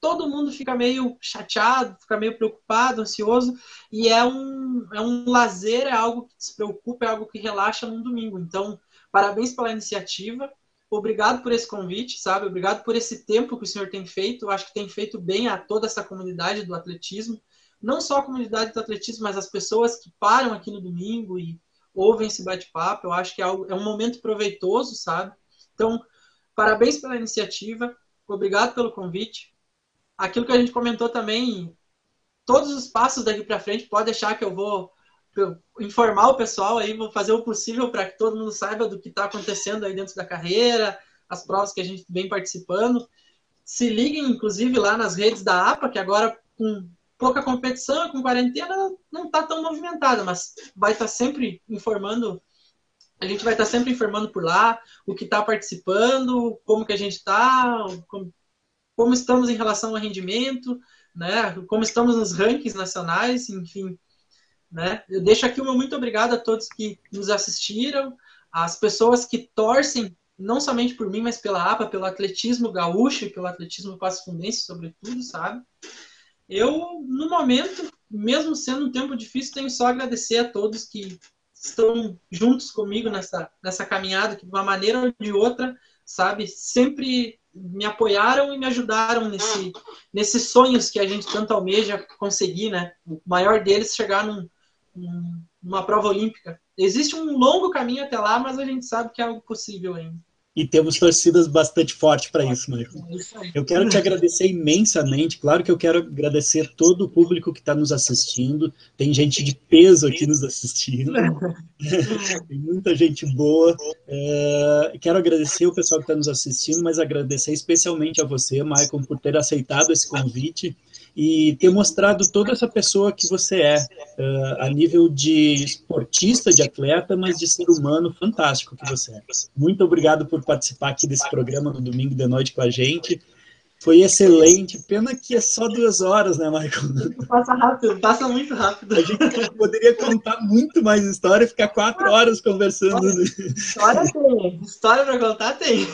todo mundo fica meio chateado, fica meio preocupado, ansioso, e é um, é um lazer, é algo que despreocupa, é algo que relaxa num domingo. Então, parabéns pela iniciativa, obrigado por esse convite, sabe? Obrigado por esse tempo que o senhor tem feito, Eu acho que tem feito bem a toda essa comunidade do atletismo, não só a comunidade do atletismo, mas as pessoas que param aqui no domingo e ouvem esse bate-papo, eu acho que é, algo, é um momento proveitoso, sabe? Então, parabéns pela iniciativa, obrigado pelo convite, aquilo que a gente comentou também, todos os passos daqui para frente, pode deixar que eu vou informar o pessoal aí, vou fazer o possível para que todo mundo saiba do que está acontecendo aí dentro da carreira, as provas que a gente vem participando. Se liguem, inclusive, lá nas redes da APA, que agora com pouca competição, com quarentena, não está tão movimentada, mas vai estar tá sempre informando. A gente vai estar tá sempre informando por lá o que está participando, como que a gente está, como estamos em relação ao rendimento, né? Como estamos nos rankings nacionais, enfim, né? Eu deixo aqui uma muito obrigado a todos que nos assistiram, as pessoas que torcem não somente por mim, mas pela APA, pelo atletismo gaúcho pelo atletismo passo-fundense, sobretudo, sabe? Eu, no momento, mesmo sendo um tempo difícil, tenho só a agradecer a todos que estão juntos comigo nessa, nessa caminhada, que de uma maneira ou de outra, sabe, sempre me apoiaram e me ajudaram nesse, nesses sonhos que a gente tanto almeja conseguir, né? O maior deles chegar num, numa prova olímpica. Existe um longo caminho até lá, mas a gente sabe que é algo possível ainda. E temos torcidas bastante fortes para isso, Michael. Eu quero te agradecer imensamente. Claro que eu quero agradecer todo o público que está nos assistindo. Tem gente de peso aqui nos assistindo. [LAUGHS] Tem muita gente boa. É, quero agradecer o pessoal que está nos assistindo, mas agradecer especialmente a você, Michael, por ter aceitado esse convite e ter mostrado toda essa pessoa que você é, uh, a nível de esportista, de atleta, mas de ser humano fantástico que você é. Muito obrigado por participar aqui desse programa no domingo de noite com a gente. Foi excelente. Pena que é só duas horas, né, Michael? [LAUGHS] Passa rápido, passa muito rápido. A gente poderia contar muito mais história e ficar quatro horas conversando. História tem. História para contar tem.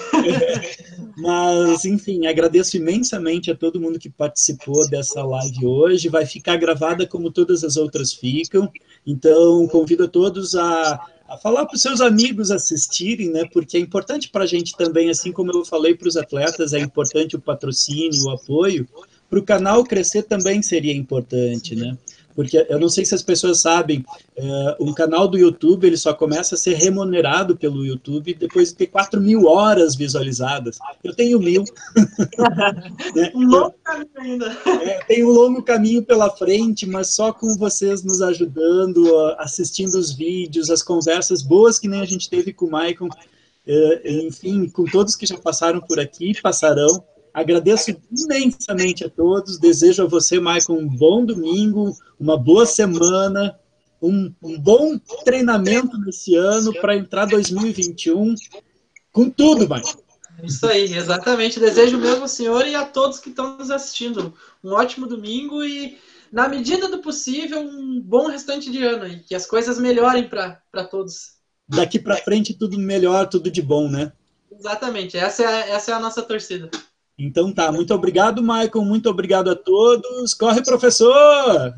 [LAUGHS] Mas, enfim, agradeço imensamente a todo mundo que participou dessa live hoje. Vai ficar gravada como todas as outras ficam. Então, convido a todos a a falar para os seus amigos assistirem, né? Porque é importante para a gente também, assim como eu falei para os atletas, é importante o patrocínio, o apoio. Para o canal crescer também seria importante, né? Porque eu não sei se as pessoas sabem, uh, um canal do YouTube ele só começa a ser remunerado pelo YouTube depois de ter 4 mil horas visualizadas. Eu tenho mil. [LAUGHS] né? Um longo caminho ainda. É, tem um longo caminho pela frente, mas só com vocês nos ajudando, assistindo os vídeos, as conversas boas que nem a gente teve com o Maicon, uh, enfim, com todos que já passaram por aqui passarão. Agradeço imensamente a todos. Desejo a você, Maicon, um bom domingo, uma boa semana, um, um bom treinamento nesse ano para entrar 2021 com tudo, Maicon. Isso aí, exatamente. Desejo mesmo ao senhor e a todos que estão nos assistindo um ótimo domingo e, na medida do possível, um bom restante de ano e que as coisas melhorem para todos. Daqui para frente, tudo melhor, tudo de bom, né? Exatamente, essa é, essa é a nossa torcida. Então tá, muito obrigado, Michael, muito obrigado a todos. Corre, professor!